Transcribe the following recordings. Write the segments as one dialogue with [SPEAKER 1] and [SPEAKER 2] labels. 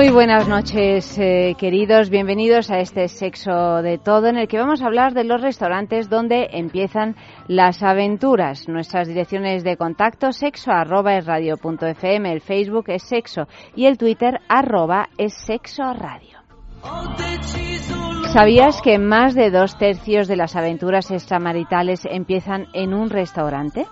[SPEAKER 1] Muy buenas noches, eh, queridos. Bienvenidos a este Sexo de Todo, en el que vamos a hablar de los restaurantes donde empiezan las aventuras. Nuestras direcciones de contacto, sexo arroba es radio el Facebook es sexo y el Twitter arroba es sexo radio. ¿Sabías que más de dos tercios de las aventuras extramaritales empiezan en un restaurante?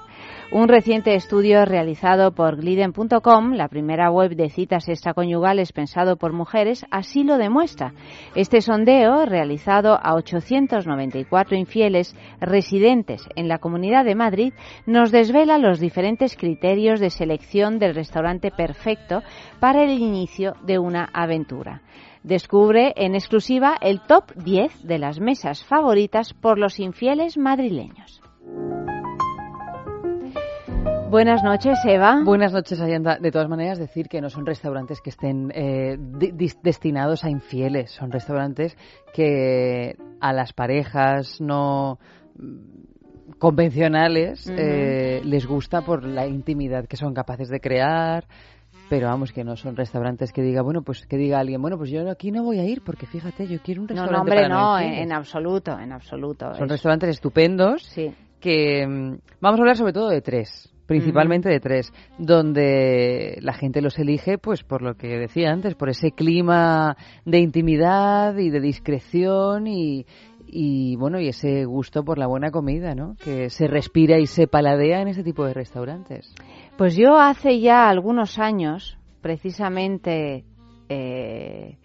[SPEAKER 1] Un reciente estudio realizado por Gliden.com, la primera web de citas extraconyugales pensado por mujeres, así lo demuestra. Este sondeo, realizado a 894 infieles residentes en la Comunidad de Madrid, nos desvela los diferentes criterios de selección del restaurante perfecto para el inicio de una aventura descubre en exclusiva el top 10 de las mesas favoritas por los infieles madrileños. Buenas noches, Eva.
[SPEAKER 2] Buenas noches, Ayanda. De todas maneras, decir que no son restaurantes que estén eh, destinados a infieles, son restaurantes que a las parejas no mm, convencionales eh, les gusta por la intimidad que son capaces de crear, pero vamos que no son restaurantes que diga bueno pues que diga alguien bueno pues yo aquí no voy a ir porque fíjate yo quiero un restaurante
[SPEAKER 1] no, no hombre no, en, absoluto en absoluto
[SPEAKER 2] son restaurantes estupendos
[SPEAKER 1] sí.
[SPEAKER 2] que mm, vamos a hablar sobre todo de tres principalmente de tres, donde la gente los elige, pues por lo que decía antes, por ese clima de intimidad y de discreción y, y bueno, y ese gusto por la buena comida, ¿no? Que se respira y se paladea en ese tipo de restaurantes.
[SPEAKER 1] Pues yo hace ya algunos años, precisamente eh,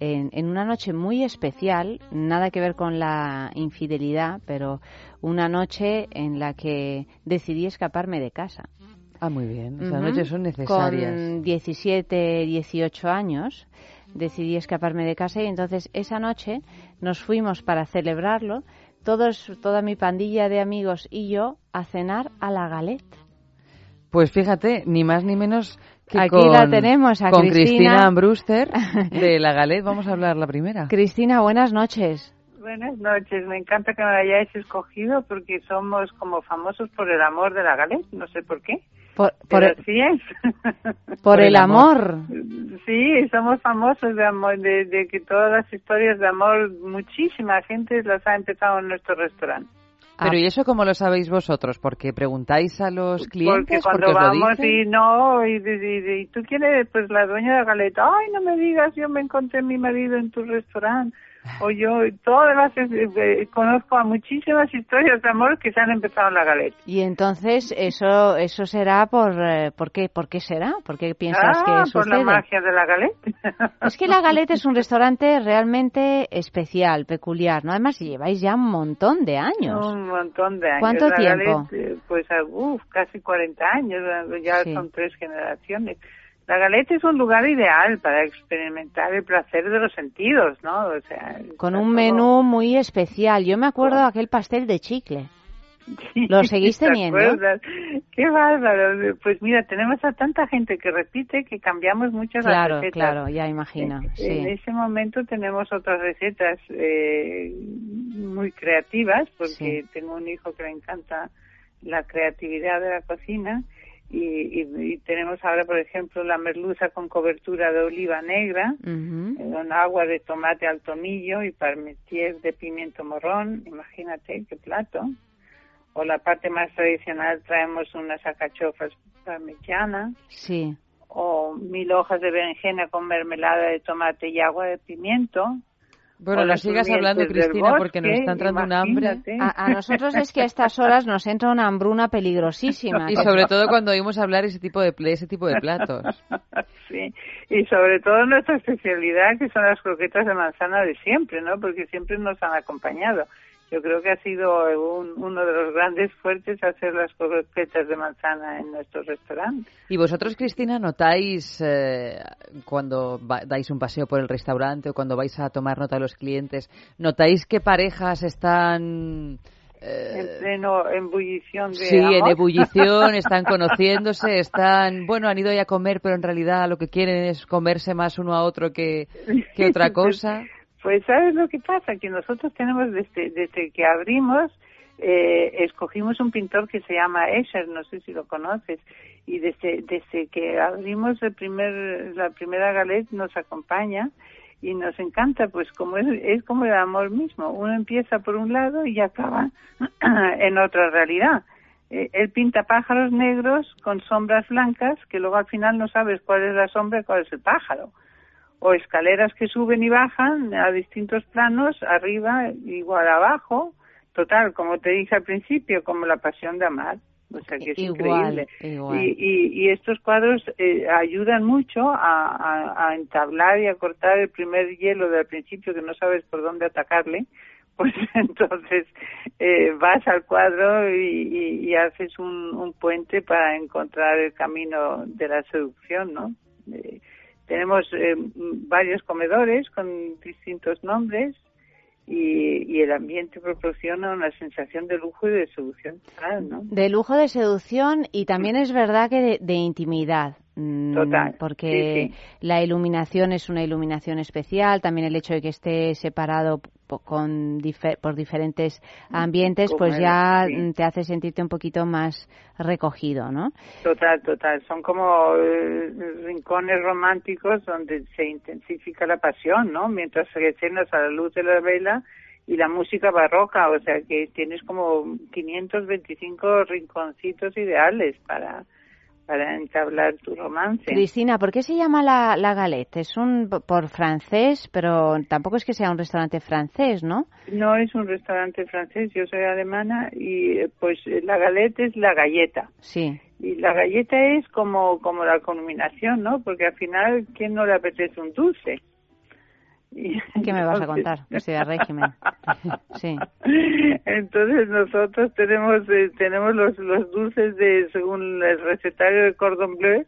[SPEAKER 1] en, en, una noche muy especial, nada que ver con la infidelidad, pero una noche en la que decidí escaparme de casa.
[SPEAKER 2] Ah, muy bien. Esas noches son necesarias.
[SPEAKER 1] Con 17, 18 años decidí escaparme de casa y entonces esa noche nos fuimos para celebrarlo, todos, toda mi pandilla de amigos y yo, a cenar a la Galette.
[SPEAKER 2] Pues fíjate, ni más ni menos
[SPEAKER 1] Aquí
[SPEAKER 2] con,
[SPEAKER 1] la tenemos, a
[SPEAKER 2] con
[SPEAKER 1] Cristina.
[SPEAKER 2] Brewster de la Galette. Vamos a hablar la primera.
[SPEAKER 1] Cristina, buenas noches.
[SPEAKER 3] Buenas noches, me encanta que me hayáis escogido porque somos como famosos por el amor de la Galette, no sé por qué.
[SPEAKER 1] Por,
[SPEAKER 3] Pero
[SPEAKER 1] el,
[SPEAKER 3] sí es.
[SPEAKER 1] por, por el amor.
[SPEAKER 3] Sí, somos famosos de amor, de, de, que todas las historias de amor, muchísima gente las ha empezado en nuestro restaurante.
[SPEAKER 2] Pero ¿y eso cómo lo sabéis vosotros? ¿Porque preguntáis a los clientes?
[SPEAKER 3] Porque cuando
[SPEAKER 2] ¿Porque
[SPEAKER 3] vamos y no, y, y, y, tú quieres, pues la dueña de la galeta, ay, no me digas, yo me encontré a mi marido en tu restaurante o yo todas las eh, conozco a muchísimas historias de amor que se han empezado en la galeta.
[SPEAKER 1] Y entonces eso eso será por eh, ¿por qué por qué será? ¿Por qué piensas
[SPEAKER 3] ah,
[SPEAKER 1] que
[SPEAKER 3] por
[SPEAKER 1] sucede?
[SPEAKER 3] la magia de la galeta.
[SPEAKER 1] Es que la galeta es un restaurante realmente especial, peculiar, ¿no? Además lleváis ya un montón de años.
[SPEAKER 3] Un montón de años.
[SPEAKER 1] ¿Cuánto
[SPEAKER 3] la
[SPEAKER 1] tiempo?
[SPEAKER 3] Galette, pues uf, casi 40 años, ya
[SPEAKER 1] Sí.
[SPEAKER 3] son tres generaciones. La Galeta es un lugar ideal para experimentar el placer de los sentidos, ¿no? O sea,
[SPEAKER 1] Con un
[SPEAKER 3] todo-
[SPEAKER 1] menú muy especial. Yo me acuerdo de aquel pastel de chicle.
[SPEAKER 3] Sí,
[SPEAKER 1] ¿Lo seguís
[SPEAKER 3] ¿te
[SPEAKER 1] teniendo?
[SPEAKER 3] acuerdas? Qué bárbaro. Pues mira, tenemos a tanta gente que repite que cambiamos muchas las
[SPEAKER 1] Claro,
[SPEAKER 3] recetas.
[SPEAKER 1] claro, ya imagino.
[SPEAKER 3] En
[SPEAKER 1] Sí.
[SPEAKER 3] ese momento tenemos otras recetas eh, muy creativas, porque
[SPEAKER 1] Sí.
[SPEAKER 3] tengo un hijo que le encanta la creatividad de la cocina. Y, y- y tenemos ahora, por ejemplo, la merluza con cobertura de oliva negra, eh, con agua de tomate al tomillo y parmentier de pimiento morrón. Imagínate qué plato. O la parte más tradicional traemos unas acachofas parmesanas
[SPEAKER 1] Sí.
[SPEAKER 3] o mil hojas de berenjena con mermelada de tomate y agua de pimiento,
[SPEAKER 2] Bueno, no sigas hablando, Cristina, porque nos está entrando un hambre.
[SPEAKER 1] A, nosotros es que a estas horas nos entra una hambruna peligrosísima.
[SPEAKER 2] Y sobre todo cuando oímos hablar ese tipo de ese tipo de platos.
[SPEAKER 3] Sí, y sobre todo nuestra especialidad, que son las croquetas de manzana de siempre, ¿no? Porque siempre nos han acompañado yo creo que ha sido uno de los grandes fuertes hacer las croquetas de manzana en nuestro restaurante.
[SPEAKER 2] ¿Y vosotros, Cristina, notáis eh, cuando dais un paseo por el restaurante o cuando vais a tomar nota de los clientes, notáis que parejas están...
[SPEAKER 3] Eh, en pleno ebullición de
[SPEAKER 2] Sí, en ebullición, están conociéndose, están, bueno, han ido ya a comer, pero en realidad lo que quieren es comerse más uno a otro que, que otra cosa.
[SPEAKER 3] Pues sabes lo que pasa, que nosotros tenemos desde, desde que abrimos, eh, escogimos un pintor que se llama Escher, no sé si lo conoces, y desde, desde que abrimos el primer, la primera galette nos acompaña y nos encanta, pues como es, es como el amor mismo, uno empieza por un lado y acaba en otra realidad. Eh, él pinta pájaros negros con sombras blancas que luego al final no sabes cuál es la sombra y cuál es el pájaro o escaleras que suben y bajan a distintos planos, arriba igual abajo, total, como te dije al principio, como la pasión de amar. O sea que es increíble. Y, y, estos cuadros eh, ayudan mucho a, a, entablar y a cortar el primer hielo del principio que no sabes por dónde atacarle. Pues entonces eh, vas al cuadro y, y haces un, un, puente para encontrar el camino de la seducción, ¿no? Eh, tenemos eh, varios comedores con distintos nombres y, el ambiente proporciona una sensación de lujo y de seducción ¿no?
[SPEAKER 1] De lujo, de seducción y también es verdad que de, intimidad. Mm,
[SPEAKER 3] Total.
[SPEAKER 1] Porque la iluminación es una iluminación especial, también el hecho de que esté separado con por diferentes ambientes, pues ya te hace sentirte un poquito más recogido, ¿no?
[SPEAKER 3] Total, total. Son como eh, rincones románticos donde se intensifica la pasión, ¿no? Mientras cenas a la luz de la vela y la música barroca, o sea que tienes como 525 rinconcitos ideales para para entablar tu romance.
[SPEAKER 1] Cristina, ¿por qué se llama la, la Galette? Es un por francés, pero tampoco es que sea un restaurante francés, ¿no?
[SPEAKER 3] No es un restaurante francés, yo soy alemana y pues la Galette es la galleta.
[SPEAKER 1] Sí.
[SPEAKER 3] Y la galleta es como como la culminación, ¿no? Porque al final quién no le apetece un dulce.
[SPEAKER 1] ¿Qué me vas a contar? Estoy de régimen. sí.
[SPEAKER 3] Entonces nosotros tenemos eh, tenemos los, los dulces de según el recetario de Cordon Bleu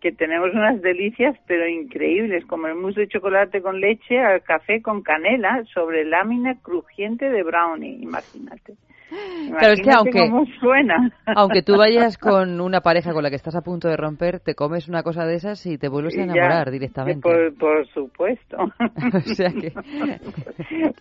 [SPEAKER 3] que tenemos unas delicias pero increíbles como el mousse de chocolate con leche al café con canela sobre lámina crujiente de brownie, imagínate.
[SPEAKER 2] Claro, es que aunque,
[SPEAKER 3] suena.
[SPEAKER 2] aunque tú vayas con una pareja con la que estás a punto de romper, te comes una cosa de esas y te vuelves a enamorar directamente.
[SPEAKER 3] Por, supuesto.
[SPEAKER 2] o sea que...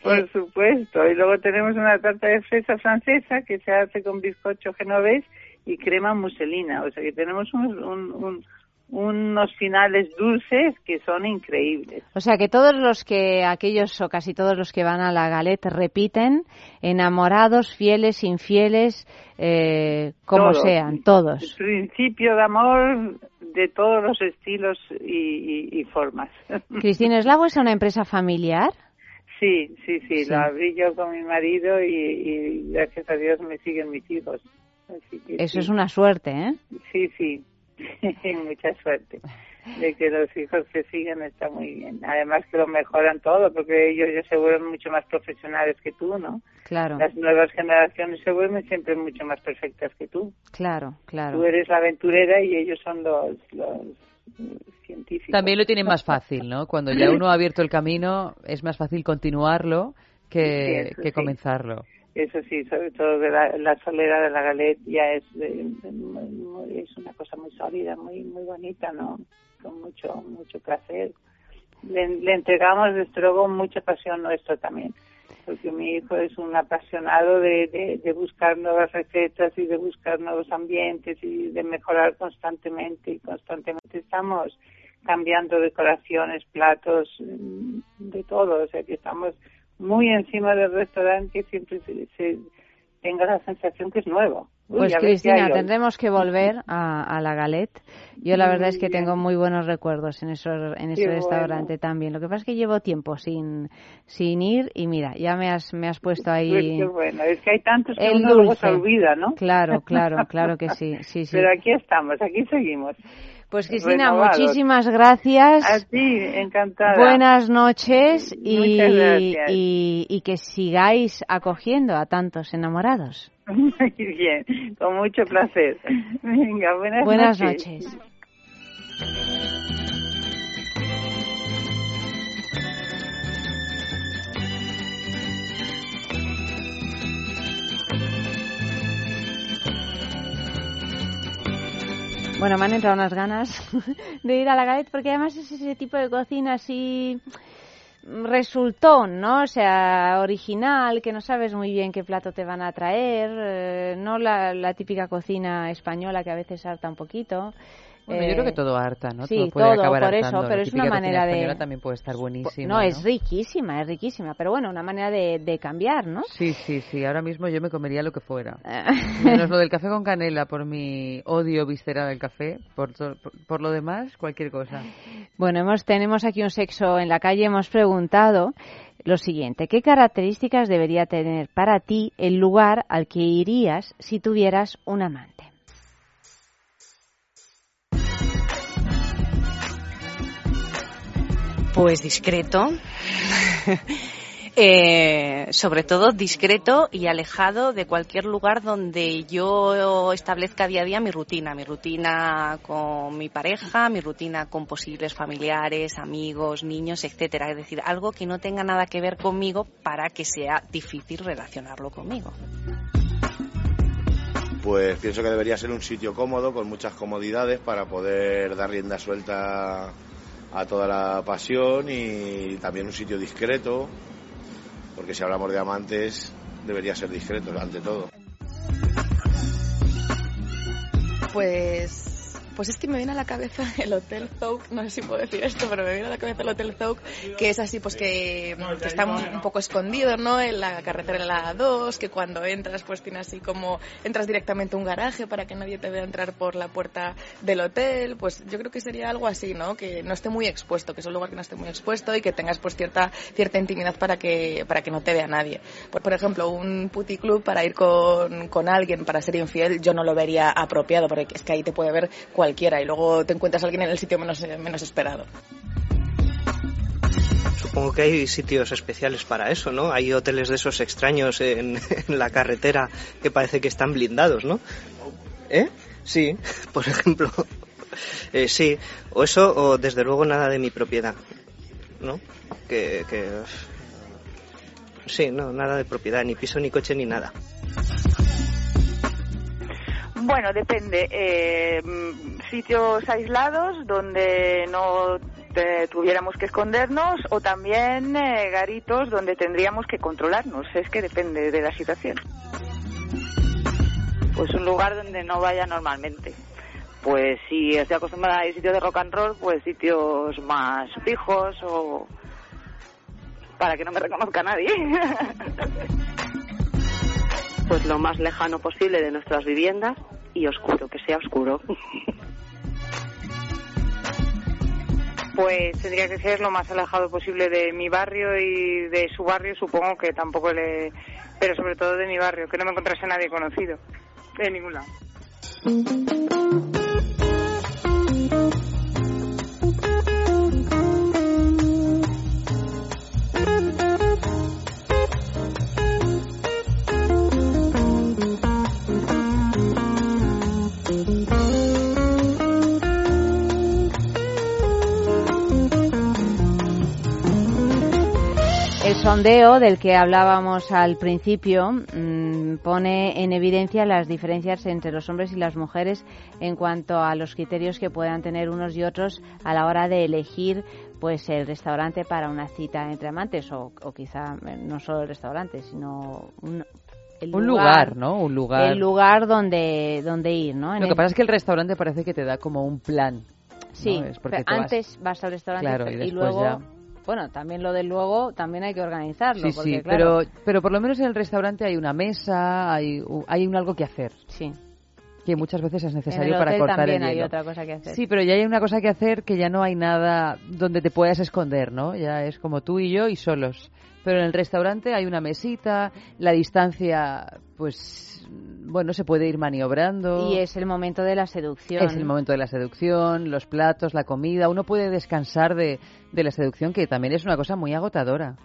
[SPEAKER 3] por supuesto. Y luego tenemos una tarta de fresa francesa que se hace con bizcocho genovés y crema muselina. O sea que tenemos un, unos finales dulces que son increíbles.
[SPEAKER 1] O sea que todos los que, aquellos o casi todos los que van a la galette repiten, enamorados, fieles, infieles, eh, como sean, todos.
[SPEAKER 3] El principio de amor de todos los estilos y, formas.
[SPEAKER 1] Cristina Eslavo es una empresa familiar.
[SPEAKER 3] Sí, sí, sí, la abrí yo con mi marido y, gracias a Dios me siguen mis hijos.
[SPEAKER 1] Eso es una suerte, ¿eh?
[SPEAKER 3] Sí, sí. Mucha suerte. De que los hijos se siguen está muy bien. Además que lo mejoran todo porque ellos ya se vuelven mucho más profesionales que tú, ¿no?
[SPEAKER 1] Claro.
[SPEAKER 3] Las nuevas generaciones se vuelven siempre mucho más perfectas que tú.
[SPEAKER 1] Claro, claro.
[SPEAKER 3] Tú eres la aventurera y ellos son los, los científicos.
[SPEAKER 2] También lo tienen más fácil, ¿no? Cuando ya uno ha abierto el camino es más fácil continuarlo que, que comenzarlo
[SPEAKER 3] eso sí, sobre todo de la, solera de la galette ya es, es una cosa muy sólida, muy muy bonita, ¿no? Con mucho mucho placer. Le, le entregamos desde luego mucha pasión nuestra también, porque mi hijo es un apasionado de, de, buscar nuevas recetas y de buscar nuevos ambientes y de mejorar constantemente y constantemente estamos cambiando decoraciones, platos, mm, de todo, o sea que estamos muy encima del restaurante siempre se, tenga la sensación que es nuevo.
[SPEAKER 1] Pues Cristina, tendremos que volver a, la Galette. Yo la verdad es que tengo muy buenos recuerdos en, esos, en ese restaurante también. Lo que pasa es que llevo tiempo sin, sin ir y mira, ya me has, me has puesto ahí...
[SPEAKER 3] Pues bueno, es que hay tantos que uno luego se olvida, ¿no?
[SPEAKER 1] Claro, claro, claro que sí, sí, sí.
[SPEAKER 3] Pero aquí estamos, aquí seguimos.
[SPEAKER 1] Pues Cristina, muchísimas gracias.
[SPEAKER 3] A ti, encantada.
[SPEAKER 1] Buenas noches y, y, y, que sigáis acogiendo a tantos enamorados.
[SPEAKER 3] Muy bien, con mucho placer. Venga, buenas,
[SPEAKER 1] buenas noches. Bueno, me han entrado unas ganas de ir a la galette porque además es ese tipo de cocina así resultón, ¿no? O sea, original, que no sabes muy bien qué plato te van a traer, eh, no la, la, típica cocina española que a veces harta un poquito.
[SPEAKER 2] Bueno, yo creo que eh, todo harta, ¿no?
[SPEAKER 1] Sí, todo, puede acabar por eso, pero es una manera de...
[SPEAKER 2] también puede estar buenísima.
[SPEAKER 1] No, es riquísima, es riquísima, pero bueno, una manera de, de, cambiar, ¿no?
[SPEAKER 2] Sí, sí, sí, ahora mismo yo me comería lo que fuera. Menos lo del café con canela por mi odio visceral del café, por, por, lo demás, cualquier cosa.
[SPEAKER 1] Bueno, hemos, tenemos aquí un sexo en la calle, hemos preguntado lo siguiente, ¿qué características debería tener para ti el lugar al que irías si tuvieras un amante?
[SPEAKER 4] Pues discreto. Eh, sobre todo discreto y alejado de cualquier lugar donde yo establezca día a día mi rutina, mi rutina con mi pareja, mi rutina con posibles familiares, amigos, niños, etcétera. Es decir, algo que no tenga nada que ver conmigo para que sea difícil relacionarlo conmigo.
[SPEAKER 5] Pues pienso que debería ser un sitio cómodo, con muchas comodidades para poder dar rienda suelta a toda la pasión y también un sitio discreto, porque si hablamos de amantes debería ser discreto ante todo.
[SPEAKER 6] Pues pues es que me viene a la cabeza el Hotel Zouk, no sé si puedo decir esto, pero me viene a la cabeza el Hotel Zouk, que es así, pues que, está un, poco escondido, ¿no? En la carretera en la A2, que cuando entras, pues tiene así como, entras directamente a un garaje para que nadie te vea entrar por la puerta del hotel, pues yo creo que sería algo así, ¿no? Que no esté muy expuesto, que es un lugar que no esté muy expuesto y que tengas pues cierta, cierta intimidad para que, para que no te vea nadie. Por, por ejemplo, un puticlub para ir con, con alguien para ser infiel, yo no lo vería apropiado, porque es que ahí te puede ver cualquiera y luego te encuentras a alguien en el sitio menos, menos esperado.
[SPEAKER 7] Supongo que hay sitios especiales para eso, ¿no? Hay hoteles de esos extraños en, la carretera que parece que están blindados, ¿no? ¿Eh? Sí, por ejemplo. Eh, sí, o eso, o desde luego nada de mi propiedad, ¿no? Que, que... Sí, no, nada de propiedad, ni piso, ni coche, ni nada.
[SPEAKER 8] Bueno, depende. Eh, sitios aislados donde no tuviéramos que escondernos o también eh, garitos donde tendríamos que controlarnos. Es que depende de la situación.
[SPEAKER 9] Pues un lugar donde no vaya normalmente. Pues si estoy acostumbrada a ir sitios de rock and roll, pues sitios más fijos o para que no me reconozca nadie.
[SPEAKER 10] pues lo más lejano posible de nuestras viviendas y oscuro, que sea oscuro.
[SPEAKER 8] Pues tendría que ser lo más alejado posible de mi barrio y de su barrio, supongo que tampoco le. Pero sobre todo de mi barrio, que no me encontrase nadie conocido. De ningún lado.
[SPEAKER 1] Sondeo del que hablábamos al principio mm, pone en evidencia las diferencias entre los hombres y las mujeres en cuanto a los criterios que puedan tener unos y otros a la hora de elegir pues el restaurante para una cita entre amantes o, quizá eh, no solo el restaurante sino un,
[SPEAKER 2] lugar, ¿no? Un lugar.
[SPEAKER 1] El lugar donde, donde ir, ¿no?
[SPEAKER 2] Lo que pasa es que el restaurante parece que te da como un plan.
[SPEAKER 1] Sí, antes vas... al restaurante y, luego Bueno, también lo del luego, también hay que organizarlo.
[SPEAKER 2] Sí,
[SPEAKER 1] porque,
[SPEAKER 2] sí,
[SPEAKER 1] claro,
[SPEAKER 2] pero, pero por lo menos en el restaurante hay una mesa, hay, hay un algo que hacer.
[SPEAKER 1] Sí.
[SPEAKER 2] Que muchas veces es
[SPEAKER 1] en
[SPEAKER 2] necesario
[SPEAKER 1] el
[SPEAKER 2] para cortar
[SPEAKER 1] también
[SPEAKER 2] el
[SPEAKER 1] hay otra cosa que hacer.
[SPEAKER 2] Sí, pero ya hay una cosa que hacer que ya no hay nada donde te puedas esconder, ¿no? Ya es como tú y yo y solos. Pero en el restaurante hay una mesita, la distancia, pues, bueno, se puede ir maniobrando.
[SPEAKER 1] Y es el momento de la seducción.
[SPEAKER 2] Es el momento de la seducción, los platos, la comida. Uno puede descansar de, de la seducción, que también es una cosa muy agotadora.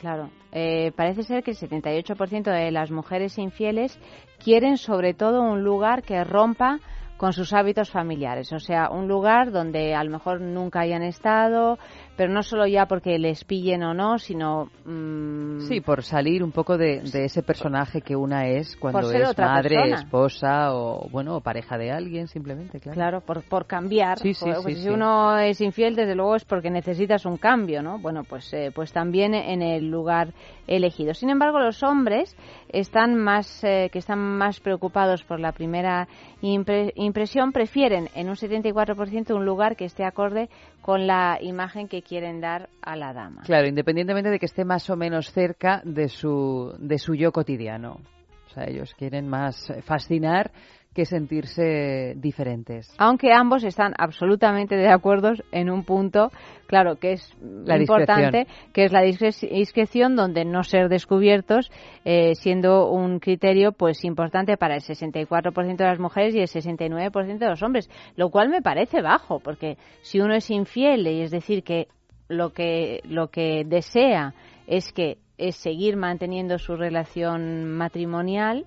[SPEAKER 1] Claro. Eh, parece ser que el 78% de las mujeres infieles quieren sobre todo un lugar que rompa con sus hábitos familiares, o sea, un lugar donde a lo mejor nunca hayan estado, pero no solo ya porque les pillen o no, sino mm,
[SPEAKER 2] Sí, por salir un poco de, de ese personaje que una es cuando es
[SPEAKER 1] otra
[SPEAKER 2] madre,
[SPEAKER 1] persona.
[SPEAKER 2] esposa o, bueno, o pareja de alguien, simplemente, claro.
[SPEAKER 1] Claro, por, por cambiar.
[SPEAKER 2] Sí, sí,
[SPEAKER 1] Pues,
[SPEAKER 2] sí,
[SPEAKER 1] pues si uno es infiel, desde luego es porque necesitas un cambio, ¿no? Bueno, pues, eh, pues también en el lugar elegido. Sin embargo, los hombres están más, eh, que están más preocupados por la primera impre- impresión, prefieren en un 74% un lugar que esté acorde con la imagen que quieren dar a la dama.
[SPEAKER 2] Claro, independientemente de que esté más o menos cerca de su, de su yo cotidiano. O sea, ellos quieren más eh, fascinar que sentirse diferentes.
[SPEAKER 1] Aunque ambos están absolutamente de acuerdo en un punto, claro, que es
[SPEAKER 2] La
[SPEAKER 1] importante,
[SPEAKER 2] discreción.
[SPEAKER 1] que es la discre- discreción donde no ser descubiertos, eh, siendo un criterio pues importante para el 64% de las mujeres y el 69% de los hombres, lo cual me parece bajo, porque si uno es infiel y es decir que lo que lo que desea es que es seguir manteniendo su relación matrimonial,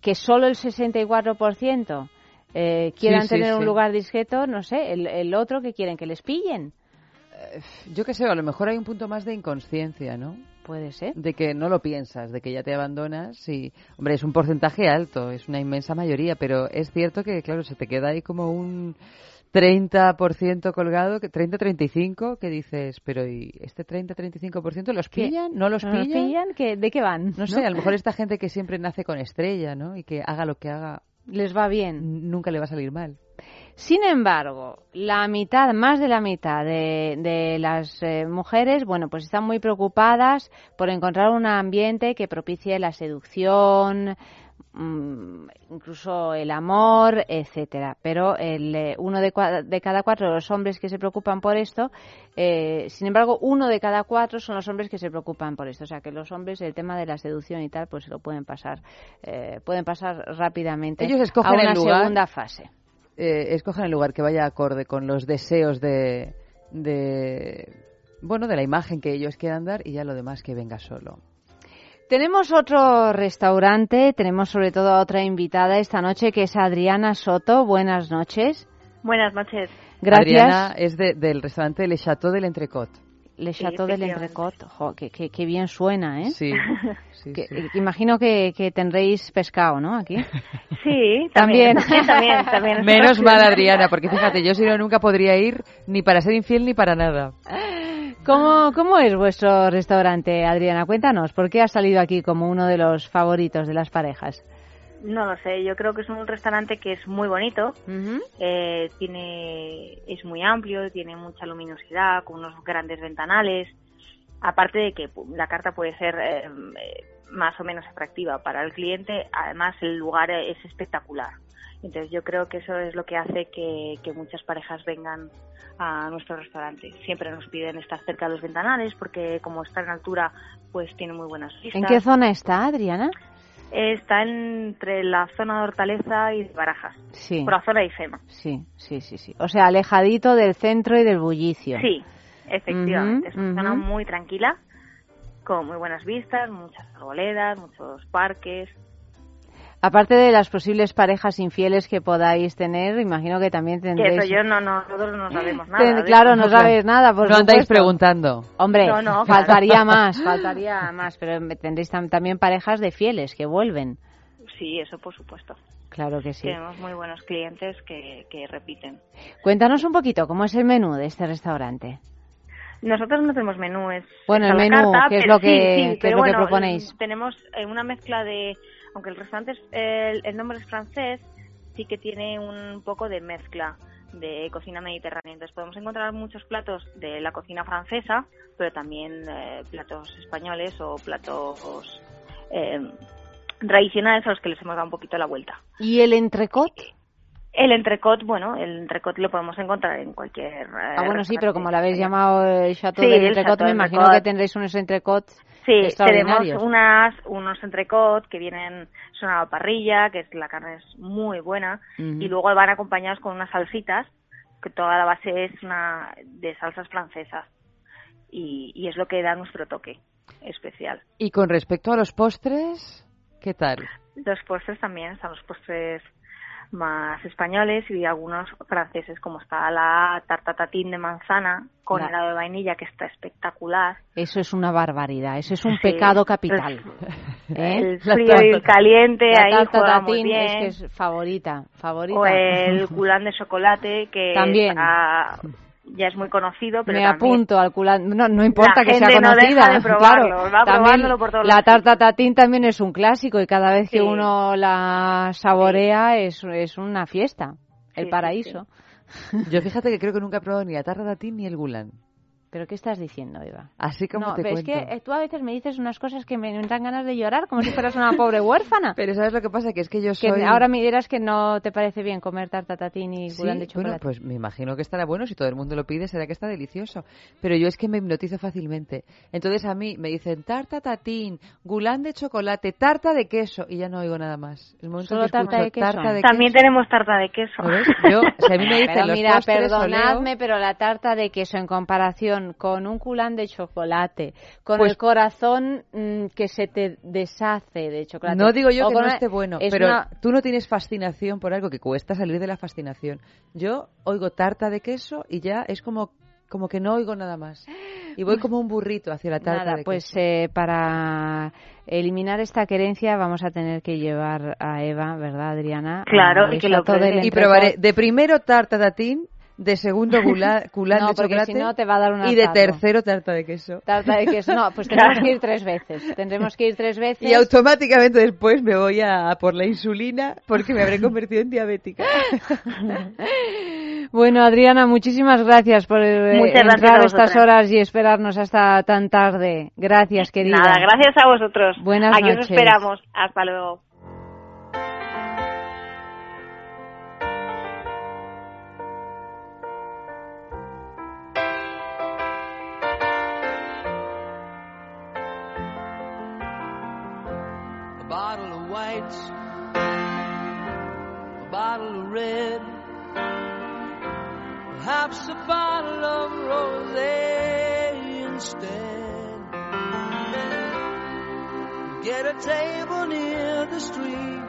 [SPEAKER 1] que solo el 64% eh, quieran
[SPEAKER 2] sí,
[SPEAKER 1] tener un
[SPEAKER 2] sí.
[SPEAKER 1] lugar discreto, no sé, el, el otro que quieren que les pillen.
[SPEAKER 2] Yo qué sé, a lo mejor hay un punto más de inconsciencia, ¿no?
[SPEAKER 1] Puede ser.
[SPEAKER 2] De que no lo piensas, de que ya te abandonas y, hombre, es un porcentaje alto, es una inmensa mayoría, pero es cierto que, claro, se te queda ahí como un 30% colgado, que 30-35, que dices, pero ¿y este 30-35% los pillan? ¿No los
[SPEAKER 1] ¿No
[SPEAKER 2] pillan?
[SPEAKER 1] los pillan? ¿Qué- ¿De qué van?
[SPEAKER 2] No sé, a lo mejor esta gente que siempre nace con estrella, ¿no? Y que haga lo que haga,
[SPEAKER 1] Les va bien.
[SPEAKER 2] nunca le va a salir mal.
[SPEAKER 1] Sin embargo, la mitad, más de la mitad de, de las eh, mujeres, bueno, pues están muy preocupadas por encontrar un ambiente que propicie la seducción, incluso el amor, etcétera. Pero el, eh, uno de, cada cuatro de los hombres que se preocupan por esto, eh, sin embargo, uno de cada cuatro son los hombres que se preocupan por esto. O sea, que los hombres el tema de la seducción y tal, pues se lo pueden pasar, eh, pueden pasar rápidamente
[SPEAKER 2] Ellos escogen
[SPEAKER 1] a una
[SPEAKER 2] el lugar.
[SPEAKER 1] segunda fase.
[SPEAKER 2] Eh, escojan el lugar que vaya acorde con los deseos de, de, bueno, de la imagen que ellos quieran dar y ya lo demás que venga solo.
[SPEAKER 1] Tenemos otro restaurante, tenemos sobre todo a otra invitada esta noche que es Adriana Soto. Buenas noches.
[SPEAKER 11] Buenas noches.
[SPEAKER 1] Gracias.
[SPEAKER 2] Adriana es de- del restaurante Le Chateau del Entrecot.
[SPEAKER 1] Le
[SPEAKER 11] Sí,
[SPEAKER 1] Chateau del. Entrecot. Jo, qué, qué- qué bien suena, ¿eh?
[SPEAKER 2] Sí, sí,
[SPEAKER 1] Que-
[SPEAKER 2] sí.
[SPEAKER 1] Imagino que, que tendréis pescado, ¿no? Aquí.
[SPEAKER 11] Sí,
[SPEAKER 1] También.
[SPEAKER 11] también. También, también.
[SPEAKER 2] Menos mal, Adriana, porque fíjate, yo si no nunca podría ir ni para ser infiel ni para nada.
[SPEAKER 1] ¿Cómo, ¿Cómo es vuestro restaurante, Adriana? Cuéntanos, ¿por qué ha salido aquí como uno de los favoritos de las parejas?
[SPEAKER 11] No lo sé, yo creo que es un restaurante que es muy bonito, eh, tiene es muy amplio, tiene mucha luminosidad, con unos grandes ventanales. Aparte de que la carta puede ser eh, eh, más o menos atractiva para el cliente, además el lugar es espectacular. Entonces yo creo que eso es lo que hace que, que muchas parejas vengan a nuestro restaurante. Siempre nos piden estar cerca de los ventanales porque como está en altura, pues tiene muy buenas vistas.
[SPEAKER 1] ¿En qué zona está, Adriana?
[SPEAKER 11] Está entre la zona de Hortaleza y Barajas,
[SPEAKER 1] Sí.
[SPEAKER 11] por la zona de IFEMA.
[SPEAKER 1] Sí, sí, sí, sí. O sea, alejadito del centro y del bullicio.
[SPEAKER 11] Sí, efectivamente. Es una zona muy tranquila, con muy buenas vistas, muchas arboledas, muchos parques.
[SPEAKER 1] Aparte de las posibles parejas infieles que podáis tener, imagino que también
[SPEAKER 11] Que
[SPEAKER 1] tendréis...
[SPEAKER 11] eso yo no, no, nosotros no sabemos nada.
[SPEAKER 1] Ten- claro, no sabes nada, por
[SPEAKER 2] no andáis preguntando.
[SPEAKER 1] Hombre,
[SPEAKER 11] No, no,
[SPEAKER 1] faltaría
[SPEAKER 11] claro.
[SPEAKER 1] más, faltaría más, pero tendréis tam- también parejas de fieles que vuelven.
[SPEAKER 11] Sí, eso por supuesto.
[SPEAKER 1] Claro que sí.
[SPEAKER 11] Tenemos muy buenos clientes que, que repiten.
[SPEAKER 1] Cuéntanos un poquito cómo es el menú de este restaurante.
[SPEAKER 11] Nosotros no tenemos menú, es
[SPEAKER 1] Bueno,
[SPEAKER 11] es
[SPEAKER 1] el menú,
[SPEAKER 11] carta,
[SPEAKER 1] ¿qué es lo que-
[SPEAKER 11] sí, sí,
[SPEAKER 1] es lo que proponéis?
[SPEAKER 11] Tenemos eh, una mezcla de, aunque el restaurante es, el, el nombre es francés, sí que tiene un poco de mezcla de cocina mediterránea. Entonces podemos encontrar muchos platos de la cocina francesa, pero también eh, platos españoles o platos eh, tradicionales a los que les hemos dado un poquito la vuelta.
[SPEAKER 1] ¿Y el entrecot?
[SPEAKER 11] El entrecot, bueno, el entrecot lo podemos encontrar en cualquier...
[SPEAKER 1] ah, bueno, sí, pero como lo habéis llamado el chateau del entrecot, me imagino que tendréis unos entrecots
[SPEAKER 11] Sí, tenemos unas, unos entrecot que vienen, son a la parrilla, que es, la carne es muy buena, y luego van acompañados con unas salsitas, que toda la base es una de salsas francesas, y, y es lo que da nuestro toque especial.
[SPEAKER 2] Y con respecto a los postres, ¿qué tal?
[SPEAKER 11] Los postres también, están los postres más españoles y algunos franceses, como está la tarta tatín de manzana con helado de vainilla, que está espectacular.
[SPEAKER 1] Eso es una barbaridad, eso es un pecado capital.
[SPEAKER 11] ¿Eh? El frío y el caliente,
[SPEAKER 1] la
[SPEAKER 11] ahí
[SPEAKER 1] tarta
[SPEAKER 11] juega
[SPEAKER 1] tatín
[SPEAKER 11] muy bien.
[SPEAKER 1] es que es favorita, favorita.
[SPEAKER 11] O el culán de chocolate, que
[SPEAKER 1] También.
[SPEAKER 11] está- ya es muy conocido, pero
[SPEAKER 1] Me
[SPEAKER 11] también
[SPEAKER 1] apunto al culán. No, no importa
[SPEAKER 11] La
[SPEAKER 1] que sea
[SPEAKER 11] no
[SPEAKER 1] conocida.
[SPEAKER 11] deja de probarlo,
[SPEAKER 1] claro.
[SPEAKER 11] va
[SPEAKER 1] También
[SPEAKER 11] probándolo por todos
[SPEAKER 1] la tarta tatín también es un clásico y cada vez que uno la saborea es, es una fiesta. El
[SPEAKER 11] Sí, sí,
[SPEAKER 1] paraíso.
[SPEAKER 2] Yo fíjate que creo que nunca he probado ni la tarta de ni el gulán.
[SPEAKER 1] ¿Pero qué estás diciendo, Eva?
[SPEAKER 2] Así como
[SPEAKER 1] no,
[SPEAKER 2] te
[SPEAKER 1] pero es
[SPEAKER 2] cuento.
[SPEAKER 1] que eh, tú a veces me dices unas cosas que me dan ganas de llorar, como si fueras una pobre huérfana.
[SPEAKER 2] Pero ¿sabes lo que pasa? Que es que yo
[SPEAKER 1] Que
[SPEAKER 2] soy...
[SPEAKER 1] ahora me dirás que no te parece bien comer tarta tatín y
[SPEAKER 2] Sí,
[SPEAKER 1] gulán de chocolate.
[SPEAKER 2] bueno, pues me imagino que estará bueno. Si todo el mundo lo pide, será que está delicioso. Pero yo es que me hipnotizo fácilmente. Entonces a mí me dicen tarta tatín, gulán de chocolate, tarta de queso y ya no oigo nada más. El momento
[SPEAKER 1] Solo
[SPEAKER 2] que
[SPEAKER 1] tarta
[SPEAKER 2] escucho
[SPEAKER 1] de queso.
[SPEAKER 2] tarta de
[SPEAKER 11] también
[SPEAKER 2] queso,
[SPEAKER 11] tenemos tarta de queso.
[SPEAKER 2] Yo, si a mí me dicen
[SPEAKER 1] Pero
[SPEAKER 2] los
[SPEAKER 1] mira,
[SPEAKER 2] postres,
[SPEAKER 1] perdonadme, pero la tarta de queso en comparación con un culán de chocolate, con
[SPEAKER 2] Pues-
[SPEAKER 1] el corazón mm, que se te deshace de chocolate.
[SPEAKER 2] No digo yo
[SPEAKER 1] o
[SPEAKER 2] que no
[SPEAKER 1] una-
[SPEAKER 2] esté bueno,
[SPEAKER 1] es
[SPEAKER 2] pero
[SPEAKER 1] una-
[SPEAKER 2] tú no tienes fascinación por algo que cuesta salir de la fascinación. Yo oigo tarta de queso y ya es como, como que no oigo nada más. Y voy como un burrito hacia la tarta
[SPEAKER 1] Nada,
[SPEAKER 2] de
[SPEAKER 1] pues
[SPEAKER 2] queso.
[SPEAKER 1] eh, para eliminar esta querencia vamos a tener que llevar a Eva, ¿verdad, Adriana?
[SPEAKER 11] Claro,
[SPEAKER 1] A
[SPEAKER 11] y que lo.
[SPEAKER 2] Y probaré de primero tarta de atín, de segundo gula- culán
[SPEAKER 1] No,
[SPEAKER 2] de
[SPEAKER 1] porque
[SPEAKER 2] chocolate
[SPEAKER 1] si no te va a dar un
[SPEAKER 2] y de tercero tarta de queso.
[SPEAKER 1] Tarta de queso. No, pues tendremos que ir tres veces. Tendremos que ir tres veces.
[SPEAKER 2] Y automáticamente después me voy a, a por la insulina porque me habré convertido en diabética.
[SPEAKER 1] Bueno, Adriana, muchísimas gracias por eh,
[SPEAKER 11] Muchas gracias
[SPEAKER 1] entrar
[SPEAKER 11] a
[SPEAKER 1] a estas horas y esperarnos hasta tan tarde. Gracias, querida.
[SPEAKER 11] Nada, gracias a vosotros.
[SPEAKER 1] Buenas
[SPEAKER 11] Aquí os
[SPEAKER 1] noches.
[SPEAKER 11] esperamos. Hasta luego.
[SPEAKER 12] Bottle of white, a bottle of red, perhaps a bottle of rosé instead. Get a table near the street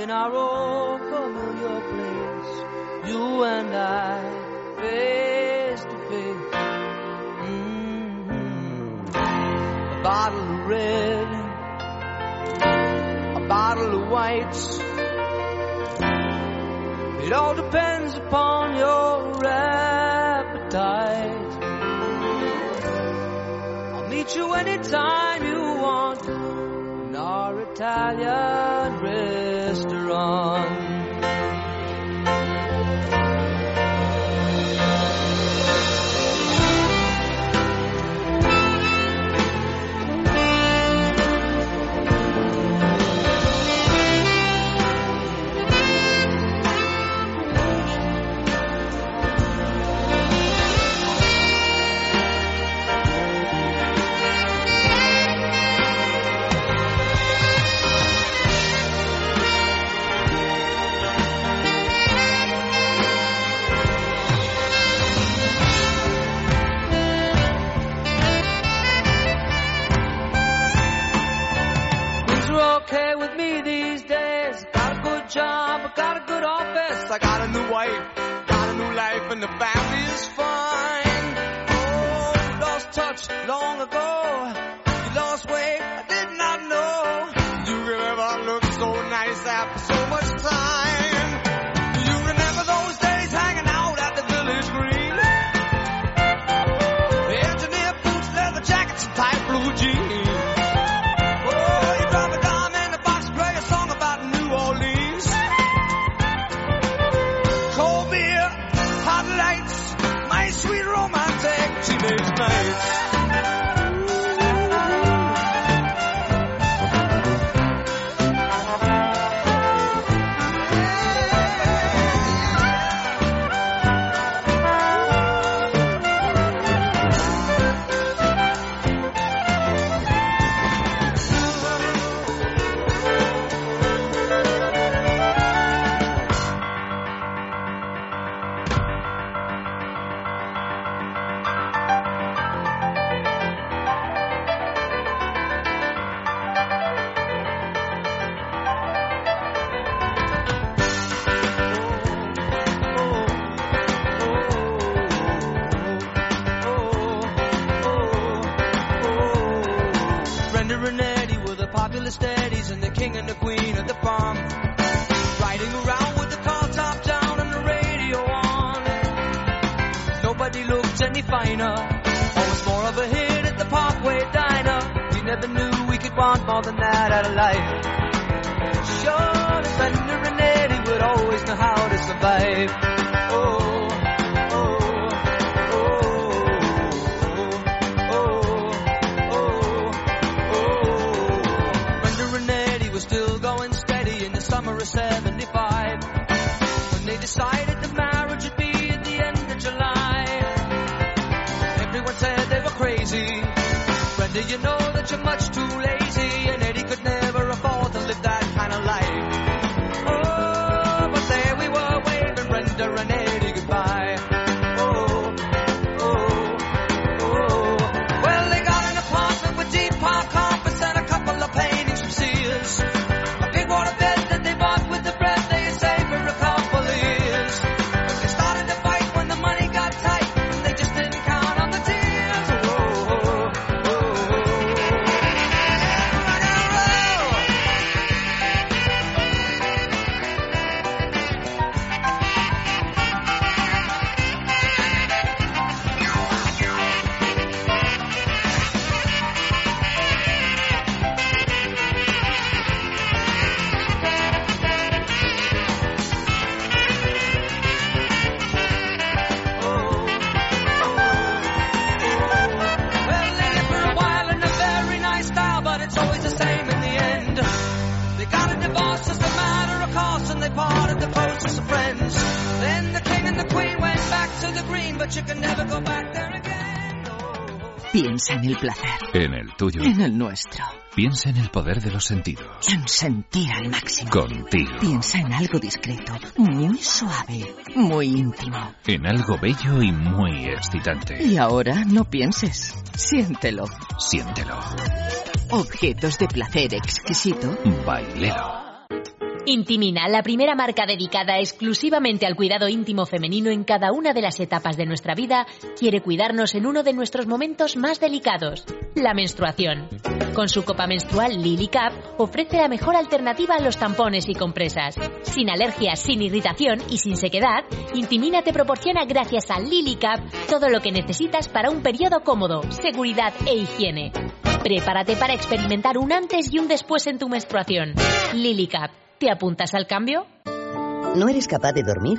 [SPEAKER 12] in our old familiar place, you and I, face to face. Mhm. A bottle of red bottle of whites. It all depends upon your appetite. I'll meet you anytime you want in our Italian restaurant. I got a new wife, got a new life, and the family is fine. Oh, lost touch long ago.
[SPEAKER 13] these
[SPEAKER 12] nights. En el
[SPEAKER 14] tuyo.
[SPEAKER 12] en el nuestro,
[SPEAKER 14] Piensa en el poder de los sentidos.
[SPEAKER 12] en sentir al máximo.
[SPEAKER 14] Contigo.
[SPEAKER 12] Piensa en algo discreto, muy suave, muy íntimo.
[SPEAKER 14] En algo bello y muy excitante.
[SPEAKER 12] Y ahora no pienses, siéntelo.
[SPEAKER 14] Siéntelo.
[SPEAKER 12] Objetos de placer exquisito.
[SPEAKER 14] Bailelo.
[SPEAKER 15] Intimina, la primera marca dedicada exclusivamente al cuidado íntimo femenino en cada una de las etapas de nuestra vida, quiere cuidarnos en uno de nuestros momentos más delicados, la menstruación. Con su copa menstrual Lily Cap ofrece la mejor alternativa a los tampones y compresas. Sin alergias, sin irritación y sin sequedad, Intimina te proporciona gracias a Lily Cap todo lo que necesitas para un periodo cómodo, seguridad e higiene. Prepárate para experimentar un antes y un después en tu menstruación. Lily Cap, ¿te apuntas al cambio?
[SPEAKER 16] ¿No eres capaz de dormir?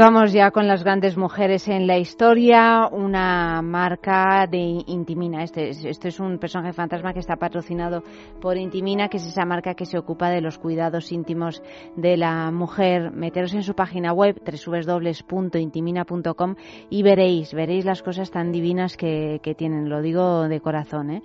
[SPEAKER 1] Vamos ya con las grandes mujeres en la historia, una marca de Intimina. Este, es- este es un personaje fantasma que está patrocinado por Intimina, que es esa marca que se ocupa de los cuidados íntimos de la mujer. Meteros en su página web www.intimina.com y veréis, veréis las cosas tan divinas que, que tienen. Lo digo de corazón, ¿eh?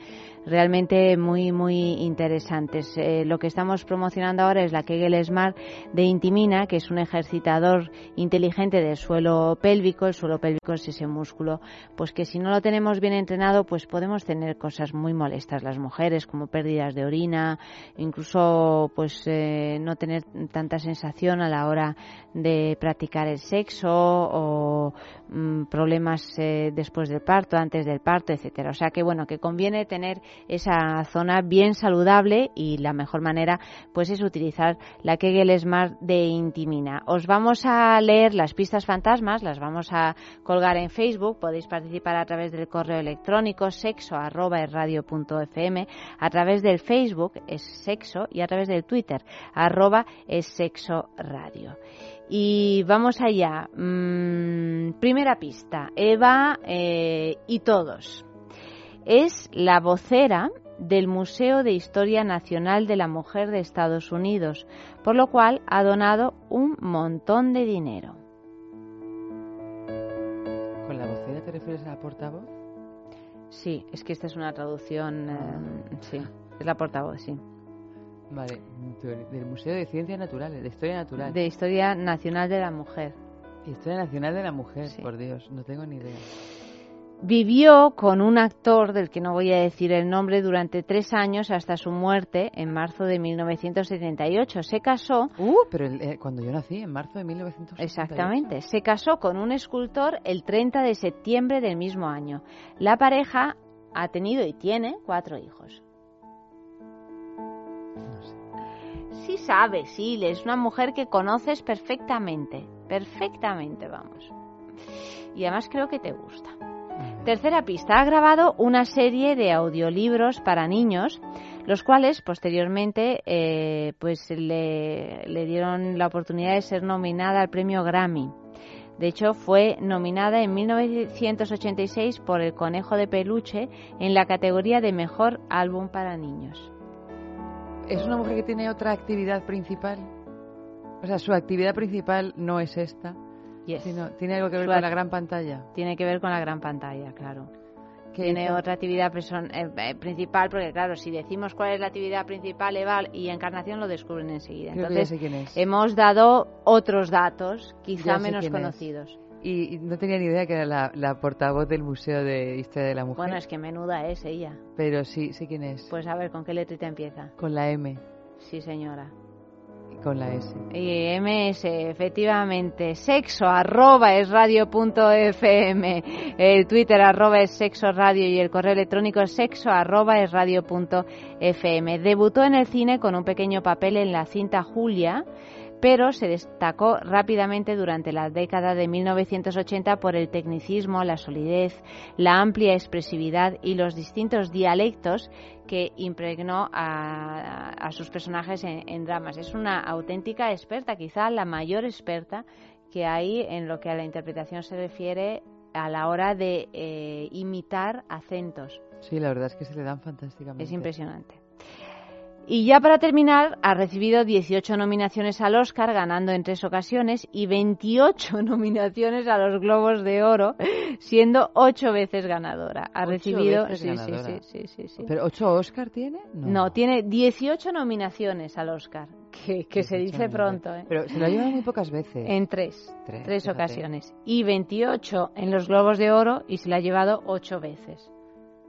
[SPEAKER 1] realmente muy muy interesantes. Eh, lo que estamos promocionando ahora es la Kegel Smart de Intimina, que es un ejercitador inteligente del suelo pélvico. El suelo pélvico es ese músculo, pues que si no lo tenemos bien entrenado, pues podemos tener cosas muy molestas las mujeres, como pérdidas de orina, incluso pues eh, no tener tanta sensación a la hora de practicar el sexo o mm, problemas eh, después del parto, antes del parto, etcétera. O sea que bueno, que conviene tener esa zona bien saludable y la mejor manera pues es utilizar la Kegel Smart de Intimina. Os vamos a leer las pistas fantasmas, las vamos a colgar en Facebook, podéis participar a través del correo electrónico sexo a través del Facebook es sexo y a través del Twitter arroba es sexo radio. Y vamos allá. Mm, primera pista. Eva eh, y todos. Es la vocera del Museo de Historia Nacional de la Mujer de Estados Unidos, por lo cual ha donado un montón de dinero.
[SPEAKER 2] Refieres a la portavoz?
[SPEAKER 1] Sí, es que esta es una traducción, eh, sí, es la portavoz, sí.
[SPEAKER 2] Vale, del Museo de Ciencias Naturales, de Historia Natural.
[SPEAKER 1] De Historia Nacional de la Mujer.
[SPEAKER 2] Historia Nacional de la Mujer, por Dios, no tengo ni idea.
[SPEAKER 1] Vivió con un actor del que no voy a decir el nombre durante tres años hasta su muerte en marzo de 1978. Se casó.
[SPEAKER 2] Uh, pero el- eh, cuando yo nací, en marzo de 1978.
[SPEAKER 1] Exactamente. Se casó con un escultor el 30 de septiembre del mismo año. La pareja ha tenido y tiene cuatro hijos. Sí sabe, sí, es una mujer que conoces perfectamente, perfectamente, vamos. Y además creo que te gusta. Tercera pista, ha grabado una serie de audiolibros para niños, los cuales posteriormente eh, pues le, le dieron la oportunidad de ser nominada al premio Grammy. De hecho, fue nominada en 1986 por El Conejo de Peluche en la categoría de Mejor Álbum para Niños.
[SPEAKER 2] ¿Es una mujer que tiene otra actividad principal? O sea, su actividad principal no es esta,
[SPEAKER 1] Yes.
[SPEAKER 2] sino tiene algo que ver con la gran pantalla.
[SPEAKER 1] Tiene que ver con la gran pantalla, claro.
[SPEAKER 2] ¿Qué
[SPEAKER 1] Tiene otra actividad eh, eh, principal, porque claro, si decimos cuál es la actividad principal, Eval y Encarnación lo descubren enseguida.
[SPEAKER 2] Creo
[SPEAKER 1] Entonces,
[SPEAKER 2] sé quién es.
[SPEAKER 1] hemos dado otros datos, quizá menos conocidos.
[SPEAKER 2] Y, y no tenía ni idea que era la, la portavoz del Museo de Historia de la Mujer.
[SPEAKER 1] Bueno, es que menuda es ella.
[SPEAKER 2] Pero sí, sé quién es.
[SPEAKER 1] Pues a ver, ¿con qué letrita empieza?
[SPEAKER 2] Con la M
[SPEAKER 1] Sí, señora.
[SPEAKER 2] Con la S.
[SPEAKER 1] Y MS, efectivamente, sexo arroba es radio punto fm, el Twitter arroba es sexo radio y el correo electrónico es sexo arroba es radio punto fm. Debutó en el cine con un pequeño papel en la cinta Julia, pero se destacó rápidamente durante la década de 1980 por el tecnicismo, la solidez, la amplia expresividad y los distintos dialectos que impregnó a, a sus personajes en, en dramas. Es una auténtica experta, quizá la mayor experta que hay en lo que a la interpretación se refiere a la hora de eh, imitar acentos.
[SPEAKER 2] Sí, la verdad es que se le dan fantásticamente.
[SPEAKER 1] Es impresionante. Y ya para terminar, ha recibido 18 nominaciones al Oscar, ganando en tres ocasiones, y 28 nominaciones a los Globos de Oro, siendo ocho veces ganadora. Ha recibido.
[SPEAKER 2] veces
[SPEAKER 1] sí, sí,
[SPEAKER 2] ganadora.
[SPEAKER 1] sí, sí, sí, sí.
[SPEAKER 2] ¿Pero ocho Oscar tiene?
[SPEAKER 1] No, tiene 18 nominaciones al Oscar, que, que se dice pronto, ¿eh?
[SPEAKER 2] Pero se lo ha llevado muy pocas veces.
[SPEAKER 1] En tres,
[SPEAKER 2] Tres,
[SPEAKER 1] tres, ocasiones. Y 28 en los Globos de Oro y se la ha llevado ocho veces.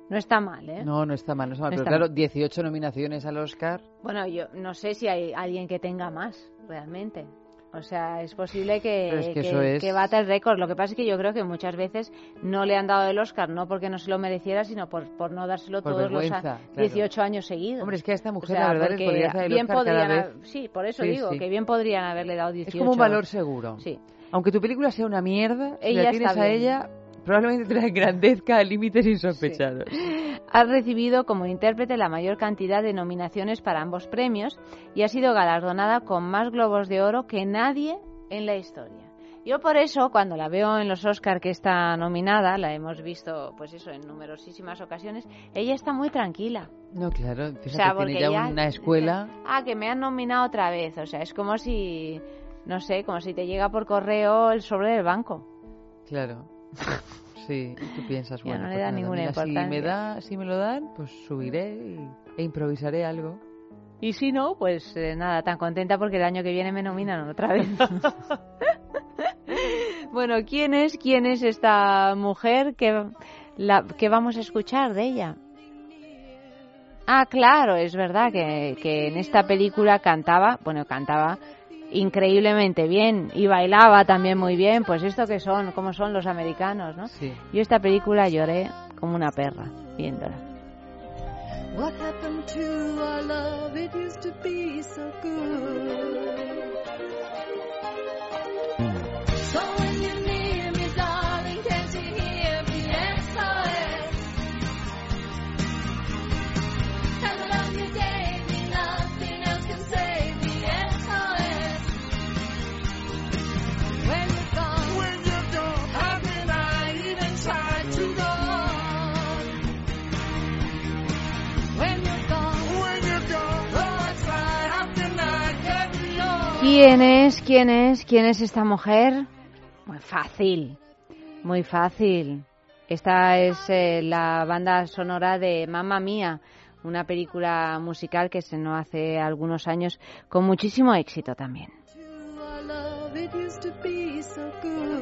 [SPEAKER 1] No está mal, ¿eh?
[SPEAKER 2] No, no está mal, no está mal.
[SPEAKER 1] No
[SPEAKER 2] pero
[SPEAKER 1] está
[SPEAKER 2] claro,
[SPEAKER 1] mal.
[SPEAKER 2] 18 nominaciones al Oscar.
[SPEAKER 1] Bueno, yo no sé si hay alguien que tenga más, realmente. O sea, es posible que,
[SPEAKER 2] es que
[SPEAKER 1] que-
[SPEAKER 2] eso es-
[SPEAKER 1] que bata el récord. Lo que pasa es que yo creo que muchas veces no le han dado el Oscar, no porque no se lo mereciera, sino por, por no dárselo
[SPEAKER 2] Por
[SPEAKER 1] todos los
[SPEAKER 2] vergüenza,
[SPEAKER 1] a-
[SPEAKER 2] claro.
[SPEAKER 1] 18 años seguidos.
[SPEAKER 2] Hombre, es que a esta
[SPEAKER 1] O
[SPEAKER 2] mujer,
[SPEAKER 1] sea,
[SPEAKER 2] la verdad, les podría hacer el
[SPEAKER 1] bien
[SPEAKER 2] Oscar
[SPEAKER 1] podrían
[SPEAKER 2] vez.
[SPEAKER 1] Sí, por eso
[SPEAKER 2] Sí,
[SPEAKER 1] digo,
[SPEAKER 2] sí.
[SPEAKER 1] que bien podrían haberle dado 18.
[SPEAKER 2] Es como un valor seguro.
[SPEAKER 1] Sí.
[SPEAKER 2] Aunque tu película sea una mierda, si
[SPEAKER 1] Ella
[SPEAKER 2] la tienes a ella, probablemente te la engrandezca a límites insospechados.
[SPEAKER 1] Ha recibido como intérprete la mayor cantidad de nominaciones para ambos premios y ha sido galardonada con más globos de oro que nadie en la historia. Yo por eso, cuando la veo en los Oscar que está nominada, la hemos visto, pues eso, en numerosísimas ocasiones, ella está muy tranquila.
[SPEAKER 2] No, claro, fíjate,
[SPEAKER 1] O sea,
[SPEAKER 2] tiene ya
[SPEAKER 1] ya-
[SPEAKER 2] una escuela.
[SPEAKER 1] Ah, que me han nominado otra vez. O sea, es como si, no sé, como si te llega por correo el sobre del banco.
[SPEAKER 2] Claro. Sí, tú piensas, bueno,
[SPEAKER 1] no le
[SPEAKER 2] pues nada,
[SPEAKER 1] ninguna
[SPEAKER 2] mira, si me da, si me lo dan, pues subiré y- e improvisaré algo.
[SPEAKER 1] Y si no, pues eh, nada, tan contenta porque el año que viene me nominan otra vez. bueno, ¿quién es, quién es esta mujer que, la, que vamos a escuchar de ella? Ah, claro, es verdad que, que en esta película cantaba, bueno, cantaba increíblemente bien y bailaba también muy bien, pues esto que son, como son los americanos, ¿no?
[SPEAKER 2] Sí.
[SPEAKER 1] Yo esta película lloré como una perra viéndola.
[SPEAKER 12] What happened to our love? It used to be so good. So
[SPEAKER 1] ¿Quién es? ¿Quién es? ¿Quién es esta mujer? Muy fácil, muy fácil. Esta es eh, la banda sonora de Mamma Mía, una película musical que se nos hace algunos años con muchísimo éxito también.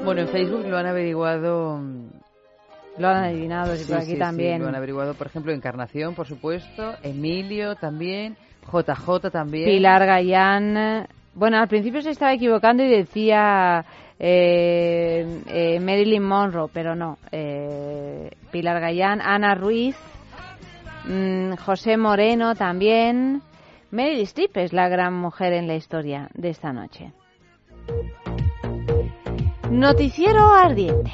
[SPEAKER 2] Bueno, en Facebook lo han averiguado.
[SPEAKER 1] Lo han adivinado,
[SPEAKER 2] Sí,
[SPEAKER 1] por aquí
[SPEAKER 2] sí, sí,
[SPEAKER 1] también.
[SPEAKER 2] lo han averiguado, por ejemplo, Encarnación, por supuesto, Emilio también, JJ también.
[SPEAKER 1] Pilar Gallán. Bueno, al principio se estaba equivocando y decía eh, eh, Marilyn Monroe, pero no. Eh, Pilar Gallán, Ana Ruiz, mm, José Moreno también. Meryl Streep es la gran mujer en la historia de esta noche. Noticiero ardiente.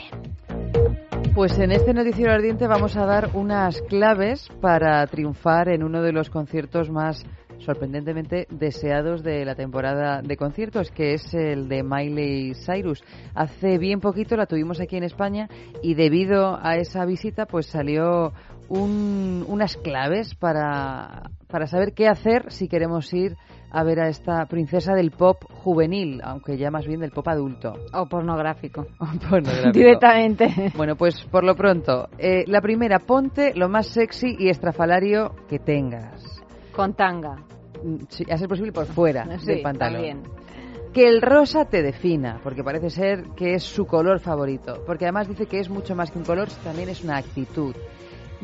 [SPEAKER 2] Pues en este noticiero ardiente vamos a dar unas claves para triunfar en uno de los conciertos más sorprendentemente deseados de la temporada de conciertos, que es el de Miley Cyrus. Hace bien poquito la tuvimos aquí en España y debido a esa visita pues salió un- unas claves para, para saber qué hacer si queremos ir a ver a esta princesa del pop juvenil, aunque ya más bien del pop adulto.
[SPEAKER 1] O pornográfico.
[SPEAKER 2] Pornográfico.
[SPEAKER 1] Directamente.
[SPEAKER 2] Bueno, pues por lo pronto, eh, la primera, ponte lo más sexy y estrafalario que tengas.
[SPEAKER 1] Con tanga.
[SPEAKER 2] Mm, Sí, a ser posible por fuera
[SPEAKER 1] Sí,
[SPEAKER 2] del pantalón.
[SPEAKER 1] también.
[SPEAKER 2] Que el rosa te defina, porque parece ser que es su color favorito. Porque además dice que es mucho más que un color, también es una actitud.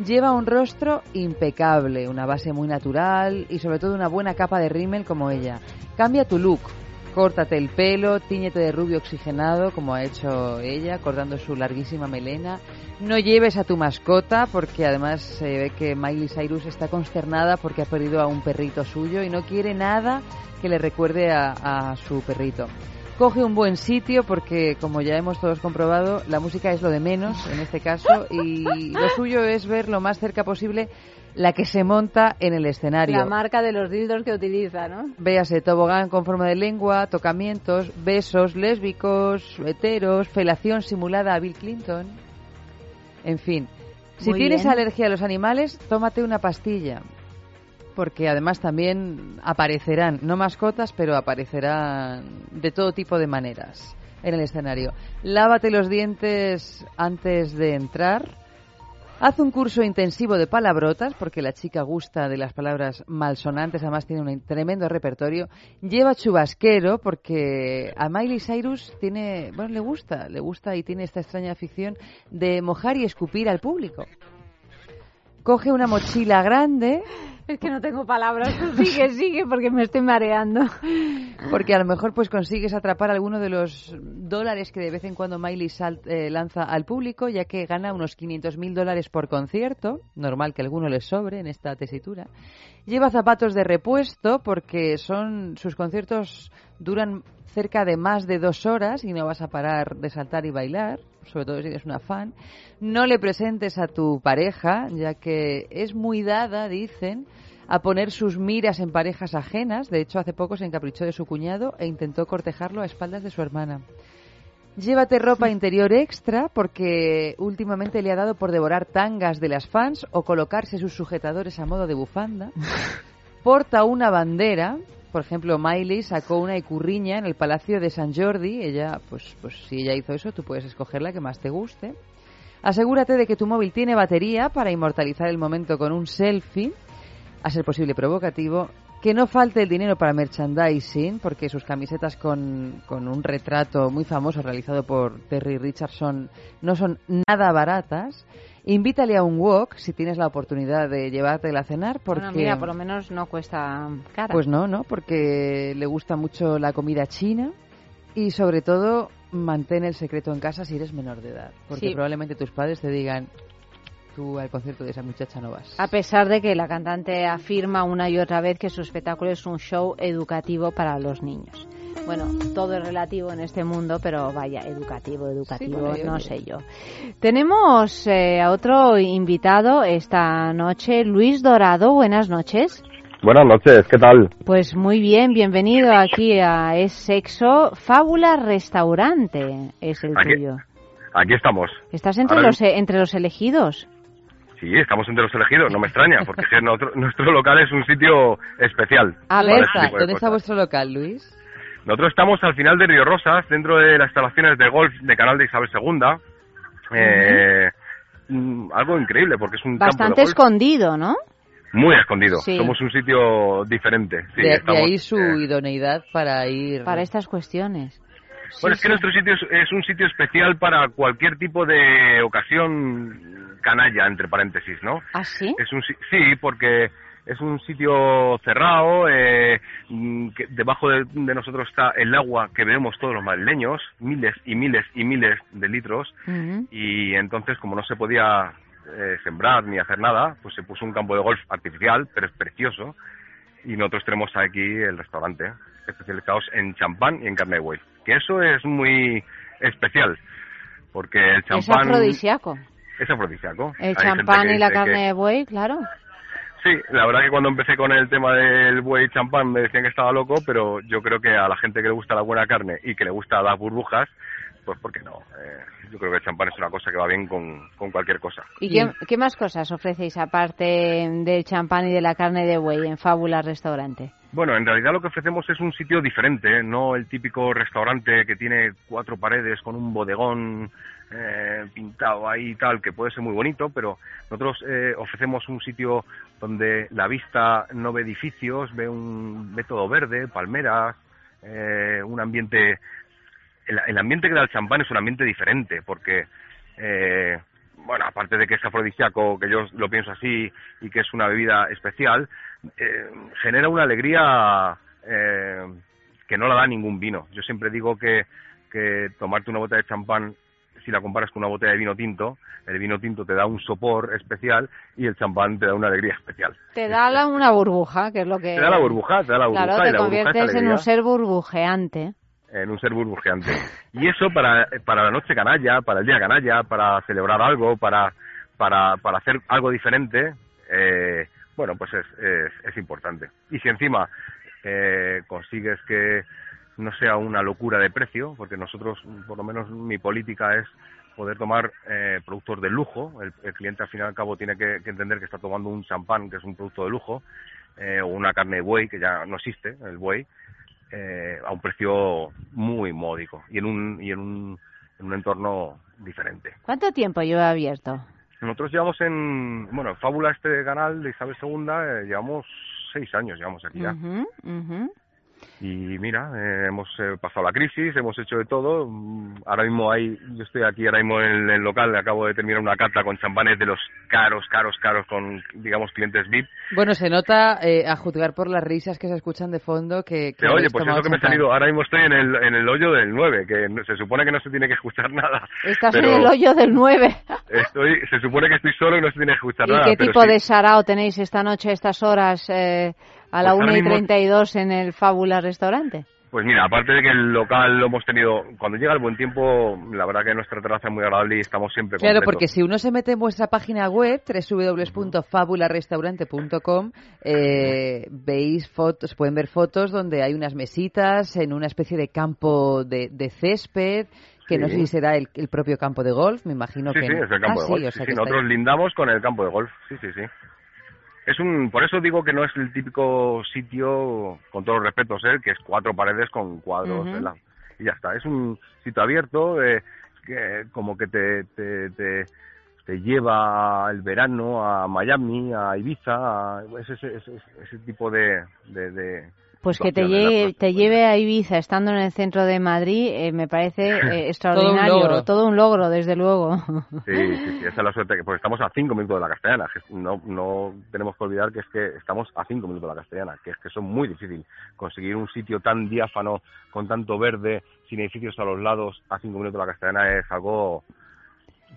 [SPEAKER 2] Lleva un rostro impecable, una base muy natural y sobre todo una buena capa de rímel como ella. Cambia tu look. Córtate el pelo, tíñete de rubio oxigenado como ha hecho ella, cortando su larguísima melena. No lleves a tu mascota porque además se ve que Miley Cyrus está consternada porque ha perdido a un perrito suyo y no quiere nada que le recuerde a, a su perrito. Coge un buen sitio porque, como ya hemos todos comprobado, la música es lo de menos en este caso y lo suyo es ver lo más cerca posible la que se monta en el escenario.
[SPEAKER 1] La marca de los dildos que utiliza, ¿no?
[SPEAKER 2] Véase tobogán con forma de lengua, tocamientos, besos lésbicos, heteros, felación simulada a Bill Clinton. En fin, si
[SPEAKER 1] Muy
[SPEAKER 2] tienes
[SPEAKER 1] bien.
[SPEAKER 2] alergia a los animales, tómate una pastilla. Porque además también aparecerán, no mascotas, pero aparecerán de todo tipo de maneras en el escenario. Lávate los dientes antes de entrar. Haz un curso intensivo de palabrotas, porque la chica gusta de las palabras malsonantes, además tiene un tremendo repertorio. Lleva chubasquero, porque a Miley Cyrus tiene, bueno, le gusta, le gusta y tiene esta extraña afición de mojar y escupir al público. Coge una mochila grande,
[SPEAKER 1] Es que no tengo palabras. Sigue, sigue, porque me estoy mareando.
[SPEAKER 2] porque a lo mejor pues consigues atrapar alguno de los dólares que de vez en cuando Miley sal- eh, lanza al público, ya que gana unos 500.000 dólares por concierto, normal que alguno le sobre en esta tesitura. Lleva zapatos de repuesto porque son sus conciertos duran cerca de más de dos horas y no vas a parar de saltar y bailar, sobre todo si eres una fan. No le presentes a tu pareja, ya que es muy dada, dicen, a poner sus miras en parejas ajenas. De hecho, hace poco se encaprichó de su cuñado e intentó cortejarlo a espaldas de su hermana. Llévate ropa interior extra porque últimamente le ha dado por devorar tangas de las fans o colocarse sus sujetadores a modo de bufanda. Porta una bandera. Por ejemplo, Miley sacó una icurriña en el Palacio de San Jordi. Ella, pues, pues si ella hizo eso, tú puedes escoger la que más te guste. Asegúrate de que tu móvil tiene batería para inmortalizar el momento con un selfie, a ser posible provocativo. Que no falte el dinero para merchandising, porque sus camisetas con, con un retrato muy famoso realizado por Terry Richardson no son nada baratas. Invítale a un walk si tienes la oportunidad de llevártela a cenar, porque
[SPEAKER 1] Bueno, mira, por lo menos no cuesta cara.
[SPEAKER 2] pues no, no, porque le gusta mucho la comida china y sobre todo mantén el secreto en casa si eres menor de edad, porque
[SPEAKER 1] Sí.
[SPEAKER 2] probablemente tus padres te digan tú al concierto de esa muchacha no vas.
[SPEAKER 1] A pesar de que la cantante afirma una y otra vez que su espectáculo es un show educativo para los niños. Bueno, todo es relativo en este mundo, pero vaya, educativo, educativo, no sé yo. Tenemos eh, a otro invitado esta noche, Luis Dorado. Buenas noches.
[SPEAKER 17] Buenas noches, ¿qué tal?
[SPEAKER 1] Pues muy bien, bienvenido aquí a Es Sexo. Fábula Restaurante es el
[SPEAKER 17] Aquí-
[SPEAKER 1] tuyo.
[SPEAKER 17] Aquí estamos.
[SPEAKER 1] ¿Estás entre
[SPEAKER 17] Ahora
[SPEAKER 1] los, eh, entre los elegidos?
[SPEAKER 17] Sí, estamos entre los elegidos, no me extraña, porque es que nuestro, nuestro local es un sitio especial.
[SPEAKER 1] A ver,
[SPEAKER 17] este
[SPEAKER 2] ¿dónde está vuestro local, Luis?
[SPEAKER 17] Nosotros estamos al final de Río Rosas, dentro de las instalaciones de golf de Canal de Isabel II. Eh, mm, algo increíble, porque es un campo
[SPEAKER 1] Bastante
[SPEAKER 17] de golf
[SPEAKER 1] escondido, ¿no?
[SPEAKER 17] muy escondido.
[SPEAKER 1] Sí.
[SPEAKER 17] Somos un sitio diferente. Sí,
[SPEAKER 2] de, ahí su
[SPEAKER 17] eh,
[SPEAKER 2] idoneidad para ir.
[SPEAKER 1] Para estas cuestiones.
[SPEAKER 17] Bueno, es que nuestro sitio es, es un sitio especial para cualquier tipo de ocasión canalla, entre paréntesis, ¿no?
[SPEAKER 1] ¿Ah, sí?
[SPEAKER 17] Es un, si- sí, porque es un sitio cerrado, eh, mm, que debajo de, de nosotros está el agua que bebemos todos los madrileños, miles y miles y miles de litros, y entonces como no se podía eh, sembrar ni hacer nada, pues se puso un campo de golf artificial, pero es precioso, y nosotros tenemos aquí el restaurante, especializados en champán y en carne de buey, que eso es muy especial, porque el
[SPEAKER 1] Es
[SPEAKER 17] champán
[SPEAKER 1] afrodisíaco.
[SPEAKER 17] Es afrodisíaco.
[SPEAKER 1] El
[SPEAKER 17] Hay
[SPEAKER 1] champán y la
[SPEAKER 17] que-
[SPEAKER 1] carne de buey, claro.
[SPEAKER 17] Sí, la verdad que cuando empecé con el tema del buey champán me decían que estaba loco, pero yo creo que a la gente que le gusta la buena carne y que le gusta las burbujas, pues ¿por qué no? Eh, yo creo que el champán es una cosa que va bien con, con cualquier cosa.
[SPEAKER 1] ¿Y qué, qué más cosas ofrecéis aparte del champán y de la carne de buey en Fábula Restaurante?
[SPEAKER 17] Bueno, en realidad lo que ofrecemos es un sitio diferente, ¿eh? no el típico restaurante que tiene cuatro paredes con un bodegón eh, pintado ahí y tal, que puede ser muy bonito, pero nosotros eh, ofrecemos un sitio donde la vista no ve edificios, ve un ve todo verde, palmeras, eh, un ambiente el, el ambiente que da el champán es un ambiente diferente porque eh, bueno aparte de que es afrodisíaco que yo lo pienso así y que es una bebida especial eh, genera una alegría eh, que no la da ningún vino. Yo siempre digo que que tomarte una botella de champán si la comparas con una botella de vino tinto el vino tinto te da un sopor especial y el champán te da una alegría especial.
[SPEAKER 1] Te da la- una burbuja, que es lo que...
[SPEAKER 17] te da la burbuja te da la burbuja
[SPEAKER 1] Claro,
[SPEAKER 17] y
[SPEAKER 1] te
[SPEAKER 17] la burbuja
[SPEAKER 1] conviertes en un ser burbujeante.
[SPEAKER 17] En un ser burbujeante. Y eso para, para la noche canalla, para el día canalla, para celebrar algo, para, para, para hacer algo diferente, eh, bueno, pues es, es, es importante. Y si encima eh, consigues que no sea una locura de precio, porque nosotros, por lo menos mi política es poder tomar eh, productos de lujo. El, cliente al fin y al cabo tiene que, que entender que está tomando un champán, que es un producto de lujo, eh, o una carne de buey, que ya no existe, el buey, eh, a un precio muy módico y en un, y en un, en un entorno diferente.
[SPEAKER 1] ¿Cuánto tiempo lleva abierto?
[SPEAKER 17] Nosotros llevamos en, bueno, en Fábula este canal de Isabel II, eh, llevamos seis años, llevamos aquí ya.
[SPEAKER 1] Ujú, ujú.
[SPEAKER 17] Y mira, eh, hemos eh, pasado la crisis, hemos hecho de todo. Mm, Ahora mismo hay, yo estoy aquí ahora mismo en el local, acabo de terminar una cata con champanes de los caros, caros, caros, con, digamos, clientes VIP.
[SPEAKER 2] Bueno, se nota, eh, a juzgar por las risas que se escuchan de fondo, que... que
[SPEAKER 17] oye, pues es
[SPEAKER 2] tomado
[SPEAKER 17] lo que me ha
[SPEAKER 2] champán.
[SPEAKER 17] salido. Ahora mismo estoy en el, en el hoyo del 9, que se supone que no se tiene que escuchar nada.
[SPEAKER 1] Estás en el hoyo del 9.
[SPEAKER 17] Estoy, se supone que estoy solo y no se tiene que escuchar
[SPEAKER 1] ¿Y
[SPEAKER 17] nada.
[SPEAKER 1] qué
[SPEAKER 17] pero
[SPEAKER 1] tipo
[SPEAKER 17] sí.
[SPEAKER 1] de sarao tenéis esta noche, a estas horas, eh, a la
[SPEAKER 17] Pues ahora
[SPEAKER 1] 1 y
[SPEAKER 17] mismo-
[SPEAKER 1] 32 en el Fábula Restaurante?
[SPEAKER 17] Pues mira, aparte de que el local lo hemos tenido, cuando llega el buen tiempo, la verdad que nuestra terraza es muy agradable y estamos siempre
[SPEAKER 2] Claro,
[SPEAKER 17] completos.
[SPEAKER 2] porque si uno se mete en vuestra página web, www.fabularestaurante.com, eh, veis fotos, pueden ver fotos donde hay unas mesitas en una especie de campo de, de césped, que no sé si será el, el propio campo de golf, me imagino
[SPEAKER 17] Sí,
[SPEAKER 2] que...
[SPEAKER 17] sí, es el campo
[SPEAKER 2] Ah,
[SPEAKER 17] de
[SPEAKER 2] sí, o
[SPEAKER 17] Sí,
[SPEAKER 2] sea
[SPEAKER 17] sí,
[SPEAKER 2] que
[SPEAKER 17] nosotros lindamos con el campo de golf. Sí, sí, sí. Es un, por eso digo que no es el típico sitio, con todos los respetos, ¿eh? que es cuatro paredes con cuadros. De la- y ya está. Es un sitio abierto, eh, que como que te, te, te, te lleva el verano a Miami, a Ibiza, a ese, ese, ese, ese tipo de, de, de
[SPEAKER 1] Pues que te lleve, te lleve a Ibiza estando en el centro de Madrid eh, me parece eh, extraordinario.
[SPEAKER 2] logro.
[SPEAKER 1] Todo un logro, desde luego.
[SPEAKER 17] Sí, sí, sí, esa es la suerte, que- porque estamos a cinco minutos de la castellana. No, no tenemos que olvidar que es que estamos a cinco minutos de la castellana, que es que son muy difícil conseguir un sitio tan diáfano, con tanto verde, sin edificios a los lados, a cinco minutos de la castellana es algo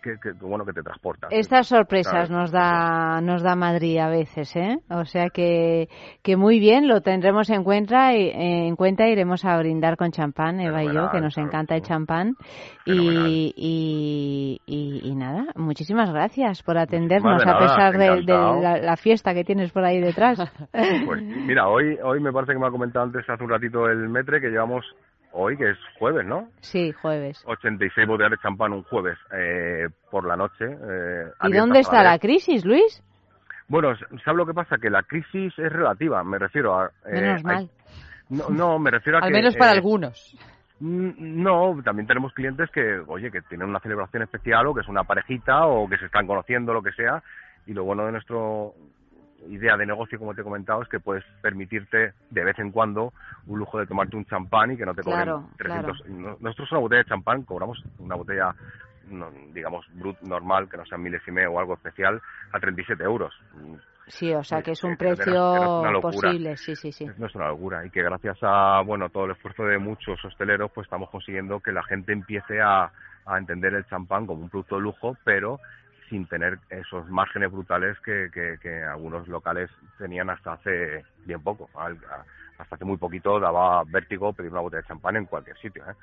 [SPEAKER 17] que, que- bueno que te transporta.
[SPEAKER 1] Estas sorpresas nos da nos da Madrid a veces, ¿eh? O sea que, que muy bien, lo tendremos en cuenta y en cuenta iremos a brindar con champán, Eva y yo, que nos
[SPEAKER 17] claro.
[SPEAKER 1] encanta el champán. Y, y, y, y nada, muchísimas gracias por atendernos
[SPEAKER 17] nada,
[SPEAKER 1] a pesar de, la, la fiesta que tienes por ahí detrás.
[SPEAKER 17] Pues mira, hoy hoy me parece que me ha comentado antes hace un ratito el metre que llevamos hoy, que es jueves, ¿no?
[SPEAKER 1] sí, jueves.
[SPEAKER 17] 86 botellas de champán un jueves eh, por la noche. eh,
[SPEAKER 1] ¿Y dónde está la crisis, Luis?
[SPEAKER 17] Bueno, ¿sabes lo que pasa? Que la crisis es relativa, me refiero a... eh,
[SPEAKER 1] Menos
[SPEAKER 17] hay-
[SPEAKER 1] mal.
[SPEAKER 17] No, no, me refiero a
[SPEAKER 2] Al
[SPEAKER 17] que...
[SPEAKER 2] menos para
[SPEAKER 17] eh,
[SPEAKER 2] algunos.
[SPEAKER 17] No, también tenemos clientes que, oye, que tienen una celebración especial o que es una parejita o que se están conociendo, lo que sea. Y lo bueno de nuestra idea de negocio, como te he comentado, es que puedes permitirte de vez en cuando un lujo de tomarte un champán y que no te cobren
[SPEAKER 1] Claro,
[SPEAKER 17] 300. no- Nosotros una botella de champán cobramos una botella, no, digamos, brut normal, que no sea milésime o algo especial, a 37 euros.
[SPEAKER 1] Sí, o sea que es un
[SPEAKER 17] era-
[SPEAKER 1] precio
[SPEAKER 17] era locura.
[SPEAKER 1] posible, sí, sí, sí.
[SPEAKER 17] No es una locura y que gracias a bueno todo el esfuerzo de muchos hosteleros pues estamos consiguiendo que la gente empiece a, a entender el champán como un producto de lujo pero sin tener esos márgenes brutales que, que, que algunos locales tenían hasta hace bien poco hasta hace muy poquito daba vértigo pedir una botella de champán en cualquier sitio ¿eh?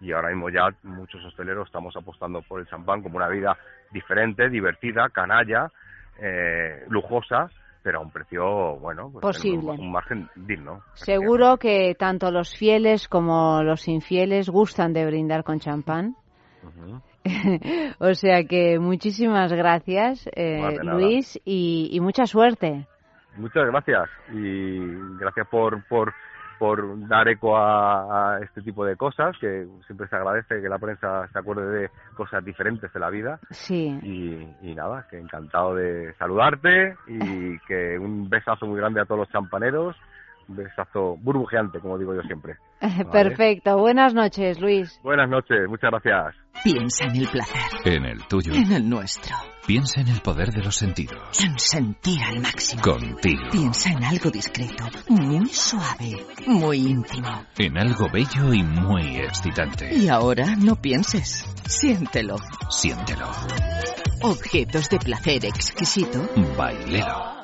[SPEAKER 17] y ahora mismo ya muchos hosteleros estamos apostando por el champán como una vida diferente divertida canalla eh, lujosa pero a un precio bueno pues
[SPEAKER 1] Posible.
[SPEAKER 17] un margen digno
[SPEAKER 1] Seguro que tanto los fieles como los infieles gustan de brindar con champán. o sea que muchísimas gracias, eh. Luis, y, y mucha suerte.
[SPEAKER 17] Muchas gracias y gracias por, por, por dar eco a, a este tipo de cosas, que siempre se agradece que la prensa se acuerde de cosas diferentes de la vida.
[SPEAKER 1] Sí.
[SPEAKER 17] Y, y nada, que encantado de saludarte y que un besazo muy grande a todos los champaneros, besazo burbujeante, como digo yo siempre.
[SPEAKER 1] Perfecto. Buenas noches, Luis.
[SPEAKER 17] Buenas noches, muchas gracias.
[SPEAKER 18] Piensa en el placer,
[SPEAKER 14] En el tuyo.
[SPEAKER 18] en el nuestro,
[SPEAKER 14] Piensa en el poder de los sentidos.
[SPEAKER 18] en sentir al máximo.
[SPEAKER 14] Contigo.
[SPEAKER 18] Piensa en algo discreto, muy suave, muy íntimo.
[SPEAKER 14] En algo bello y muy excitante.
[SPEAKER 18] Y ahora no pienses, siéntelo.
[SPEAKER 14] Siéntelo.
[SPEAKER 18] Objetos de placer exquisito.
[SPEAKER 14] Bailelo.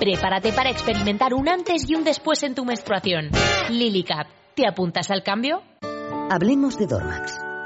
[SPEAKER 15] Prepárate para experimentar un antes y un después en tu menstruación. Lily Cap, ¿te apuntas al cambio?
[SPEAKER 16] Hablemos de Dormax.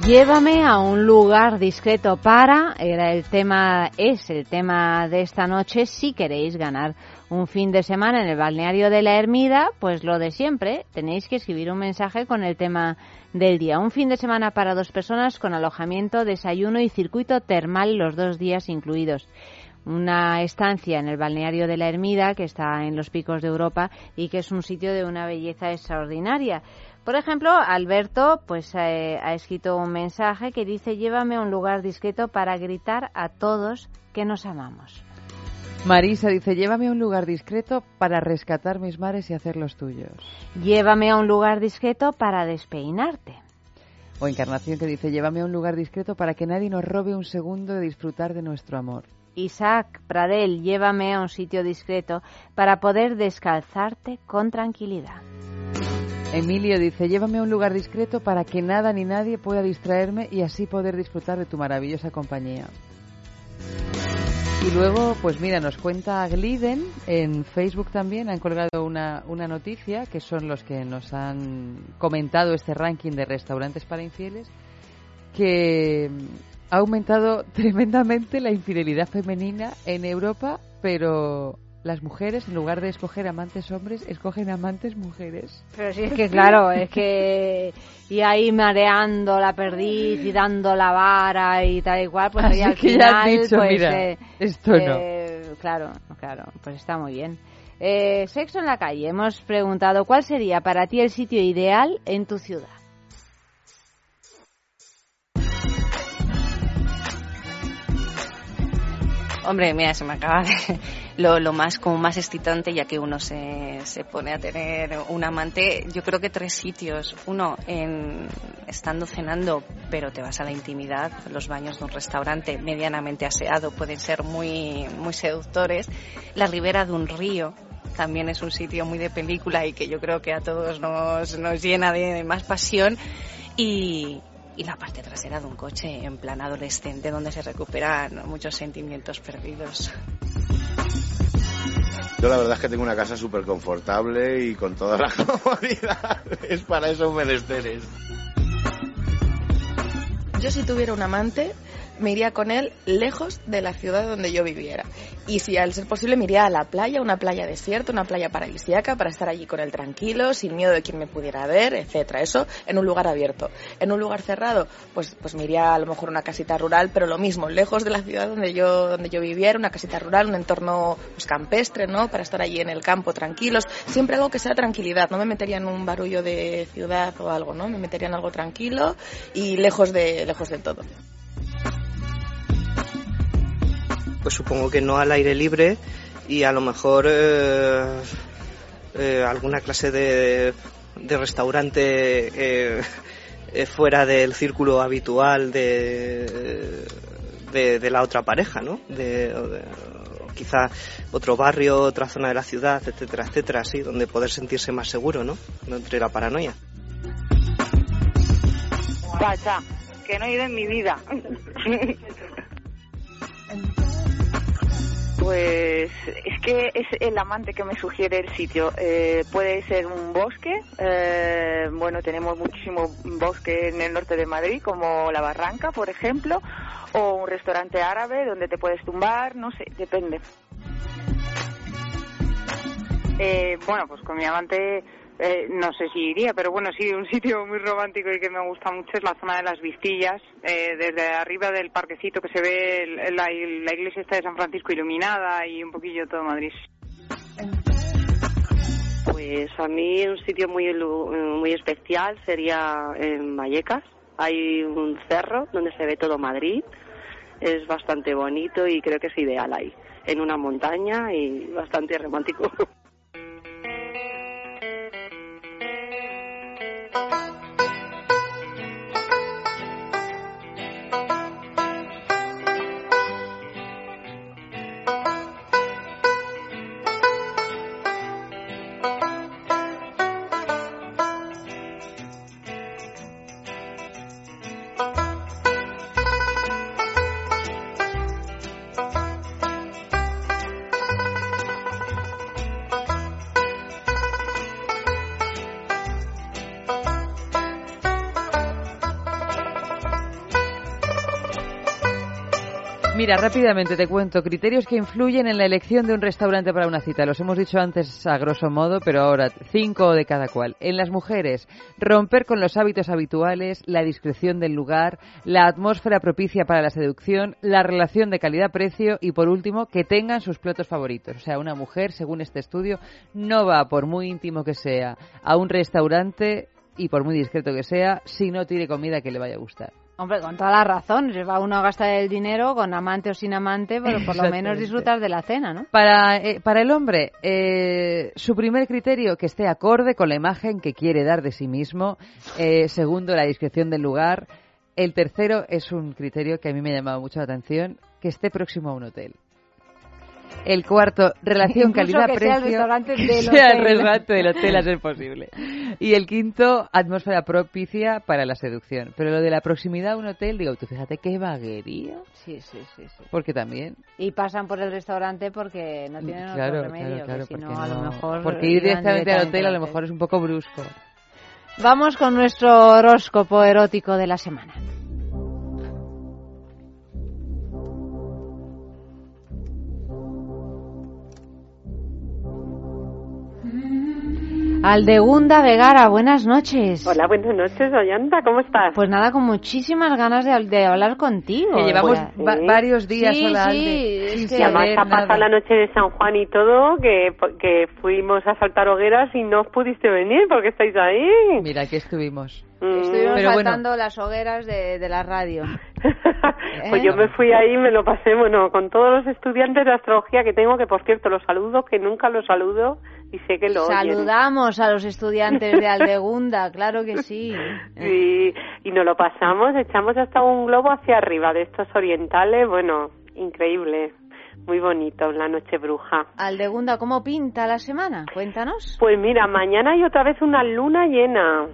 [SPEAKER 1] Llévame a un lugar discreto para, era el tema, es el tema de esta noche, si queréis ganar un fin de semana en el balneario de la Ermida, pues lo de siempre, tenéis que escribir un mensaje con el tema del día. Un fin de semana para dos personas con alojamiento, desayuno y circuito termal los dos días incluidos una estancia en el balneario de la Ermida, que está en los picos de Europa y que es un sitio de una belleza extraordinaria. Por ejemplo, Alberto pues eh, ha escrito un mensaje que dice llévame a un lugar discreto para gritar a todos que nos amamos.
[SPEAKER 2] Marisa dice, llévame a un lugar discreto para rescatar mis mares y hacer los tuyos.
[SPEAKER 1] Llévame a un lugar discreto para despeinarte.
[SPEAKER 2] O Encarnación que dice, llévame a un lugar discreto para que nadie nos robe un segundo de disfrutar de nuestro amor.
[SPEAKER 1] Isaac Pradel, llévame a un sitio discreto para poder descalzarte con tranquilidad.
[SPEAKER 2] Emilio dice, llévame a un lugar discreto para que nada ni nadie pueda distraerme y así poder disfrutar de tu maravillosa compañía. Y luego, pues mira, nos cuenta Gliden en Facebook también, han colgado una, una noticia, que son los que nos han comentado este ranking de restaurantes para infieles, que ha aumentado tremendamente la infidelidad femenina en Europa, pero las mujeres, en lugar de escoger amantes hombres, escogen amantes mujeres.
[SPEAKER 1] Pero sí, es que claro, es que y ahí mareando la perdiz y dando la vara y tal y cual, pues
[SPEAKER 2] Así
[SPEAKER 1] al
[SPEAKER 2] que ya has
[SPEAKER 1] final,
[SPEAKER 2] dicho,
[SPEAKER 1] pues,
[SPEAKER 2] mira,
[SPEAKER 1] eh,
[SPEAKER 2] esto no.
[SPEAKER 1] eh, Claro, claro, pues está muy bien. Eh, sexo en la calle. Hemos preguntado cuál sería para ti el sitio ideal en tu ciudad.
[SPEAKER 4] Hombre, mira, se me acaba de... Lo, más como más excitante, ya que uno se, se pone a tener un amante, yo creo que tres sitios. Uno, en, estando cenando, pero te vas a la intimidad, los baños de un restaurante medianamente aseado pueden ser muy, muy seductores. La ribera de un río, también es un sitio muy de película y que yo creo que a todos nos, nos llena de más pasión. Y, y la parte trasera de un coche en plan adolescente donde se recuperan muchos sentimientos perdidos.
[SPEAKER 5] Yo la verdad es que tengo una casa súper confortable y con toda la comodidad. Es para esos menesteres.
[SPEAKER 6] Yo si tuviera un amante, me iría con él lejos de la ciudad donde yo viviera. Y si al ser posible me iría a la playa, una playa desierta, una playa paradisíaca, para estar allí con él tranquilo, sin miedo de quien me pudiera ver, etcétera. Eso en un lugar abierto. En un lugar cerrado, pues, pues me iría a lo mejor a una casita rural, pero lo mismo, lejos de la ciudad donde yo, donde yo viviera, una casita rural, un entorno pues, campestre, ¿no? Para estar allí en el campo tranquilos. Siempre algo que sea tranquilidad. No me metería en un barullo de ciudad o algo, ¿no? Me metería en algo tranquilo y lejos de, lejos de todo.
[SPEAKER 7] Pues supongo que no al aire libre y a lo mejor eh, eh, alguna clase de, de restaurante eh, eh, fuera del círculo habitual de, de, de la otra pareja, ¿no? De, quizá otro barrio, otra zona de la ciudad, etcétera, etcétera, sí, donde poder sentirse más seguro, ¿no? No entre la paranoia.
[SPEAKER 8] Pacha, que no he ido en mi vida. Pues es que es el amante que me sugiere el sitio. Eh, puede ser un bosque. eh, bueno, tenemos muchísimo bosque en el norte de Madrid, como la Barranca, por ejemplo, o un restaurante árabe donde te puedes tumbar, no sé, depende.
[SPEAKER 19] Eh, bueno, pues con mi amante eh, no sé si iría, pero bueno, sí, un sitio muy romántico y que me gusta mucho es la zona de las Vistillas, eh, desde arriba del parquecito que se ve la, la iglesia esta de San Francisco iluminada y un poquillo todo Madrid.
[SPEAKER 10] Pues a mí un sitio muy muy especial sería en Vallecas. Hay un cerro donde se ve todo Madrid. Es bastante bonito y creo que es ideal ahí. En una montaña y bastante romántico. thank you.
[SPEAKER 2] Mira, rápidamente te cuento criterios que influyen en la elección de un restaurante para una cita. Los hemos dicho antes a grosso modo, pero ahora cinco de cada cual. En las mujeres, romper con los hábitos habituales, la discreción del lugar, la atmósfera propicia para la seducción, la relación de calidad-precio y, por último, que tengan sus platos favoritos. O sea, una mujer, según este estudio, no va, por muy íntimo que sea, a un restaurante y por muy discreto que sea, si no tiene comida que le vaya a gustar.
[SPEAKER 1] Hombre, con toda la razón. Se va uno a gastar el dinero con amante o sin amante, pero por lo menos disfrutar de la cena, ¿no?
[SPEAKER 2] Para, eh, para el hombre, eh, su primer criterio, que esté acorde con la imagen que quiere dar de sí mismo. Eh, segundo, la discreción del lugar. El tercero es un criterio que a mí me ha llamado mucho la atención, que esté próximo a un hotel. El cuarto, relación
[SPEAKER 1] Incluso que sea el
[SPEAKER 2] calidad-precio.
[SPEAKER 1] restaurante del
[SPEAKER 2] Sea el
[SPEAKER 1] hotel.
[SPEAKER 2] restaurante del hotel a ser posible. Y el quinto, atmósfera propicia para la seducción. Pero lo de la proximidad a un hotel, digo, tú fíjate qué vaguería.
[SPEAKER 1] Sí, sí, sí, sí.
[SPEAKER 2] Porque también
[SPEAKER 1] Y pasan por el restaurante porque no tienen
[SPEAKER 2] Claro,
[SPEAKER 1] otro remedio,
[SPEAKER 2] claro, claro,
[SPEAKER 1] que si no, a lo mejor...
[SPEAKER 2] Porque ir
[SPEAKER 1] iban
[SPEAKER 2] directamente al hotel a
[SPEAKER 1] directamente
[SPEAKER 2] lo mejor es un poco brusco.
[SPEAKER 1] Vamos con nuestro horóscopo erótico de la semana. Aldegunda Vegara, buenas noches.
[SPEAKER 10] Hola, buenas noches, Ollanta, ¿cómo estás?
[SPEAKER 1] Pues nada, con muchísimas ganas de, de hablar contigo.
[SPEAKER 2] Que llevamos
[SPEAKER 1] Pues,
[SPEAKER 2] va- varios días
[SPEAKER 1] sí,
[SPEAKER 2] sola,
[SPEAKER 1] sí, que-
[SPEAKER 10] Y además ha pasado la noche de San Juan y todo, que, que fuimos a saltar hogueras y no pudiste venir porque estáis ahí.
[SPEAKER 2] Mira, aquí estuvimos.
[SPEAKER 1] Estuvimos
[SPEAKER 20] Pero bueno.
[SPEAKER 1] faltando las hogueras de, de la radio.
[SPEAKER 20] Pues
[SPEAKER 1] ¿Eh?
[SPEAKER 20] yo me fui ahí y me lo pasé, bueno, con todos los estudiantes de astrología que tengo, que por cierto los saludo, que nunca los saludo y sé que lo oyen.
[SPEAKER 1] Saludamos a los estudiantes de Aldegunda, claro que sí.
[SPEAKER 20] Y, y nos lo pasamos, echamos hasta un globo hacia arriba de estos orientales, bueno, increíble, muy bonito, la noche bruja.
[SPEAKER 1] Aldegunda, ¿cómo pinta la semana? Cuéntanos.
[SPEAKER 20] Pues mira, mañana hay otra vez una luna llena.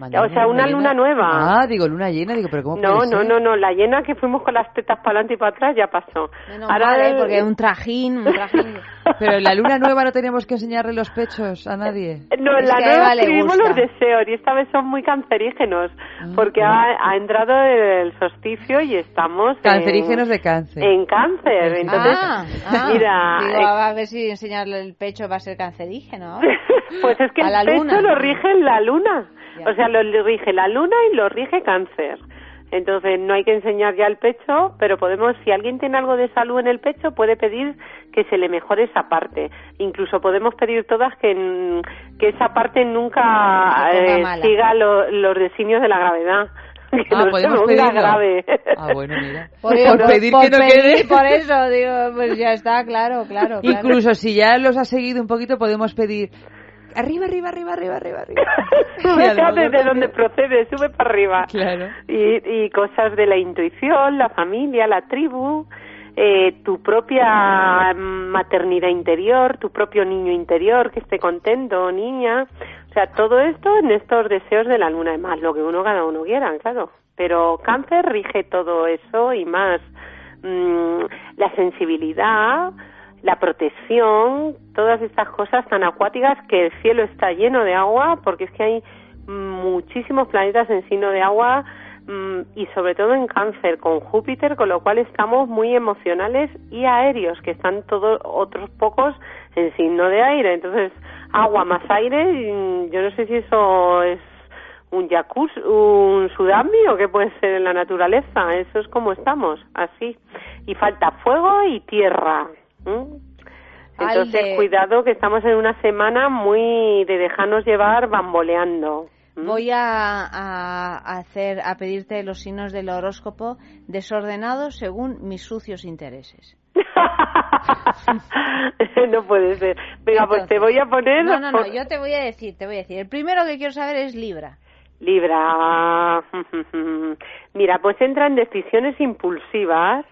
[SPEAKER 2] Mañana
[SPEAKER 20] o sea, una luna nueva.
[SPEAKER 2] Ah, digo, luna llena, digo, pero ¿cómo
[SPEAKER 20] No,
[SPEAKER 2] puede
[SPEAKER 20] no,
[SPEAKER 2] ser?
[SPEAKER 20] no, no, la llena que fuimos con las tetas para adelante y para atrás ya pasó.
[SPEAKER 1] Menos
[SPEAKER 20] Ahora
[SPEAKER 1] mal, ¿eh?
[SPEAKER 20] el-
[SPEAKER 1] porque un trajín, un trajín.
[SPEAKER 2] Pero en la luna nueva no tenemos que enseñarle los pechos a nadie.
[SPEAKER 20] No, en
[SPEAKER 1] Es
[SPEAKER 20] la nueva
[SPEAKER 1] le
[SPEAKER 20] escribimos
[SPEAKER 1] gusta.
[SPEAKER 20] los deseos y esta vez son muy cancerígenos
[SPEAKER 2] Ah,
[SPEAKER 20] porque ha, ha entrado el solsticio y estamos en-
[SPEAKER 2] Cancerígenos de cáncer.
[SPEAKER 20] en cáncer. Entonces,
[SPEAKER 1] ah, ah.
[SPEAKER 20] mira,
[SPEAKER 1] Digo,
[SPEAKER 20] eh,
[SPEAKER 1] a ver si enseñarle el pecho va a ser cancerígeno.
[SPEAKER 20] pues es que
[SPEAKER 1] a
[SPEAKER 20] el
[SPEAKER 1] la
[SPEAKER 20] pecho
[SPEAKER 1] luna.
[SPEAKER 20] lo rige la luna.
[SPEAKER 1] Ya.
[SPEAKER 20] O sea, lo rige la luna y lo rige cáncer. Entonces no hay que enseñar ya el pecho, pero podemos, si alguien tiene algo de salud en el pecho, puede pedir que se le mejore esa parte. Incluso podemos pedir todas que, que esa parte nunca eh, siga lo- los designios de la gravedad. Que
[SPEAKER 2] Ah,
[SPEAKER 20] no
[SPEAKER 2] podemos pedirlo.
[SPEAKER 20] grave.
[SPEAKER 2] Ah, bueno, mira.
[SPEAKER 1] Por,
[SPEAKER 2] Por
[SPEAKER 1] por-
[SPEAKER 2] pedir
[SPEAKER 1] por
[SPEAKER 2] que no
[SPEAKER 1] pedir,
[SPEAKER 2] quede.
[SPEAKER 1] Por eso, digo, pues ya está, claro, claro. claro.
[SPEAKER 2] Incluso si ya los ha seguido un poquito, podemos pedir arriba, arriba, arriba, arriba, arriba, arriba. Y mejor
[SPEAKER 20] desde donde procede, sube para arriba.
[SPEAKER 2] Claro.
[SPEAKER 20] Y, y cosas de la intuición, la familia, la tribu, eh, tu propia maternidad interior, tu propio niño interior que esté contento niña. O sea, todo esto en estos deseos de la luna, más lo que uno cada uno quiera, claro. Pero cáncer rige todo eso y más. Mm, la sensibilidad, la protección, todas estas cosas tan acuáticas que el cielo está lleno de agua, porque es que hay muchísimos planetas en signo de agua mm, y sobre todo en cáncer con Júpiter, con lo cual estamos muy emocionales y aéreos, que están todos otros pocos en signo de aire. Entonces, agua más aire, yo no sé si eso es un jacuzzi, un tsunami o qué puede ser en la naturaleza. Eso es como estamos, así. Y falta fuego y tierra. ¿M? Entonces,
[SPEAKER 1] Alde.
[SPEAKER 20] cuidado que estamos en una semana muy de dejarnos llevar bamboleando. ¿m?
[SPEAKER 1] Voy a, a hacer, a pedirte los signos del horóscopo desordenados según mis sucios intereses.
[SPEAKER 20] no puede ser. Venga, pues te voy a poner...
[SPEAKER 1] No, no, no,
[SPEAKER 20] por-
[SPEAKER 1] yo te voy a decir, te voy a decir. El primero que quiero saber es Libra.
[SPEAKER 20] Libra. Mira, pues entra en decisiones impulsivas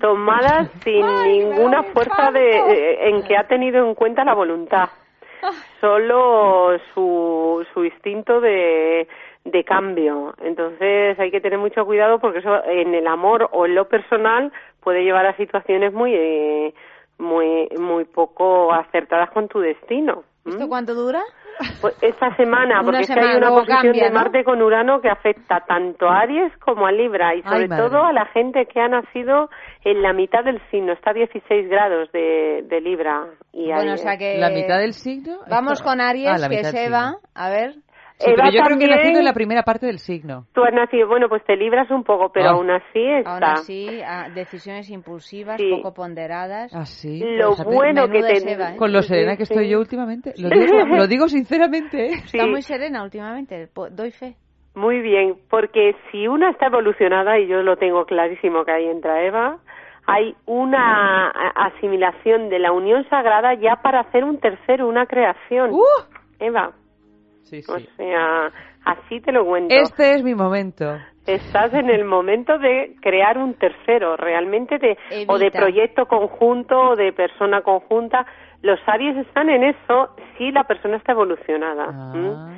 [SPEAKER 20] tomadas sin ninguna fuerza de, eh, en que ha tenido en cuenta la voluntad. Solo su, su instinto de, de cambio. Entonces hay que tener mucho cuidado porque eso en el amor o en lo personal puede llevar a situaciones muy, eh, muy, muy poco acertadas con tu destino.
[SPEAKER 1] ¿Esto cuánto dura?
[SPEAKER 20] Pues esta semana,
[SPEAKER 1] Una
[SPEAKER 20] porque es que hay una posición
[SPEAKER 1] cambia,
[SPEAKER 20] de
[SPEAKER 1] ¿no?
[SPEAKER 20] Marte con Urano que afecta tanto a Aries como a Libra y sobre
[SPEAKER 2] Ay,
[SPEAKER 20] todo a la gente que ha nacido en la mitad del signo, está a 16 grados de, de Libra y
[SPEAKER 1] Bueno, o sea que...
[SPEAKER 2] ¿La mitad del signo?
[SPEAKER 1] Vamos con Aries,
[SPEAKER 2] Ah,
[SPEAKER 1] que Eva.
[SPEAKER 2] signo.
[SPEAKER 1] A ver.
[SPEAKER 2] Sí,
[SPEAKER 20] Eva
[SPEAKER 2] pero yo creo que he
[SPEAKER 20] también-
[SPEAKER 2] nacido en la primera parte del signo.
[SPEAKER 20] Tú has nacido, bueno, pues te libras un poco, pero
[SPEAKER 2] Ah.
[SPEAKER 20] aún así está.
[SPEAKER 1] Aún así, ah, decisiones impulsivas,
[SPEAKER 20] Sí.
[SPEAKER 1] poco ponderadas.
[SPEAKER 2] Ah, sí.
[SPEAKER 20] Lo
[SPEAKER 2] Fíjate.
[SPEAKER 20] bueno que te...
[SPEAKER 1] ¿eh?
[SPEAKER 2] Con lo serena que
[SPEAKER 20] sí.
[SPEAKER 2] estoy yo últimamente. Lo digo, lo digo sinceramente. ¿eh?
[SPEAKER 20] Sí.
[SPEAKER 1] Está muy serena últimamente, doy fe.
[SPEAKER 20] Muy bien, porque si una está evolucionada, y yo lo tengo clarísimo que ahí entra Eva, hay una asimilación de la unión sagrada ya para hacer un tercero, una creación.
[SPEAKER 2] ¡Uh!
[SPEAKER 20] Eva,
[SPEAKER 2] Sí,
[SPEAKER 20] o sea, así te lo cuento.
[SPEAKER 2] Este es mi momento.
[SPEAKER 20] Estás en el momento de crear un tercero, realmente de o de proyecto conjunto o de persona conjunta. Los Aries están en eso si la persona está evolucionada.
[SPEAKER 2] Ah.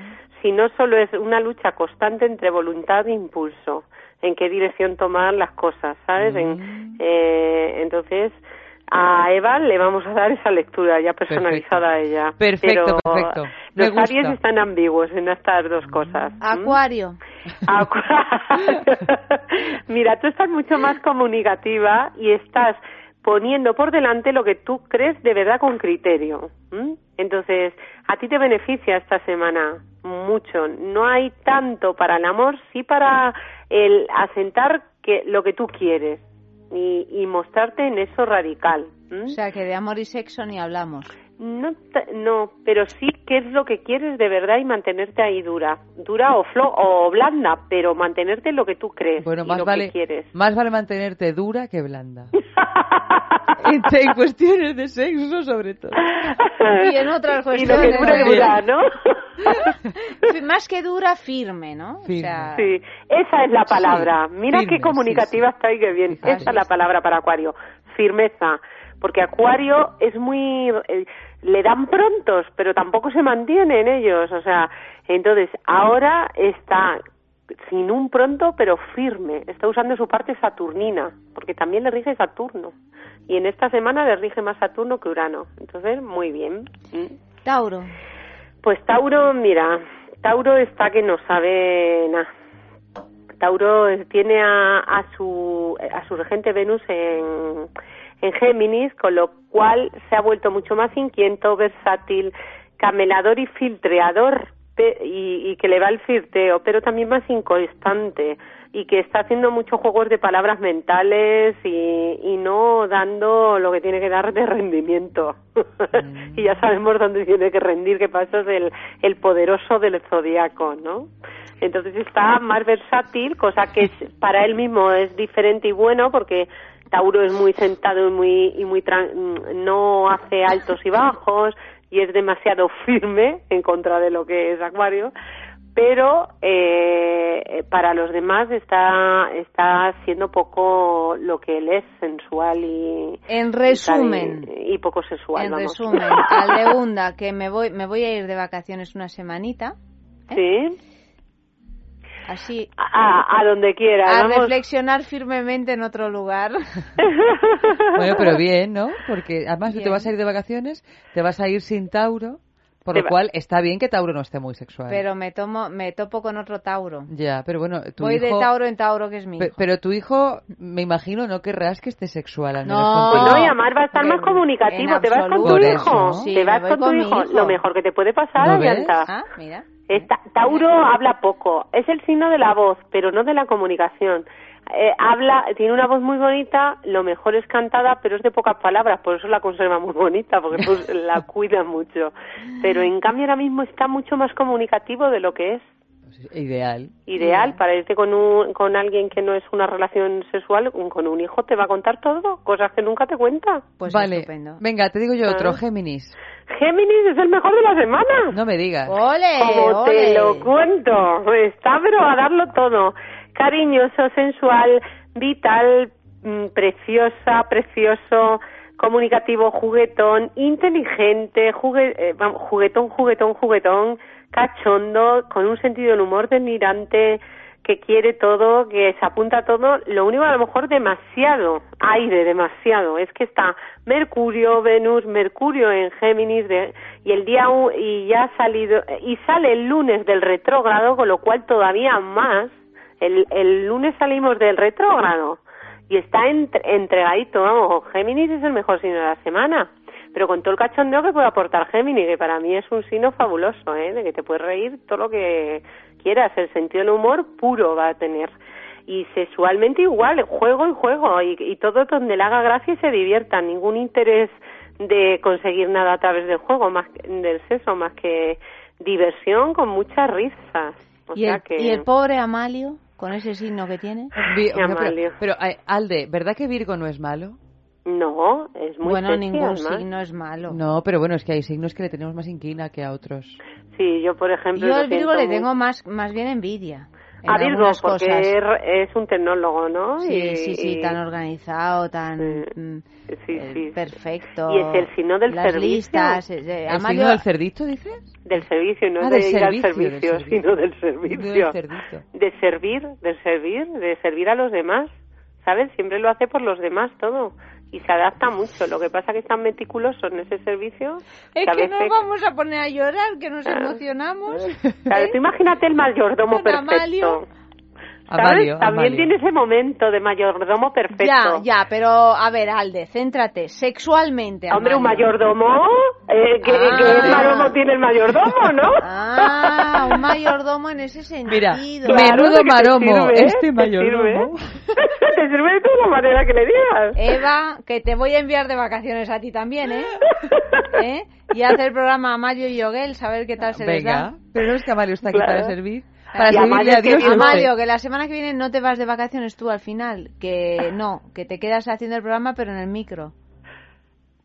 [SPEAKER 20] Si no solo es una lucha constante entre voluntad e impulso, en qué dirección tomar las cosas, ¿sabes? En-
[SPEAKER 2] Mm.
[SPEAKER 20] eh, entonces a Eva le vamos a dar esa lectura ya personalizada a ella.
[SPEAKER 2] Perfecto,
[SPEAKER 20] Pero
[SPEAKER 2] perfecto. Me
[SPEAKER 20] Los Aries
[SPEAKER 2] gusta.
[SPEAKER 20] están ambiguos en estas dos cosas.
[SPEAKER 1] Acuario.
[SPEAKER 20] Acuario. Mira, tú estás mucho más comunicativa y estás poniendo por delante lo que tú crees de verdad con criterio. ¿m? Entonces, a ti te beneficia esta semana mucho. No hay tanto para el amor, sí para el asentar que lo que tú quieres y, y mostrarte en eso radical. ¿m?
[SPEAKER 1] O sea, que de amor y sexo ni hablamos.
[SPEAKER 20] No, no, pero sí qué es lo que quieres de verdad y mantenerte ahí dura, dura o flo o blanda, pero mantenerte en lo que tú crees
[SPEAKER 2] Bueno,
[SPEAKER 20] y
[SPEAKER 2] más
[SPEAKER 20] lo
[SPEAKER 2] vale,
[SPEAKER 20] que quieres.
[SPEAKER 2] más vale mantenerte dura que blanda. en, en cuestiones de sexo, sobre todo.
[SPEAKER 1] Y en otras
[SPEAKER 20] Y lo que
[SPEAKER 1] cuestiones.
[SPEAKER 20] dura que dura, ¿no?
[SPEAKER 1] Más que dura, firme, ¿no? O sea,
[SPEAKER 20] Sí, esa es la palabra. Mira
[SPEAKER 1] firme,
[SPEAKER 20] qué comunicativa está y qué bien. Esa es la palabra para Acuario. Firmeza. Porque Acuario es muy... eh, le dan prontos, pero tampoco se mantienen ellos. O sea, entonces ahora está sin un pronto, pero firme. Está usando su parte saturnina, porque también le rige Saturno. Y en esta semana le rige más Saturno que Urano. Entonces, muy bien. Mm.
[SPEAKER 1] Tauro.
[SPEAKER 20] Pues Tauro, mira, Tauro está que no sabe nada. Tauro tiene a, a su a su regente Venus en, en Géminis, con lo cual se ha vuelto mucho más inquieto, versátil, camelador y filtreador y, y que le va el flirteo, pero también más inconstante y que está haciendo muchos juegos de palabras mentales y, y no dando lo que tiene que dar de rendimiento. y ya sabemos dónde tiene que rendir, que eso es el, el poderoso del zodiaco, ¿no? Entonces está más versátil, cosa que para él mismo es diferente y bueno porque Tauro es muy sentado y muy y muy no hace altos y bajos y es demasiado firme en contra de lo que es Acuario, pero eh, para los demás está está siendo poco lo que él es sensual y
[SPEAKER 1] En resumen.
[SPEAKER 20] y, y poco sexual
[SPEAKER 1] En
[SPEAKER 20] vamos.
[SPEAKER 1] resumen, Aldeunda, que me voy, me voy a ir de vacaciones una semanita.
[SPEAKER 20] sí
[SPEAKER 1] Así.
[SPEAKER 20] a, a donde quiera
[SPEAKER 1] A
[SPEAKER 20] vamos.
[SPEAKER 1] reflexionar firmemente en otro lugar.
[SPEAKER 2] Bueno, pero bien, ¿no? Porque además tú te
[SPEAKER 1] Bien.
[SPEAKER 2] vas a ir de vacaciones, te vas a ir sin Tauro, por lo cual está bien que Tauro no esté muy sexual.
[SPEAKER 1] Pero me tomo, me topo con otro Tauro.
[SPEAKER 2] Ya, pero bueno, tu
[SPEAKER 1] Voy
[SPEAKER 2] hijo...
[SPEAKER 1] de Tauro en Tauro, que es mi
[SPEAKER 2] Pe-
[SPEAKER 1] hijo.
[SPEAKER 2] Pero tu hijo, me imagino, no querrás que esté sexual, al menos
[SPEAKER 1] No.
[SPEAKER 2] contigo.
[SPEAKER 20] No, y además va a estar más comunicativo. Te vas con tu hijo.
[SPEAKER 1] Sí,
[SPEAKER 20] te vas con tu
[SPEAKER 1] con
[SPEAKER 20] hijo.
[SPEAKER 1] hijo.
[SPEAKER 20] Lo mejor que te puede pasar,
[SPEAKER 2] ¿No ves?
[SPEAKER 1] Ah, mira.
[SPEAKER 20] Esta- Tauro habla poco. Es el signo de la voz, pero no de la comunicación. Eh, habla, tiene una voz muy bonita, lo mejor es cantada, pero es de pocas palabras, por eso la conserva muy bonita, porque pues, la cuida mucho. Pero en cambio ahora mismo está mucho más comunicativo de lo que es
[SPEAKER 2] Ideal.
[SPEAKER 20] ideal para irte con un, con alguien que no es una relación sexual, con un hijo te va a contar todo, cosas que nunca te cuenta.
[SPEAKER 1] Pues
[SPEAKER 2] vale, venga, te digo yo otro,
[SPEAKER 20] Ah.
[SPEAKER 2] Géminis.
[SPEAKER 20] Géminis es el mejor de la semana.
[SPEAKER 2] No me digas.
[SPEAKER 1] ¡Ole!
[SPEAKER 20] Como
[SPEAKER 1] ole!
[SPEAKER 20] te lo cuento, está pero a darlo todo. Cariñoso, sensual, vital, mm, preciosa, precioso, comunicativo, juguetón, inteligente, jugue- eh, juguetón, juguetón, juguetón, cachondo, con un sentido del humor delirante, que quiere todo, que se apunta a todo, lo único a lo mejor demasiado, aire, demasiado, es que está Mercurio, Venus, Mercurio en Géminis de- y el día y ya ha salido y sale el lunes del retrógrado, con lo cual todavía más, el, el lunes salimos del retrógrado y está entre- entregadito, vamos, Géminis es el mejor signo de la semana. Pero con todo el cachondeo que puede aportar Géminis, que para mí es un signo fabuloso, ¿eh? De que te puedes reír todo lo que quieras. El sentido del humor puro va a tener. Y sexualmente igual, juego y juego. Y, y todo donde le haga gracia y se divierta. Ningún interés de conseguir nada a través del juego, más que- del sexo, más que diversión con muchas risas. O
[SPEAKER 1] ¿Y,
[SPEAKER 20] sea
[SPEAKER 1] el,
[SPEAKER 20] que...
[SPEAKER 1] y el pobre Amalio, con ese signo que tiene.
[SPEAKER 2] Pero, pero, eh, Alde, ¿verdad que Virgo no es malo?
[SPEAKER 20] No, es muy
[SPEAKER 1] bueno,
[SPEAKER 20] sexy,
[SPEAKER 1] ningún
[SPEAKER 20] además.
[SPEAKER 1] signo es malo.
[SPEAKER 2] No, pero bueno, es que hay signos que le tenemos más inquina que a otros.
[SPEAKER 20] Sí, yo por ejemplo...
[SPEAKER 1] Yo al Virgo le
[SPEAKER 20] muy-
[SPEAKER 1] tengo más, más bien envidia. en
[SPEAKER 20] A Virgo, porque
[SPEAKER 1] cosas.
[SPEAKER 20] es, un tecnólogo, ¿no?
[SPEAKER 1] Sí,
[SPEAKER 20] Y-
[SPEAKER 1] sí, sí,
[SPEAKER 20] y-
[SPEAKER 1] tan organizado, tan mm,
[SPEAKER 20] sí,
[SPEAKER 1] eh,
[SPEAKER 20] sí.
[SPEAKER 1] perfecto.
[SPEAKER 20] Y es el signo del
[SPEAKER 1] Las
[SPEAKER 20] servicio.
[SPEAKER 1] listas, eh, eh,
[SPEAKER 2] ¿El signo del cerdito, dices?
[SPEAKER 20] Del servicio, no
[SPEAKER 2] Ah,
[SPEAKER 20] de
[SPEAKER 2] del
[SPEAKER 20] ir al
[SPEAKER 2] servicio, del
[SPEAKER 20] sino del servicio.
[SPEAKER 2] del.
[SPEAKER 20] De servir, de servir, de servir a los demás. ¿Sabes? Siempre lo hace por los demás todo. Y se adapta mucho. Lo que pasa que es tan meticuloso en ese servicio.
[SPEAKER 1] Es
[SPEAKER 20] que
[SPEAKER 1] que nos vamos a poner a llorar, que nos
[SPEAKER 20] Ah.
[SPEAKER 1] emocionamos.
[SPEAKER 20] Claro, tú imagínate el mayordomo
[SPEAKER 1] Amalio.
[SPEAKER 20] Perfecto. ¿Sabes?
[SPEAKER 2] Amalio,
[SPEAKER 20] También tiene ese momento de mayordomo perfecto.
[SPEAKER 1] Ya, ya, pero a ver, Alde, céntrate. Sexualmente.
[SPEAKER 20] Hombre, un mayordomo, eh, que,
[SPEAKER 1] Ah.
[SPEAKER 20] que mayordomo tiene el mayordomo, ¿no?
[SPEAKER 1] Ah, un mayordomo en ese sentido.
[SPEAKER 2] Mira,
[SPEAKER 20] Claro,
[SPEAKER 2] menudo maromo,
[SPEAKER 20] sirve,
[SPEAKER 2] este
[SPEAKER 20] te
[SPEAKER 2] mayordomo.
[SPEAKER 20] te sirve de toda la manera que le digas.
[SPEAKER 1] Eva, que te voy a enviar de vacaciones a ti también, ¿eh? ¿Eh? Y hacer el programa Amalia y Yoguel, saber qué tal se les
[SPEAKER 2] Venga,
[SPEAKER 1] da.
[SPEAKER 2] pero no es que Amalio está aquí
[SPEAKER 20] Claro.
[SPEAKER 2] para servir. Para
[SPEAKER 20] Y Amalio
[SPEAKER 2] a Dios.
[SPEAKER 20] que.
[SPEAKER 1] Amalio, la semana que viene no te vas de vacaciones tú al final, que no, que te quedas haciendo el programa pero en el micro.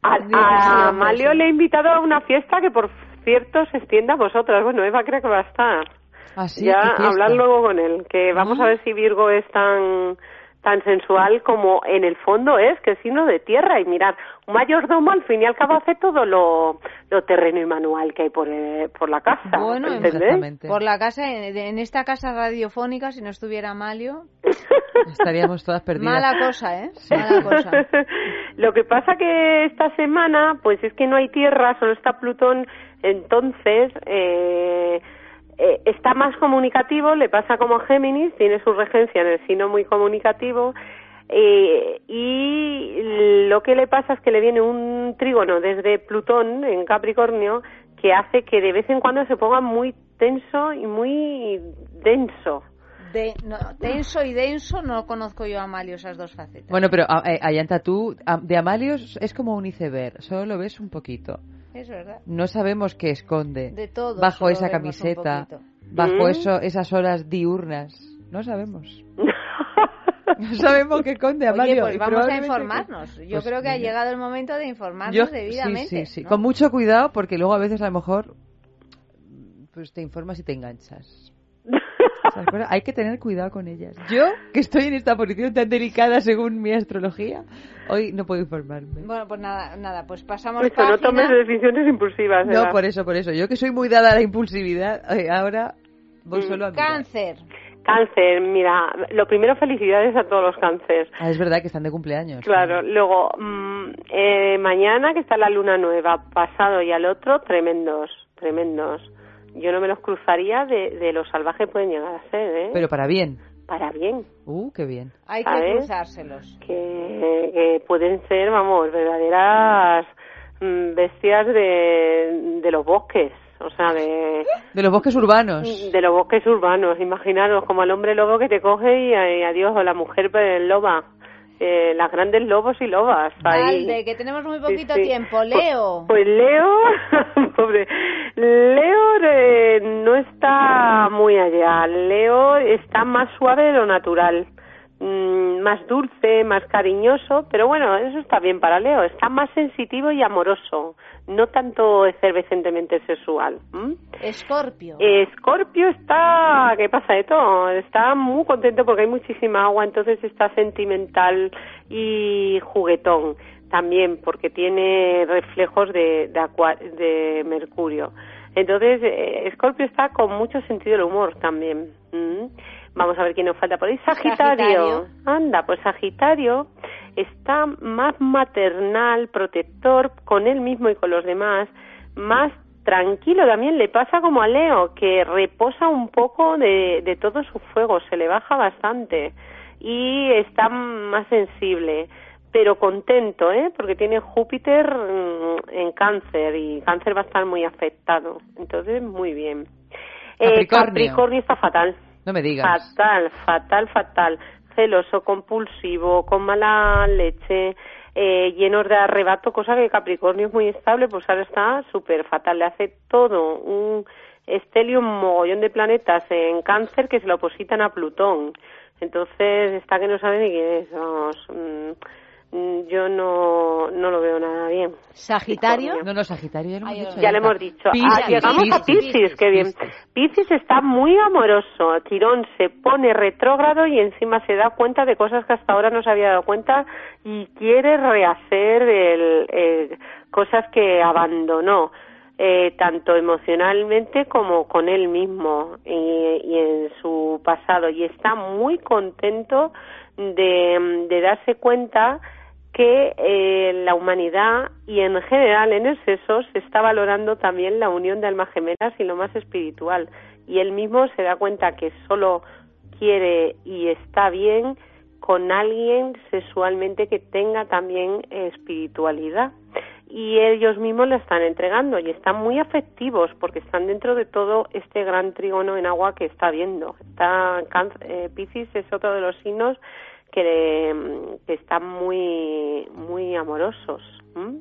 [SPEAKER 20] A, Amalio le he invitado a una fiesta que, por cierto, se extienda a vosotras. Bueno, Eva creo que va a estar.
[SPEAKER 2] Ah, sí,
[SPEAKER 20] ya hablar luego con él. Que vamos
[SPEAKER 2] Ah.
[SPEAKER 20] a ver si Virgo es tan tan sensual como en el fondo es, que es signo de tierra. Y mirad, un mayordomo al fin y al cabo hace todo lo, lo terreno y manual que hay por, eh, por la casa.
[SPEAKER 1] Bueno,
[SPEAKER 20] ¿entendéis?
[SPEAKER 1] por la casa, en, en esta casa radiofónica, si no estuviera Amalio,
[SPEAKER 2] Estaríamos todas perdidas.
[SPEAKER 1] mala cosa, ¿eh? Mala cosa.
[SPEAKER 20] Lo que pasa que esta semana, pues es que no hay tierra, solo está Plutón, entonces eh, eh, está más comunicativo, le pasa como a Géminis, tiene su regencia en el signo muy comunicativo, eh, y lo que le pasa es que le viene un trígono desde Plutón en Capricornio que hace que de vez en cuando se ponga muy tenso y muy denso.
[SPEAKER 1] De, no, tenso y denso no conozco yo a Amalio esas dos facetas.
[SPEAKER 2] Bueno, pero a- eh, Ayanta, tú a- de Amalio es como un iceberg, solo lo ves un poquito.
[SPEAKER 1] Es verdad.
[SPEAKER 2] No sabemos qué esconde
[SPEAKER 1] De todo
[SPEAKER 2] bajo esa camiseta, bajo
[SPEAKER 20] ¿Mm?
[SPEAKER 2] eso, esas horas diurnas. No sabemos. No sabemos qué esconde
[SPEAKER 1] Oye,
[SPEAKER 2] Amalio.
[SPEAKER 1] pues vamos a informarnos. Yo
[SPEAKER 2] Pues
[SPEAKER 1] creo que ha llegado el momento de informarnos
[SPEAKER 2] Yo-
[SPEAKER 1] debidamente.
[SPEAKER 2] Sí, sí, sí.
[SPEAKER 1] ¿no?
[SPEAKER 2] Con mucho cuidado porque luego a veces a lo mejor pues te informas y te enganchas. Hay que tener cuidado con ellas. Yo, que estoy en esta posición tan delicada según mi astrología, hoy no puedo informarme.
[SPEAKER 1] Bueno, pues nada, nada, pues pasamos
[SPEAKER 20] Eso, no
[SPEAKER 1] página.
[SPEAKER 20] tomes decisiones impulsivas.
[SPEAKER 2] No, por eso, por eso. Yo que soy muy dada a la impulsividad, eh, ahora voy
[SPEAKER 20] Mm.
[SPEAKER 2] solo a mirar.
[SPEAKER 1] Cáncer.
[SPEAKER 20] Cáncer, mira, lo primero felicidades a todos los cánceres.
[SPEAKER 2] Ah, es verdad que están de cumpleaños.
[SPEAKER 20] Claro, luego mm, eh, mañana que está la luna nueva, pasado y al otro, tremendos, tremendos. Yo no me los cruzaría de, de lo salvaje que pueden llegar a ser, ¿eh?
[SPEAKER 2] Pero para bien.
[SPEAKER 20] Para bien.
[SPEAKER 2] Uh, qué bien.
[SPEAKER 1] Hay que
[SPEAKER 20] ¿Sabes?
[SPEAKER 1] cruzárselos.
[SPEAKER 20] Que, que pueden ser, vamos, verdaderas mm, bestias de, de los bosques. O sea, de,
[SPEAKER 2] De los bosques urbanos.
[SPEAKER 20] de los bosques urbanos. Imaginaros como el hombre lobo que te coge y, y adiós, o la mujer pues, loba. Eh, las grandes lobos y lobas. ahí.
[SPEAKER 1] Valde, que tenemos muy
[SPEAKER 20] Sí,
[SPEAKER 1] poquito
[SPEAKER 20] sí.
[SPEAKER 1] tiempo. Leo.
[SPEAKER 20] Pues Leo, pobre, Leo eh, no está muy allá. Leo está más suave de lo natural, Mm, más dulce, más cariñoso, pero bueno, eso está bien para Leo. Está más sensitivo y amoroso, no tanto efervescentemente sexual.
[SPEAKER 1] Escorpio.
[SPEAKER 20] Escorpio está, ¿qué pasa de todo? Está muy contento porque hay muchísima agua, entonces está sentimental y juguetón también porque tiene reflejos de, de, de Mercurio. Entonces, eh, Escorpio está con mucho sentido del humor también. ¿m? Vamos a ver quién nos falta por ahí. Sagitario.
[SPEAKER 1] Sagitario.
[SPEAKER 20] Anda, pues Sagitario está más maternal, protector con él mismo y con los demás, más tranquilo también le pasa como a Leo, que reposa un poco de, de todo su fuego, se le baja bastante y está más sensible, pero contento, ¿eh? Porque tiene Júpiter mm, en cáncer y cáncer va a estar muy afectado, entonces muy bien. Eh,
[SPEAKER 2] Capricornio.
[SPEAKER 20] Capricornio está fatal.
[SPEAKER 2] No me digas.
[SPEAKER 20] Fatal, fatal, fatal. Celoso, compulsivo, con mala leche, eh, llenos de arrebato, cosa que Capricornio es muy estable, pues ahora está súper fatal. Le hace todo un estelio, un mogollón de planetas en cáncer que se lo opositan a Plutón. Entonces está que no sabe ni quién es. Vamos, mm, yo no, no lo veo nada bien.
[SPEAKER 1] Sagitario.
[SPEAKER 2] No, no, Sagitario ya lo hemos
[SPEAKER 1] Ay,
[SPEAKER 2] dicho.
[SPEAKER 20] Ya le hemos dicho.
[SPEAKER 2] Piscis,
[SPEAKER 20] Ah, llegamos a Piscis, qué bien. Piscis está muy amoroso. Quirón se pone retrógrado y encima se da cuenta de cosas que hasta ahora no se había dado cuenta y quiere rehacer el, el- cosas que abandonó. eh, tanto emocionalmente como con él mismo y, y en su pasado y está muy contento de, de darse cuenta que eh, la humanidad y en general en el sexo se está valorando también la unión de almas gemelas y lo más espiritual y él mismo se da cuenta que solo quiere y está bien con alguien sexualmente que tenga también espiritualidad y ellos mismos la están entregando y están muy afectivos porque están dentro de todo este gran trígono en agua que está viendo. Está eh, Piscis es otro de los signos que, que están muy, muy amorosos. ¿m?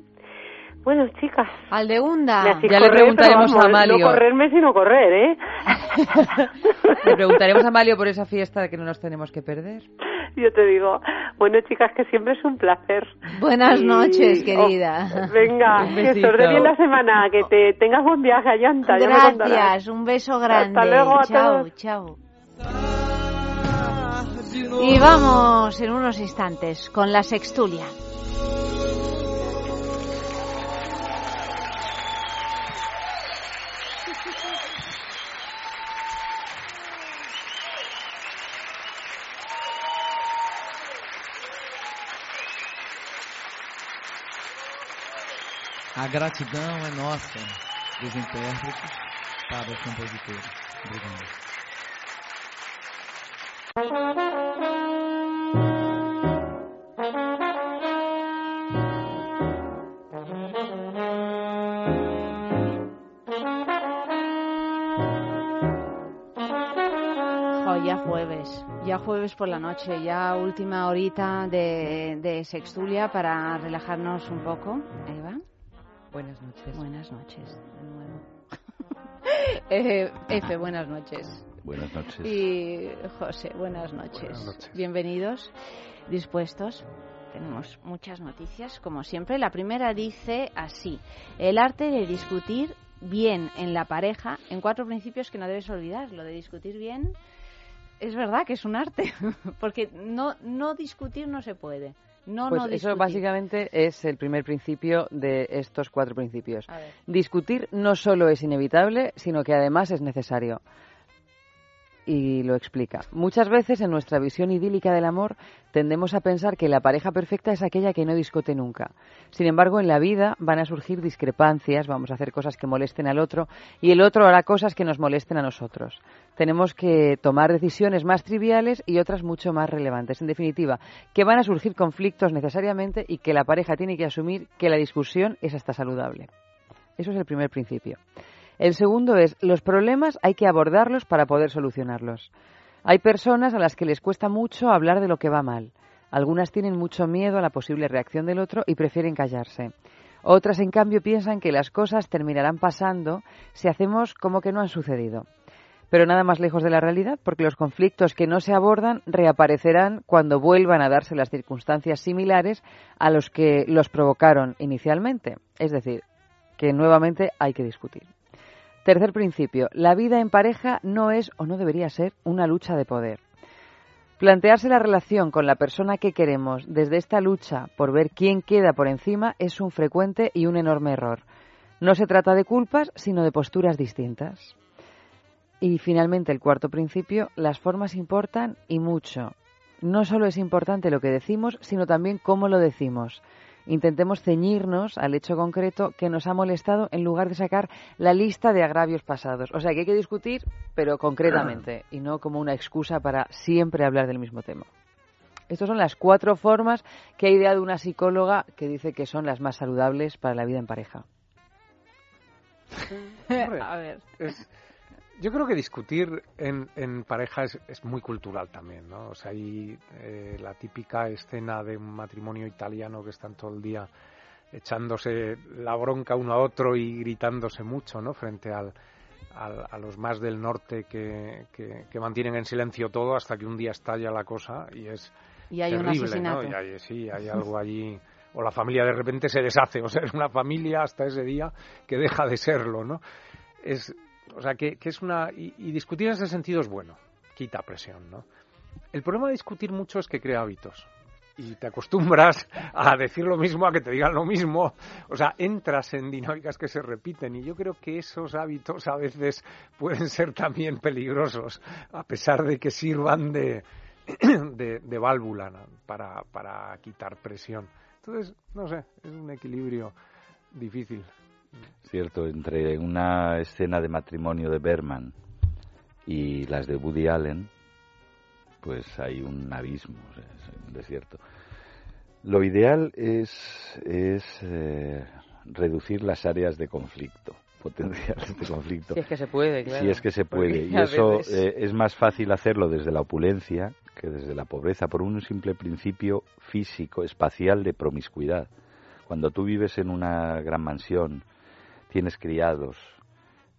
[SPEAKER 20] Bueno, chicas.
[SPEAKER 1] Aldegunda.
[SPEAKER 2] Ya le
[SPEAKER 20] correr,
[SPEAKER 2] preguntaremos
[SPEAKER 20] pero
[SPEAKER 2] a
[SPEAKER 20] vamos,
[SPEAKER 2] Mario.
[SPEAKER 20] No correrme sino correr, ¿eh?
[SPEAKER 2] Le preguntaremos a Mario por esa fiesta que no nos tenemos que perder.
[SPEAKER 20] Yo te digo, bueno, chicas, que siempre es un placer.
[SPEAKER 1] Buenas
[SPEAKER 20] Y-
[SPEAKER 1] noches,
[SPEAKER 20] oh,
[SPEAKER 1] querida.
[SPEAKER 20] venga,
[SPEAKER 1] Un
[SPEAKER 20] que os bien la semana, que te tengas buen viaje a Llanta. ya me.
[SPEAKER 1] Gracias, un beso grande.
[SPEAKER 20] Hasta luego a
[SPEAKER 1] chao,
[SPEAKER 20] todos.
[SPEAKER 1] chao. Y vamos en unos instantes con la sextulia.
[SPEAKER 21] A gratidão é nossa, dos intérpretes, para os compositores.
[SPEAKER 1] Ya jueves, ya jueves por la noche, ya última horita de, de sextulia para relajarnos un poco. Eva.
[SPEAKER 2] Buenas noches.
[SPEAKER 1] Buenas noches, de nuevo. Eh, Efe, buenas noches.
[SPEAKER 22] Buenas noches.
[SPEAKER 1] Y José, buenas noches.
[SPEAKER 22] Buenas noches.
[SPEAKER 1] Bienvenidos, dispuestos. Tenemos muchas noticias, como siempre. La primera dice así, el arte de discutir bien en la pareja en cuatro principios que no debes olvidar. Lo de discutir bien es verdad que es un arte, porque no, no discutir no se puede. No,
[SPEAKER 2] pues
[SPEAKER 1] no
[SPEAKER 2] eso básicamente es el primer principio de estos cuatro principios. Discutir no solo es inevitable, sino que además es necesario. Y lo explica. Muchas veces en nuestra visión idílica del amor tendemos a pensar que la pareja perfecta es aquella que no discute nunca. Sin embargo, en la vida van a surgir discrepancias, vamos a hacer cosas que molesten al otro y el otro hará cosas que nos molesten a nosotros. Tenemos que tomar decisiones más triviales y otras mucho más relevantes. En definitiva, que van a surgir conflictos necesariamente y que la pareja tiene que asumir que la discusión es hasta saludable. Eso es el primer principio. El segundo es, los problemas hay que abordarlos para poder solucionarlos. Hay personas a las que les cuesta mucho hablar de lo que va mal. Algunas tienen mucho miedo a la posible reacción del otro y prefieren callarse. Otras, en cambio, piensan que las cosas terminarán pasando si hacemos como que no han sucedido. Pero nada más lejos de la realidad, porque los conflictos que no se abordan reaparecerán cuando vuelvan a darse las circunstancias similares a los que los provocaron inicialmente. Es decir, que nuevamente hay que discutir. Tercer principio, la vida en pareja no es o no debería ser una lucha de poder. Plantearse la relación con la persona que queremos desde esta lucha por ver quién queda por encima es un frecuente y un enorme error. No se trata de culpas, sino de posturas distintas. Y finalmente el cuarto principio, las formas importan y mucho. No solo es importante lo que decimos, sino también cómo lo decimos. Intentemos ceñirnos al hecho concreto que nos ha molestado en lugar de sacar la lista de agravios pasados. O sea que hay que discutir, pero concretamente, y no como una excusa para siempre hablar del mismo tema. Estas son las cuatro formas que ha ideado una psicóloga que dice que son las más saludables para la vida en pareja.
[SPEAKER 1] A ver.
[SPEAKER 23] es- yo creo que discutir en, en pareja es, es muy cultural también, ¿no? O sea, hay eh, la típica escena de un matrimonio italiano que están todo el día echándose la bronca uno a otro y gritándose mucho, ¿no? Frente al, al- a los más del norte que, que, que mantienen en silencio todo hasta que un día estalla la cosa y es
[SPEAKER 1] Y hay un
[SPEAKER 23] terrible,
[SPEAKER 1] asesinato.
[SPEAKER 23] ¿no? Y hay- sí, hay algo allí o la familia de repente se deshace, o sea, es una familia hasta ese día que deja de serlo, ¿no? Es, o sea, que, que es una... Y, discutir en ese sentido es bueno, quita presión, ¿no? El problema de discutir mucho es que crea hábitos. Y te acostumbras a decir lo mismo, a que te digan lo mismo. O sea, entras en dinámicas que se repiten. Y yo creo que esos hábitos a veces pueden ser también peligrosos, a pesar de que sirvan de, de, válvula para, para quitar presión. Entonces, no sé, es un equilibrio difícil.
[SPEAKER 22] Cierto, entre una escena de matrimonio de Berman y las de Woody Allen, pues hay un abismo, o sea, es un desierto. Lo ideal es, es eh, reducir las áreas de conflicto, potenciales de conflicto.
[SPEAKER 2] Si es que se puede, claro.
[SPEAKER 22] Si es que se puede.
[SPEAKER 2] Porque
[SPEAKER 22] Y eso
[SPEAKER 2] veces-
[SPEAKER 22] eh, es más fácil hacerlo desde la opulencia que desde la pobreza, por un simple principio físico, espacial de promiscuidad. Cuando tú vives en una gran mansión, tienes criados,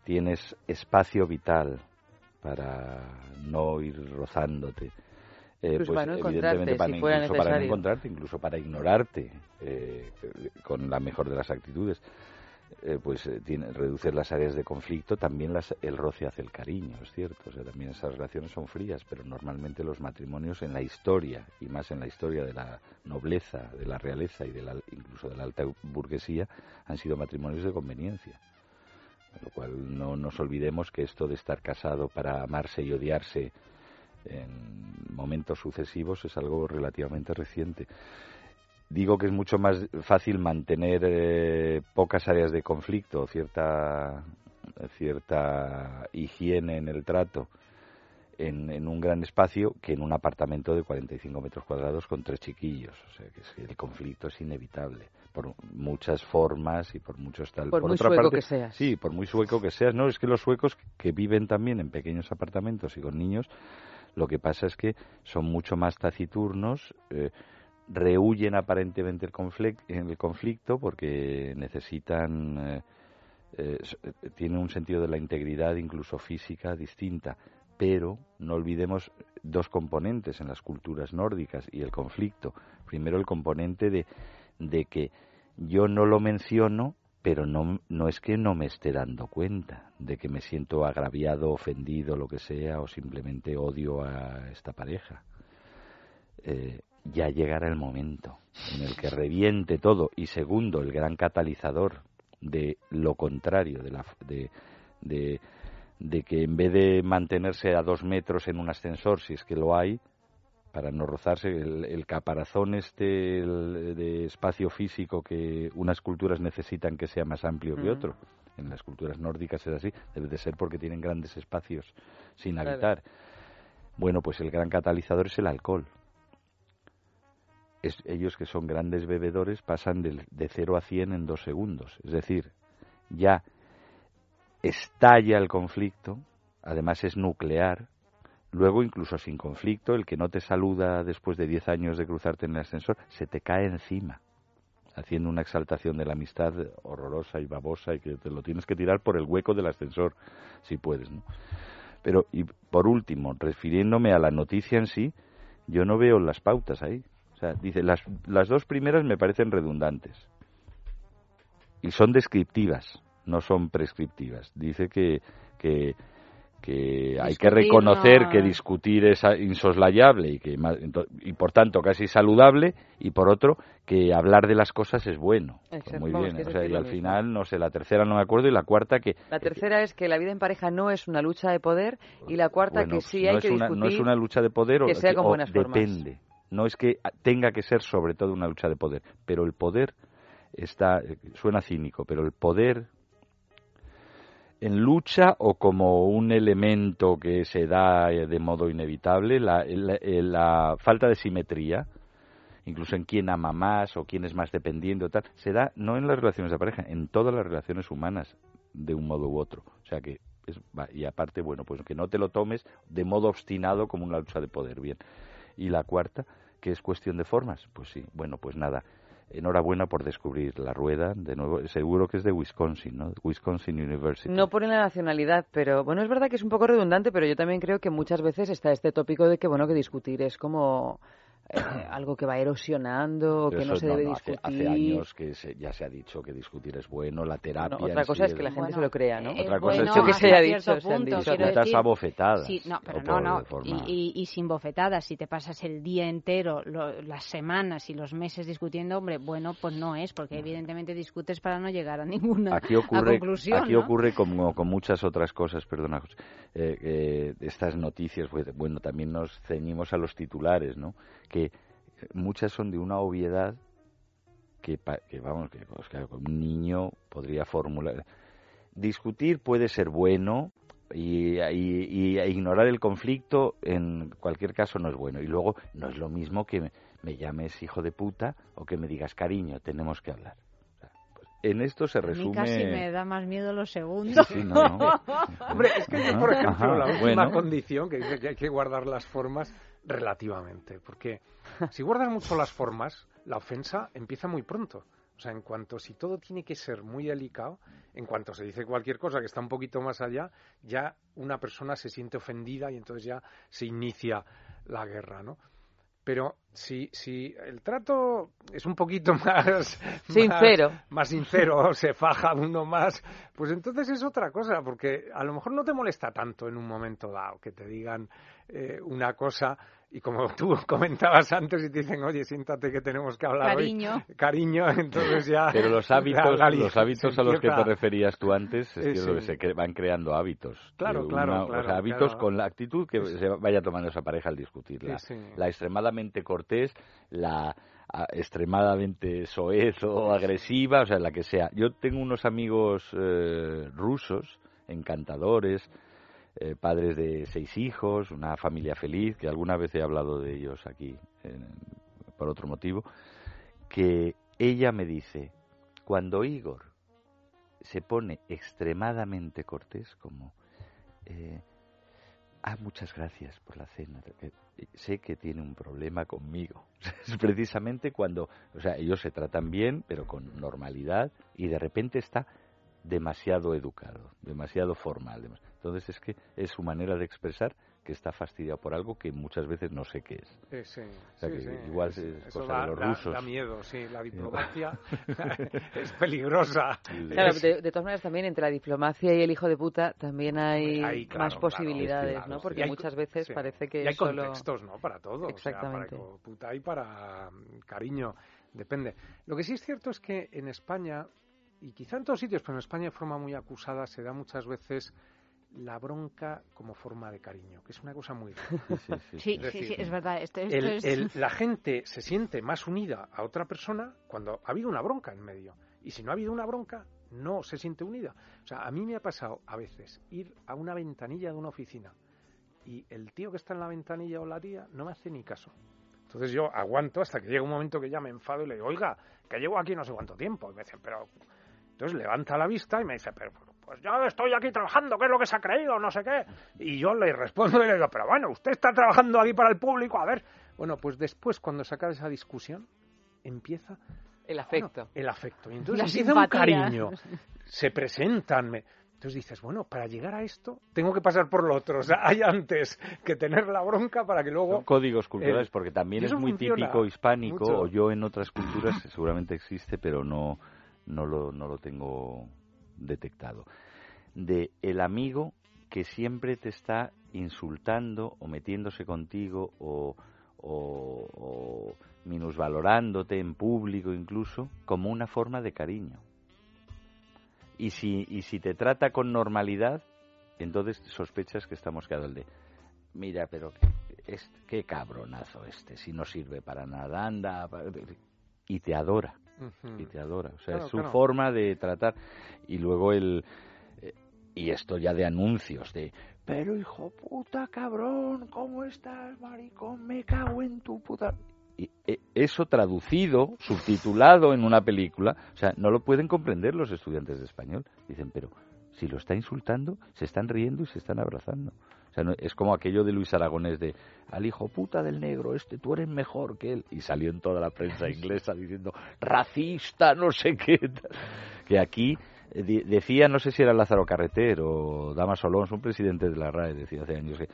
[SPEAKER 22] tienes espacio vital para no ir rozándote. Eh,
[SPEAKER 2] Incluso
[SPEAKER 22] pues
[SPEAKER 2] para no
[SPEAKER 22] evidentemente para,
[SPEAKER 2] si
[SPEAKER 22] incluso para no encontrarte, incluso para ignorarte eh, con la mejor de las actitudes, eh, pues eh, tiene, las áreas de conflicto, también las, el roce hace el cariño, es cierto, o sea, también esas relaciones son frías, pero normalmente los matrimonios en la historia, y más en la historia de la nobleza, de la realeza y de la, incluso de la alta burguesía, han sido matrimonios de conveniencia. Con lo cual no nos olvidemos que esto de estar casado para amarse y odiarse en momentos sucesivos es algo relativamente reciente. Digo que es mucho más fácil mantener eh, pocas áreas de conflicto, cierta, cierta higiene en el trato en, en un gran espacio que en un apartamento de 45 metros cuadrados con tres chiquillos. O sea, que el conflicto es inevitable por muchas formas y por muchos tal.
[SPEAKER 2] Por muy
[SPEAKER 22] otra
[SPEAKER 2] sueco
[SPEAKER 22] parte,
[SPEAKER 2] que seas.
[SPEAKER 22] Sí, por muy sueco que seas. No, es que los suecos que viven también en pequeños apartamentos y con niños, lo que pasa es que son mucho más taciturnos, eh, rehuyen aparentemente el conflicto, el conflicto porque necesitan, eh, eh, eh, tienen un sentido de la integridad incluso física distinta. Pero no olvidemos dos componentes en las culturas nórdicas y el conflicto. Primero el componente de, de que yo no lo menciono, pero no, no es que no me esté dando cuenta de que me siento agraviado, ofendido, lo que sea, o simplemente odio a esta pareja. Eh, ya llegará el momento en el que reviente todo. Y segundo, el gran catalizador de lo contrario, de, la, de, de, de que en vez de mantenerse a dos metros en un ascensor, si es que lo hay, para no rozarse, el, el caparazón este el de espacio físico que unas culturas necesitan que sea más amplio que otro. En las culturas nórdicas es así, debe de ser porque tienen grandes espacios sin
[SPEAKER 2] Claro.
[SPEAKER 22] habitar. Bueno, pues el gran catalizador es el alcohol. Es- ellos que son grandes bebedores pasan del- de 0 a 100 en dos segundos. Es decir, ya estalla el conflicto, además es nuclear, luego incluso sin conflicto, el que no te saluda después de 10 años de cruzarte en el ascensor, se te cae encima, haciendo una exaltación de la amistad horrorosa y babosa y que te lo tienes que tirar por el hueco del ascensor, si puedes, ¿no? Pero, y por último, refiriéndome a la noticia en sí, yo no veo las pautas ahí. O sea, dice, las, las dos primeras me parecen redundantes. Y son descriptivas, no son prescriptivas. Dice que, que, que hay que reconocer
[SPEAKER 1] no-
[SPEAKER 22] que discutir es insoslayable y, que, y por tanto casi saludable, y por otro, que hablar de las cosas es bueno. Pues muy bien, o sea, y al
[SPEAKER 2] mismo.
[SPEAKER 22] final, no sé, la tercera no me acuerdo y la cuarta que
[SPEAKER 2] La tercera es que la vida en pareja no es una lucha de poder y la cuarta
[SPEAKER 22] Bueno,
[SPEAKER 2] que sí
[SPEAKER 22] no
[SPEAKER 2] hay que
[SPEAKER 22] una,
[SPEAKER 2] discutir
[SPEAKER 22] no es una lucha de poder o,
[SPEAKER 2] que sea con
[SPEAKER 22] o
[SPEAKER 2] buenas formas.
[SPEAKER 22] No es que tenga que ser sobre todo una lucha de poder, pero el poder está suena cínico, pero el poder en lucha o como un elemento que se da eh, de modo inevitable, la, la- falta de simetría, incluso en quién ama más o quién es más dependiente o tal, se da no en las relaciones de pareja, en todas las relaciones humanas de un modo u otro. O sea que es- y aparte, bueno, pues que no te lo tomes de modo obstinado como una lucha de poder, bien. Y la cuarta, que es cuestión de formas, pues sí, bueno, pues nada. Enhorabuena por descubrir la rueda, de nuevo, seguro que es de Wisconsin, ¿no? Wisconsin University.
[SPEAKER 2] No pone la nacionalidad, pero bueno, es verdad que es un poco redundante, pero yo también creo que muchas veces está este tópico de que, bueno, que discutir es como eh, algo que va erosionando,
[SPEAKER 22] Pero
[SPEAKER 2] que no se debe discutir.
[SPEAKER 22] hace años que se- ya se ha dicho que discutir es bueno, la terapia.
[SPEAKER 2] Bueno, otra cosa
[SPEAKER 22] sí
[SPEAKER 2] es que la gente
[SPEAKER 22] bueno.
[SPEAKER 2] se lo crea, ¿no?
[SPEAKER 1] Es
[SPEAKER 22] Otra cosa
[SPEAKER 1] bueno
[SPEAKER 22] es que
[SPEAKER 2] se haya
[SPEAKER 1] hasta
[SPEAKER 2] dicho,
[SPEAKER 1] cierto
[SPEAKER 2] se han
[SPEAKER 1] punto,
[SPEAKER 2] dicho.
[SPEAKER 1] decir-
[SPEAKER 22] a bofetadas,
[SPEAKER 1] Sí, no, pero no, no.
[SPEAKER 22] forma-
[SPEAKER 1] Y, y- y sin bofetadas, si te pasas el día entero, lo- las semanas y los meses discutiendo, hombre, bueno, pues no es, porque evidentemente discutes para no llegar a ninguna
[SPEAKER 22] Aquí
[SPEAKER 1] a conclusión,
[SPEAKER 22] aquí
[SPEAKER 1] ¿no?
[SPEAKER 22] ocurre como con muchas otras cosas, perdona, José, eh, eh, estas noticias, pues, bueno, también nos ceñimos a los titulares, ¿no? Que muchas son de una obviedad que, pa- que vamos, que pues, claro, un niño podría formular. Discutir puede ser bueno y, y- y ignorar el conflicto en cualquier caso no es bueno. Y luego no es lo mismo que me, me llames hijo de puta o que me digas cariño, tenemos que hablar. Pues, en esto se
[SPEAKER 1] A mí
[SPEAKER 22] resume.
[SPEAKER 1] casi me da más miedo lo segundo.
[SPEAKER 22] Sí, sí, no, no.
[SPEAKER 23] Hombre, es que, por ejemplo,
[SPEAKER 22] Ajá,
[SPEAKER 23] la última
[SPEAKER 22] bueno.
[SPEAKER 23] condición que dice que hay que guardar las formas relativamente, porque si guardas mucho las formas, la ofensa empieza muy pronto. O sea, en cuanto si todo tiene que ser muy delicado, en cuanto se dice cualquier cosa que está un poquito más allá, ya una persona se siente ofendida y entonces ya se inicia la guerra, ¿no? Pero si, si el trato es un poquito más
[SPEAKER 2] Sincero.
[SPEAKER 23] más, más sincero, se faja uno más, pues entonces es otra cosa, porque a lo mejor no te molesta tanto en un momento dado que te digan eh, una cosa y como tú comentabas antes y te dicen, oye, siéntate que tenemos que hablar
[SPEAKER 1] Cariño.
[SPEAKER 23] hoy, cariño, entonces ya...
[SPEAKER 22] Pero los hábitos,
[SPEAKER 23] la
[SPEAKER 22] los hábitos a los que te referías tú antes, es
[SPEAKER 23] Eh,
[SPEAKER 22] que se cre- van creando hábitos.
[SPEAKER 23] Claro,
[SPEAKER 22] Eh,
[SPEAKER 23] claro,
[SPEAKER 22] o
[SPEAKER 23] claro,
[SPEAKER 22] sea, hábitos
[SPEAKER 23] claro.
[SPEAKER 22] con la actitud que se vaya tomando esa pareja al discutirla.
[SPEAKER 23] Sí, sí.
[SPEAKER 22] La extremadamente cortés, la a- extremadamente soez o agresiva, o sea, la que sea. Yo tengo unos amigos eh, rusos, encantadores, eh, padres de seis hijos, una familia feliz, que alguna vez he hablado de ellos aquí por otro motivo, que ella me dice, cuando Igor se pone extremadamente cortés, como, eh, ah, muchas gracias por la cena, que- sé que tiene un problema conmigo. Es precisamente cuando, o sea, ellos se tratan bien, pero con normalidad, y de repente está demasiado educado, demasiado formal. Entonces es que es su manera de expresar que está fastidiado por algo que muchas veces no sé qué es.
[SPEAKER 23] Sí, sí,
[SPEAKER 22] O sea,
[SPEAKER 23] sí,
[SPEAKER 22] que
[SPEAKER 23] sí.
[SPEAKER 22] igual es cosa
[SPEAKER 23] da,
[SPEAKER 22] de los
[SPEAKER 23] da-
[SPEAKER 22] rusos.
[SPEAKER 23] da miedo, sí. La diplomacia es peligrosa.
[SPEAKER 2] Claro, de, de todas maneras también entre la diplomacia y el hijo de puta también hay
[SPEAKER 23] Hay, claro,
[SPEAKER 2] más posibilidades,
[SPEAKER 23] claro,
[SPEAKER 2] ¿no? Porque
[SPEAKER 23] hay
[SPEAKER 2] muchas veces
[SPEAKER 23] sí.
[SPEAKER 2] parece que
[SPEAKER 23] Y hay
[SPEAKER 2] solo...
[SPEAKER 23] contextos, ¿no? Para todo.
[SPEAKER 2] Exactamente.
[SPEAKER 23] O sea, para puta y para mm, cariño. Depende. Lo que sí es cierto es que en España, y quizá en todos sitios, pero en España de forma muy acusada, se da muchas veces la bronca como forma de cariño, que es una cosa muy rara.
[SPEAKER 1] Sí, sí,
[SPEAKER 23] decir,
[SPEAKER 1] sí, es verdad. Esto, esto
[SPEAKER 23] el-
[SPEAKER 1] es...
[SPEAKER 23] el- la gente se siente más unida a otra persona cuando ha habido una bronca en medio. Y si no ha habido una bronca, no se siente unida. O sea, a mí me ha pasado a veces ir a una ventanilla de una oficina y el tío que está en la ventanilla o la tía no me hace ni caso. Entonces yo aguanto hasta que llega un momento que ya me enfado y le digo, oiga, que llevo aquí no sé cuánto tiempo. Y me dicen, pero... Entonces levanta la vista y me dice, pero pues yo estoy aquí trabajando, ¿qué es lo que se ha creído? No sé qué. Y yo le respondo y le digo, pero bueno, usted está trabajando aquí para el público, a ver. Bueno, pues después, cuando se acaba esa discusión, empieza
[SPEAKER 2] El afecto.
[SPEAKER 23] el afecto. Y entonces empieza un cariño. Se presentan. me- Entonces dices, bueno, para llegar a esto tengo que pasar por lo otro. O sea, hay antes que tener la bronca para que luego...
[SPEAKER 22] Son códigos culturales, porque también es muy típico hispánico,
[SPEAKER 23] mucho.
[SPEAKER 22] o yo en otras culturas seguramente existe, pero no, no, lo, no lo tengo detectado. De el amigo que siempre te está insultando o metiéndose contigo o, o, minusvalorándote en público incluso como una forma de cariño. Y si, y si te trata con normalidad, entonces sospechas que estamos el de, mira, pero es, qué cabronazo este, si no sirve para nada, anda, pa-". y te adora, Y te adora. O sea,
[SPEAKER 23] Claro,
[SPEAKER 22] es su
[SPEAKER 23] claro.
[SPEAKER 22] forma de tratar. Y luego el, eh, y esto ya de anuncios, de, pero hijo puta, cabrón, ¿cómo estás, maricón? Me cago en tu puta... Y eh, eso traducido, subtitulado en una película, o sea, no lo pueden comprender los estudiantes de español. Dicen, pero si lo está insultando, se están riendo y se están abrazando. O sea, no- es como aquello de Luis Aragonés de al hijo puta del negro, este, tú eres mejor que él. Y salió en toda la prensa inglesa diciendo racista, no sé qué. Que aquí eh, decía, no sé si era Lázaro Carreter o Damas Olons, un presidente de la RAE, decía hace años que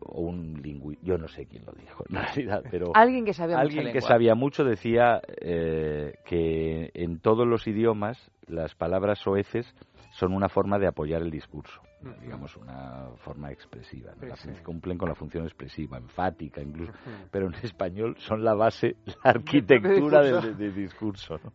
[SPEAKER 22] o un lingüista, yo no sé quién lo dijo en realidad, pero
[SPEAKER 2] Alguien que sabía mucha
[SPEAKER 22] alguien que sabía mucho decía eh, que en todos los idiomas las palabras soeces son una forma de apoyar el discurso, Digamos una forma expresiva, ¿no?
[SPEAKER 23] Sí,
[SPEAKER 22] cumplen con la función expresiva, enfática incluso, pero en español son la base, la arquitectura del, del discurso. ¿no?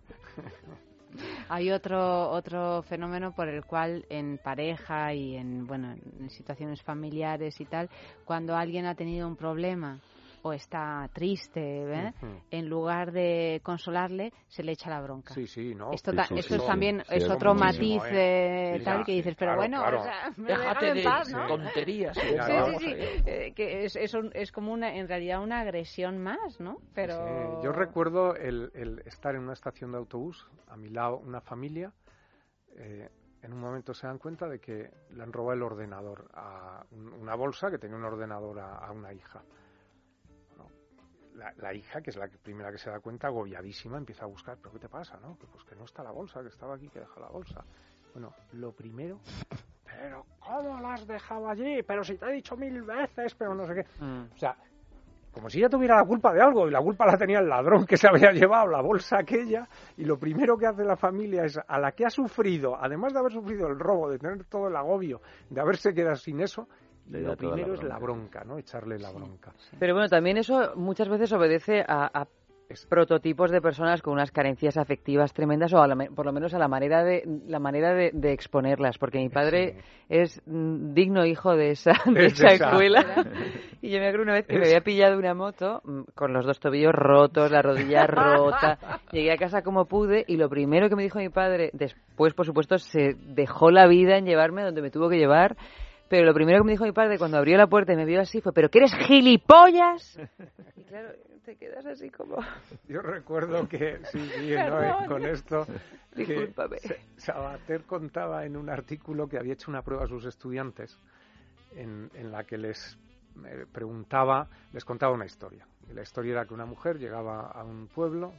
[SPEAKER 1] Hay otro otro fenómeno por el cual en pareja y en bueno en situaciones familiares y tal, cuando alguien ha tenido un problema o está triste, ¿eh? En lugar de consolarle, se le echa la bronca.
[SPEAKER 23] Sí, sí, ¿no?
[SPEAKER 1] Esto,
[SPEAKER 23] Sí,
[SPEAKER 1] ta-
[SPEAKER 23] sí,
[SPEAKER 1] esto
[SPEAKER 23] sí,
[SPEAKER 1] es
[SPEAKER 23] sí.
[SPEAKER 1] también
[SPEAKER 23] Sí,
[SPEAKER 1] es otro matiz
[SPEAKER 23] ¿eh?
[SPEAKER 1] eh, tal que dices, pero
[SPEAKER 23] claro,
[SPEAKER 1] bueno,
[SPEAKER 23] claro.
[SPEAKER 1] o sea, me
[SPEAKER 21] Déjate
[SPEAKER 1] en
[SPEAKER 21] de
[SPEAKER 1] paz, ¿no?
[SPEAKER 21] tonterías.
[SPEAKER 23] Claro.
[SPEAKER 1] Sí, sí, sí, eh, que es, es, un- es como una, en realidad una agresión más, ¿no? Pero
[SPEAKER 23] Sí, Yo recuerdo el, el estar en una estación de autobús, a mi lado una familia, eh, en un momento se dan cuenta de que le han robado el ordenador, a un- una bolsa que tenía un ordenador a, a una hija. La, la hija, que es la primera que se da cuenta, agobiadísima, empieza a buscar, ¿pero qué te pasa? no? Que, pues que no está la bolsa, que estaba aquí, que deja la bolsa. Bueno, lo primero, pero ¿cómo la has dejado allí? Pero si te he dicho mil veces, pero no sé qué. O sea, como si ella tuviera la culpa de algo y la culpa la tenía el ladrón que se había llevado la bolsa aquella y lo primero que hace la familia es a la que ha sufrido, además de haber sufrido el robo, de tener todo el agobio, de haberse quedado sin eso,
[SPEAKER 22] Le
[SPEAKER 23] lo
[SPEAKER 22] la
[SPEAKER 23] primero es la
[SPEAKER 22] bronca.
[SPEAKER 23] ¿no? Echarle la bronca.
[SPEAKER 2] Pero bueno, también eso muchas veces obedece a, a prototipos de personas con unas carencias afectivas tremendas o a la me- por lo menos a la manera de la manera de, de exponerlas porque mi padre es mm, digno hijo de esa de
[SPEAKER 23] Es de
[SPEAKER 2] esa
[SPEAKER 23] esa.
[SPEAKER 2] escuela y yo me acuerdo una vez que me había pillado una moto mm, con los dos tobillos rotos la rodilla rota llegué a casa como pude y lo primero que me dijo mi padre después por supuesto se dejó la vida en llevarme a donde me tuvo que llevar pero lo primero que me dijo mi padre cuando abrió la puerta y me vio así fue ¿pero que eres gilipollas? y claro te quedas así como
[SPEAKER 23] Yo recuerdo que, sí, sí, ¿no? Eh, con esto,
[SPEAKER 2] Discúlpame.
[SPEAKER 23] Sa- Sabater contaba en un artículo que había hecho una prueba a sus estudiantes en, en la que les eh, preguntaba, les contaba una historia. Y la historia era que una mujer llegaba a un pueblo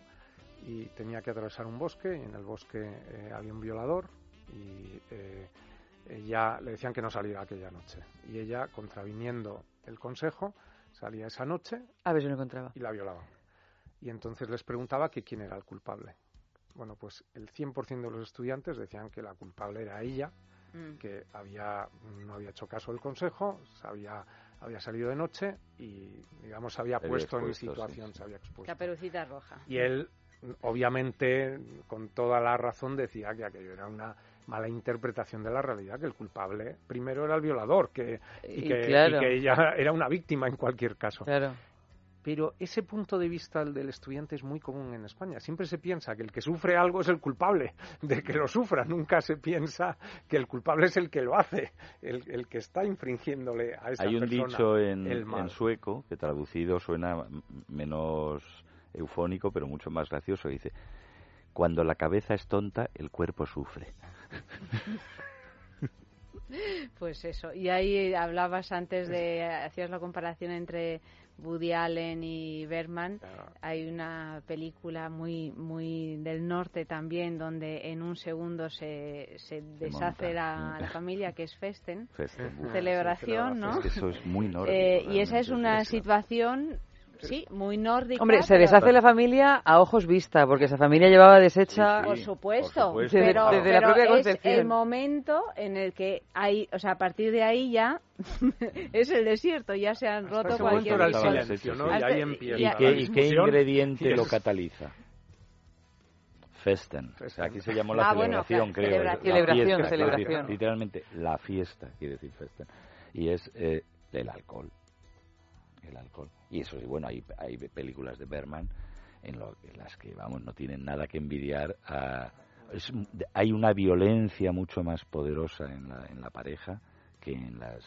[SPEAKER 23] y tenía que atravesar un bosque y en el bosque eh, había un violador y eh, ella le decían que no saliera aquella noche. Y ella, contraviniendo el consejo, salía esa noche
[SPEAKER 2] a ver si lo encontraba
[SPEAKER 23] y la violaba. Y entonces les preguntaba que quién era el culpable. Bueno, pues el 100% de los estudiantes decían que la culpable era ella,
[SPEAKER 1] Mm.
[SPEAKER 23] que había no había hecho caso del consejo, se había, había salido de noche y, digamos, se había puesto en
[SPEAKER 22] sí,
[SPEAKER 23] situación,
[SPEAKER 22] sí.
[SPEAKER 23] se había expuesto.
[SPEAKER 1] Caperucita roja.
[SPEAKER 23] Y él, obviamente, con toda la razón, decía que aquello era una mala interpretación de la realidad, que el culpable primero era el violador que, y,
[SPEAKER 2] Y
[SPEAKER 23] que,
[SPEAKER 2] claro.
[SPEAKER 23] y que ella era una víctima en cualquier caso.
[SPEAKER 2] Claro.
[SPEAKER 23] Pero ese punto de vista el del estudiante es muy común en España. Siempre se piensa que el que sufre algo es el culpable de que lo sufra. Nunca se piensa que el culpable es el que lo hace, el, el que está infringiéndole a esa
[SPEAKER 22] Hay un
[SPEAKER 23] persona
[SPEAKER 22] dicho en,
[SPEAKER 23] el mal.
[SPEAKER 22] en sueco que traducido suena menos eufónico, pero mucho más gracioso. Dice, cuando la cabeza es tonta, el cuerpo sufre.
[SPEAKER 1] Pues eso. Y ahí hablabas antes de, hacías la comparación entre Woody Allen y Bergman. Hay una película muy muy del norte también donde en un segundo se, se deshace la, la familia, que es Festen.
[SPEAKER 22] Festen.
[SPEAKER 1] Celebración, ¿no?
[SPEAKER 22] Es que eso es muy nórdico,
[SPEAKER 1] Eh, y esa es una situación, sí, muy nórdica.
[SPEAKER 2] Hombre, se
[SPEAKER 1] pero-
[SPEAKER 2] deshace la familia a ojos vista, porque esa familia llevaba deshecha.
[SPEAKER 1] Por supuesto,
[SPEAKER 2] Desde,
[SPEAKER 1] pero,
[SPEAKER 2] desde la
[SPEAKER 1] pero
[SPEAKER 2] propia
[SPEAKER 1] es
[SPEAKER 2] concepción.
[SPEAKER 1] el momento en el que hay, o sea, a partir de ahí ya es el desierto, ya se han roto cualquier
[SPEAKER 23] momento era el
[SPEAKER 1] división.
[SPEAKER 23] silencio, ¿no? Y ahí empieza
[SPEAKER 22] ¿Y
[SPEAKER 1] ya-
[SPEAKER 22] qué, y qué ingrediente lo
[SPEAKER 23] es-
[SPEAKER 22] cataliza? Festen. O sea, aquí se llamó la
[SPEAKER 1] Ah,
[SPEAKER 22] celebración, creo.
[SPEAKER 1] celebración.
[SPEAKER 22] La
[SPEAKER 2] Celebración,
[SPEAKER 22] fiesta, decir, literalmente, la fiesta, quiere decir Festen. Y es eh, el alcohol. El alcohol. Y eso sí, bueno, hay, hay películas de Berman en, lo, en las que, vamos, no tienen nada que envidiar a... es- hay una violencia mucho más poderosa en la, en la pareja que en las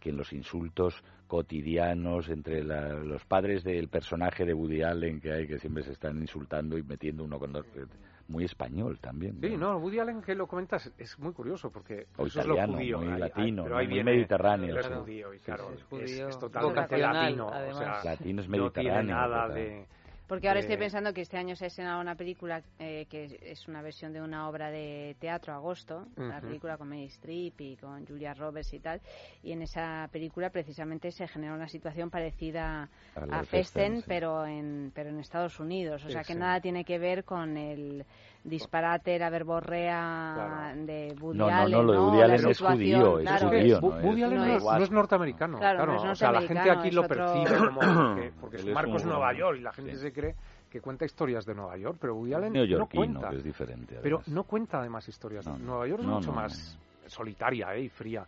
[SPEAKER 22] que en los insultos cotidianos entre la- los padres del personaje de Woody Allen que hay que siempre se están insultando y metiendo uno con otro muy español también
[SPEAKER 23] Sí, no, Woody Allen que lo comentas es muy curioso porque
[SPEAKER 22] O
[SPEAKER 23] eso
[SPEAKER 22] italiano,
[SPEAKER 23] es lo judío,
[SPEAKER 22] muy
[SPEAKER 23] ahí-
[SPEAKER 22] latino,
[SPEAKER 23] pero ahí
[SPEAKER 22] muy
[SPEAKER 23] viene-
[SPEAKER 22] mediterráneo,
[SPEAKER 23] es
[SPEAKER 22] sí.
[SPEAKER 23] judío y
[SPEAKER 22] Sí,
[SPEAKER 23] claro,
[SPEAKER 22] sí.
[SPEAKER 23] es,
[SPEAKER 2] Judío
[SPEAKER 23] es totalmente latino, o
[SPEAKER 2] además.
[SPEAKER 23] sea,
[SPEAKER 22] Latino es
[SPEAKER 23] no tiene
[SPEAKER 22] mediterráneo,
[SPEAKER 23] nada
[SPEAKER 22] total.
[SPEAKER 23] de
[SPEAKER 1] Porque ahora estoy pensando que este año se ha estrenado una película eh, que es una versión de una obra de teatro, Agosto, una
[SPEAKER 23] Ujú.
[SPEAKER 1] película con Meryl Streep y con Julia Roberts y tal, y en esa película precisamente se genera una situación parecida
[SPEAKER 22] A la
[SPEAKER 1] a Festen,
[SPEAKER 22] Festen, sí.
[SPEAKER 1] pero en pero en Estados Unidos, o
[SPEAKER 23] Sí,
[SPEAKER 1] sea que
[SPEAKER 23] sí.
[SPEAKER 1] nada tiene que ver con el disparate, la verborrea
[SPEAKER 23] Claro.
[SPEAKER 1] de Woody
[SPEAKER 22] No, no,
[SPEAKER 1] Allen,
[SPEAKER 22] no, lo de Woody Allen es judío, es
[SPEAKER 1] claro.
[SPEAKER 22] judío, no
[SPEAKER 23] Woody Allen
[SPEAKER 1] no
[SPEAKER 23] no,
[SPEAKER 1] es-
[SPEAKER 23] no es norteamericano.
[SPEAKER 1] Claro, no es
[SPEAKER 23] o sea, la gente
[SPEAKER 1] norteamericano,
[SPEAKER 23] aquí lo
[SPEAKER 1] otro-
[SPEAKER 23] percibe como porque, su
[SPEAKER 22] es
[SPEAKER 23] marco es Nueva York y la gente
[SPEAKER 22] sí.
[SPEAKER 23] se cree que cuenta historias de Nueva York, pero Woody Allen no
[SPEAKER 22] neoyorquino,
[SPEAKER 23] cuenta.
[SPEAKER 22] que es diferente.
[SPEAKER 23] Pero
[SPEAKER 22] además.
[SPEAKER 23] no cuenta además historias.
[SPEAKER 22] No, no.
[SPEAKER 23] Nueva York es
[SPEAKER 22] No,
[SPEAKER 23] mucho
[SPEAKER 22] no,
[SPEAKER 23] más solitaria ¿eh? y fría.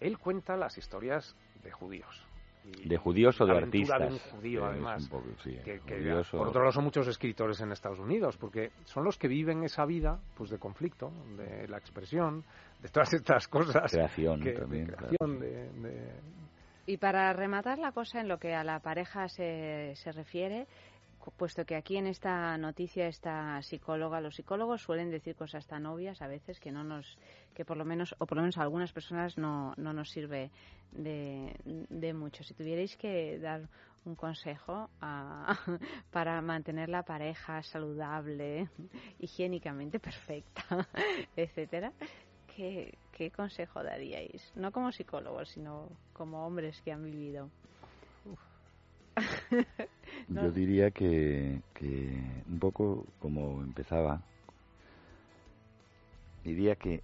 [SPEAKER 23] Él cuenta las historias de judíos. Y-
[SPEAKER 22] De judíos o de artistas.
[SPEAKER 23] de un judío, además.
[SPEAKER 22] un poco, sí,
[SPEAKER 23] que, que,
[SPEAKER 22] judíos o-
[SPEAKER 23] por otro lado son muchos escritores en Estados Unidos, porque son los que viven esa vida pues de conflicto, de la expresión, de todas estas cosas.
[SPEAKER 22] Creación
[SPEAKER 23] que- de
[SPEAKER 22] también,
[SPEAKER 23] creación, de- de,
[SPEAKER 1] Y para rematar la cosa en lo que a la pareja se, se refiere, puesto que aquí en esta noticia esta psicóloga, los psicólogos suelen decir cosas tan obvias a veces que no nos, que por lo menos, o por lo menos a algunas personas no, no nos sirve de, de mucho. Si tuvierais que dar un consejo para mantener la pareja saludable, higiénicamente perfecta, etcétera, ¿qué, ¿qué consejo daríais? No como psicólogos, sino como hombres que han vivido.
[SPEAKER 22] Yo diría que, que un poco como empezaba, diría que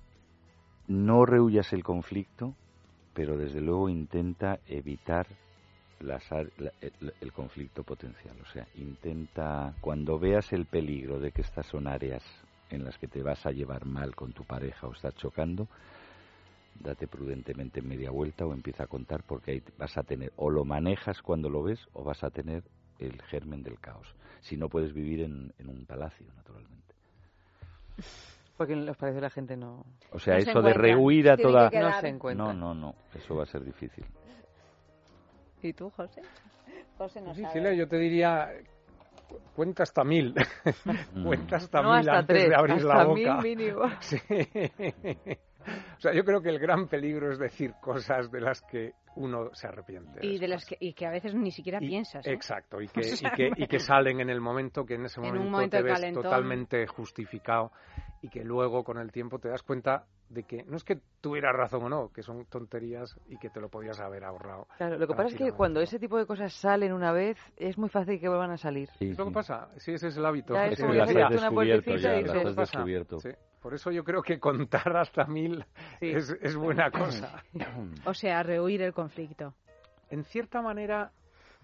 [SPEAKER 22] no rehuyas el conflicto, pero desde luego intenta evitar las el, el conflicto potencial. O sea, intenta, cuando veas el peligro de que estas son áreas en las que te vas a llevar mal con tu pareja o estás chocando, date prudentemente media vuelta o empieza a contar porque ahí vas a tener o lo manejas cuando lo ves o vas a tener el germen del caos. Si no puedes vivir en, en un palacio, naturalmente.
[SPEAKER 2] Porque en los palacios la gente no...
[SPEAKER 22] O sea,
[SPEAKER 2] No se
[SPEAKER 22] eso de
[SPEAKER 2] encuentra.
[SPEAKER 22] rehuir a toda...
[SPEAKER 2] No se encuentra.
[SPEAKER 22] No, no, no. Eso va a ser difícil.
[SPEAKER 1] ¿Y tú, José? José no
[SPEAKER 23] Sí,
[SPEAKER 1] sabe.
[SPEAKER 23] Celia, yo te diría, cu- cuenta hasta mil. cuenta hasta
[SPEAKER 2] No
[SPEAKER 23] mil
[SPEAKER 2] hasta
[SPEAKER 23] antes
[SPEAKER 2] tres,
[SPEAKER 23] de abrir la
[SPEAKER 2] hasta
[SPEAKER 23] boca.
[SPEAKER 2] mil mínimo.
[SPEAKER 23] Sí. O sea, yo creo que el gran peligro es decir cosas de las que uno se arrepiente.
[SPEAKER 1] Y, de las que, y que a veces ni siquiera piensas. ¿eh?
[SPEAKER 23] Exacto, y que,
[SPEAKER 1] O sea,
[SPEAKER 23] y, que, y que salen en el momento que en ese
[SPEAKER 1] En
[SPEAKER 23] momento,
[SPEAKER 1] momento
[SPEAKER 23] te ves
[SPEAKER 1] calentón.
[SPEAKER 23] totalmente justificado y que luego con el tiempo te das cuenta de que no es que tuvieras razón o no, que son tonterías y que te lo podías haber ahorrado.
[SPEAKER 2] Claro, lo que pasa es que cuando ese tipo de cosas salen una vez, es muy fácil que vuelvan a salir.
[SPEAKER 23] ¿Es lo que pasa? Sí, ese es el hábito.
[SPEAKER 2] Ya,
[SPEAKER 23] Es
[SPEAKER 2] es
[SPEAKER 23] como
[SPEAKER 2] una puertecita
[SPEAKER 22] ya,
[SPEAKER 2] y dices,
[SPEAKER 22] has descubierto.
[SPEAKER 23] Sí. Por eso yo creo que contar hasta mil es, es buena cosa.
[SPEAKER 1] O sea, rehuir el conflicto.
[SPEAKER 23] En cierta manera,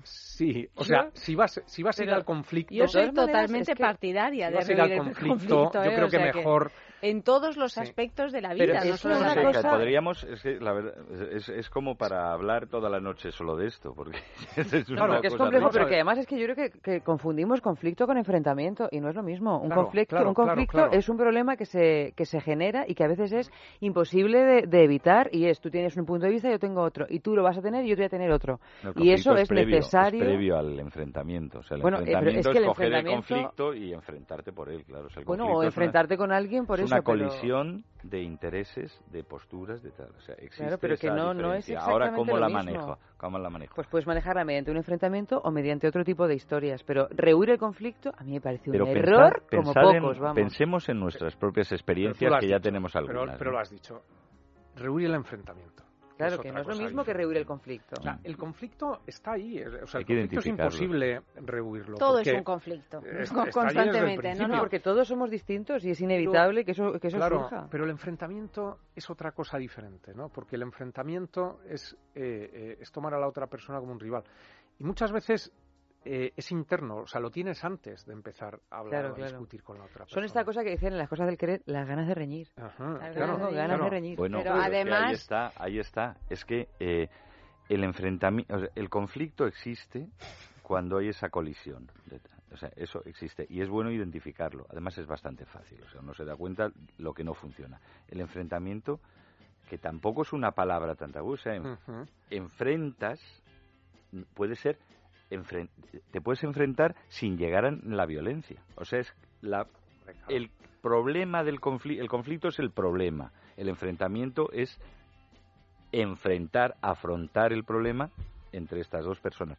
[SPEAKER 23] sí. O
[SPEAKER 1] Yo-
[SPEAKER 23] sea, si vas, si vas a ir al conflicto...
[SPEAKER 1] Yo soy
[SPEAKER 23] maneras,
[SPEAKER 1] totalmente
[SPEAKER 23] es que
[SPEAKER 1] partidaria
[SPEAKER 23] si
[SPEAKER 1] de
[SPEAKER 23] vas a ir al
[SPEAKER 1] rehuir el
[SPEAKER 23] conflicto,
[SPEAKER 1] conflicto.
[SPEAKER 23] yo
[SPEAKER 1] ¿eh?
[SPEAKER 23] creo
[SPEAKER 1] O
[SPEAKER 23] que
[SPEAKER 1] sea
[SPEAKER 23] mejor...
[SPEAKER 1] En todos los aspectos de la
[SPEAKER 22] Pero
[SPEAKER 1] vida, no
[SPEAKER 22] es
[SPEAKER 1] solo en
[SPEAKER 22] una
[SPEAKER 1] la
[SPEAKER 22] cosa-. Podríamos, es, que la verdad, es, es como para hablar toda la noche solo de esto, porque es una
[SPEAKER 2] Claro, que es complejo, pero que además es que yo creo que, que confundimos conflicto con enfrentamiento y no es lo mismo. Un
[SPEAKER 23] Claro,
[SPEAKER 2] conflicto,
[SPEAKER 23] claro,
[SPEAKER 2] un conflicto
[SPEAKER 23] claro.
[SPEAKER 2] es un problema que se, que se genera y que a veces es imposible de, de evitar y es tú tienes un punto de vista yo tengo otro y tú lo vas a tener y yo te voy a tener otro.
[SPEAKER 22] No,
[SPEAKER 2] y eso es,
[SPEAKER 22] previo,
[SPEAKER 2] necesario.
[SPEAKER 22] Es previo al enfrentamiento. O sea, el
[SPEAKER 2] Bueno, eh, pero
[SPEAKER 22] enfrentamiento
[SPEAKER 2] es que el
[SPEAKER 22] coger el
[SPEAKER 2] enfrentamiento-
[SPEAKER 22] conflicto y enfrentarte por él, claro. O sea, el
[SPEAKER 2] Bueno, o
[SPEAKER 22] es una-
[SPEAKER 2] enfrentarte con alguien por
[SPEAKER 22] es
[SPEAKER 2] eso,
[SPEAKER 22] una
[SPEAKER 2] pero-
[SPEAKER 22] colisión de intereses, de posturas, de tal. O sea, existe
[SPEAKER 2] Claro, pero que no- no es
[SPEAKER 22] diferencia. Ahora,
[SPEAKER 2] exactamente
[SPEAKER 22] ¿cómo
[SPEAKER 2] lo
[SPEAKER 22] la
[SPEAKER 2] mismo.
[SPEAKER 22] manejo? ¿Cómo la manejo?
[SPEAKER 2] Pues puedes manejarla mediante un enfrentamiento o mediante otro tipo de historias. Pero rehuir el conflicto a mí me parece un
[SPEAKER 22] Pero
[SPEAKER 2] error como
[SPEAKER 22] en-
[SPEAKER 2] pocos, vamos.
[SPEAKER 22] pensemos en nuestras propias experiencias que ya
[SPEAKER 23] dicho,
[SPEAKER 22] tenemos
[SPEAKER 23] pero-
[SPEAKER 22] algunas.
[SPEAKER 23] Pero,
[SPEAKER 22] ¿no?
[SPEAKER 23] lo has dicho. Rehuir el enfrentamiento.
[SPEAKER 2] Claro,
[SPEAKER 23] es
[SPEAKER 2] que no es lo mismo que rehuir el conflicto.
[SPEAKER 23] O sea, el conflicto está ahí. O sea,
[SPEAKER 22] Hay
[SPEAKER 23] el conflicto es imposible rehuirlo.
[SPEAKER 1] Todo es un conflicto,
[SPEAKER 23] es-
[SPEAKER 1] constantemente, ¿no?
[SPEAKER 2] porque todos somos distintos y es inevitable que eso, que eso
[SPEAKER 23] claro,
[SPEAKER 2] surja.
[SPEAKER 23] pero el enfrentamiento es otra cosa diferente, ¿no? Porque el enfrentamiento es, eh, eh, es tomar a la otra persona como un rival. Y muchas veces eh, es interno, o sea, lo tienes antes de empezar a hablar
[SPEAKER 2] Claro,
[SPEAKER 23] o a
[SPEAKER 2] claro.
[SPEAKER 23] discutir con la otra persona.
[SPEAKER 2] Son esta cosa que dicen en las cosas del querer, las ganas de reñir.
[SPEAKER 23] Ajá,
[SPEAKER 2] Las
[SPEAKER 23] claro,
[SPEAKER 2] ganas, de- ganas de reñir.
[SPEAKER 22] Bueno,
[SPEAKER 1] Pero
[SPEAKER 22] es que
[SPEAKER 1] además-
[SPEAKER 22] ahí está, ahí está. Es que eh, el enfrentamiento, o sea, el conflicto existe cuando hay esa colisión. O sea, eso existe y es bueno identificarlo. Además es bastante fácil. O sea, uno se da cuenta lo que no funciona. El enfrentamiento, que tampoco es una palabra tan tabú, o sea, en- enfrentas, puede ser, te puedes enfrentar sin llegar a la violencia. O sea, es la, el problema del conflicto, el conflicto es el problema, el enfrentamiento es enfrentar, afrontar el problema entre estas dos personas.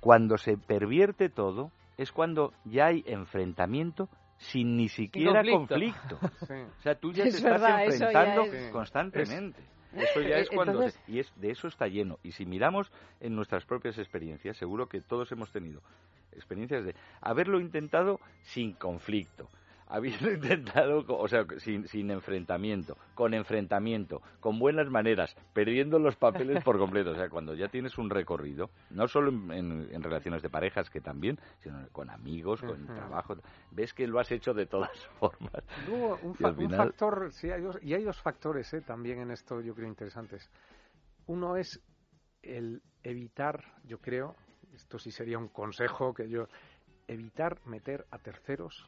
[SPEAKER 22] Cuando se pervierte todo, es cuando ya hay enfrentamiento sin ni siquiera
[SPEAKER 2] conflicto.
[SPEAKER 22] conflicto.
[SPEAKER 23] Sí.
[SPEAKER 22] O sea, tú ya
[SPEAKER 1] Es
[SPEAKER 22] te estás
[SPEAKER 1] ya
[SPEAKER 22] enfrentando
[SPEAKER 1] es-
[SPEAKER 22] constantemente. Eso ya es cuando
[SPEAKER 2] Entonces-
[SPEAKER 22] y es de eso está lleno. Y si miramos en nuestras propias experiencias, seguro que todos hemos tenido experiencias de haberlo intentado sin conflicto, haberlo intentado, o sea, sin, sin enfrentamiento, con enfrentamiento, con buenas maneras, perdiendo los papeles por completo. O sea, cuando ya tienes un recorrido, no solo en, en- en relaciones de parejas, que también, sino con amigos, con
[SPEAKER 23] Ujú.
[SPEAKER 22] trabajo, ves que lo has hecho de todas formas.
[SPEAKER 23] Luego, un, fa- factor, sí, hay dos, y hay dos factores eh, también en esto, yo creo, interesantes. Uno es el evitar, yo creo, esto sí sería un consejo que yo, evitar meter a terceros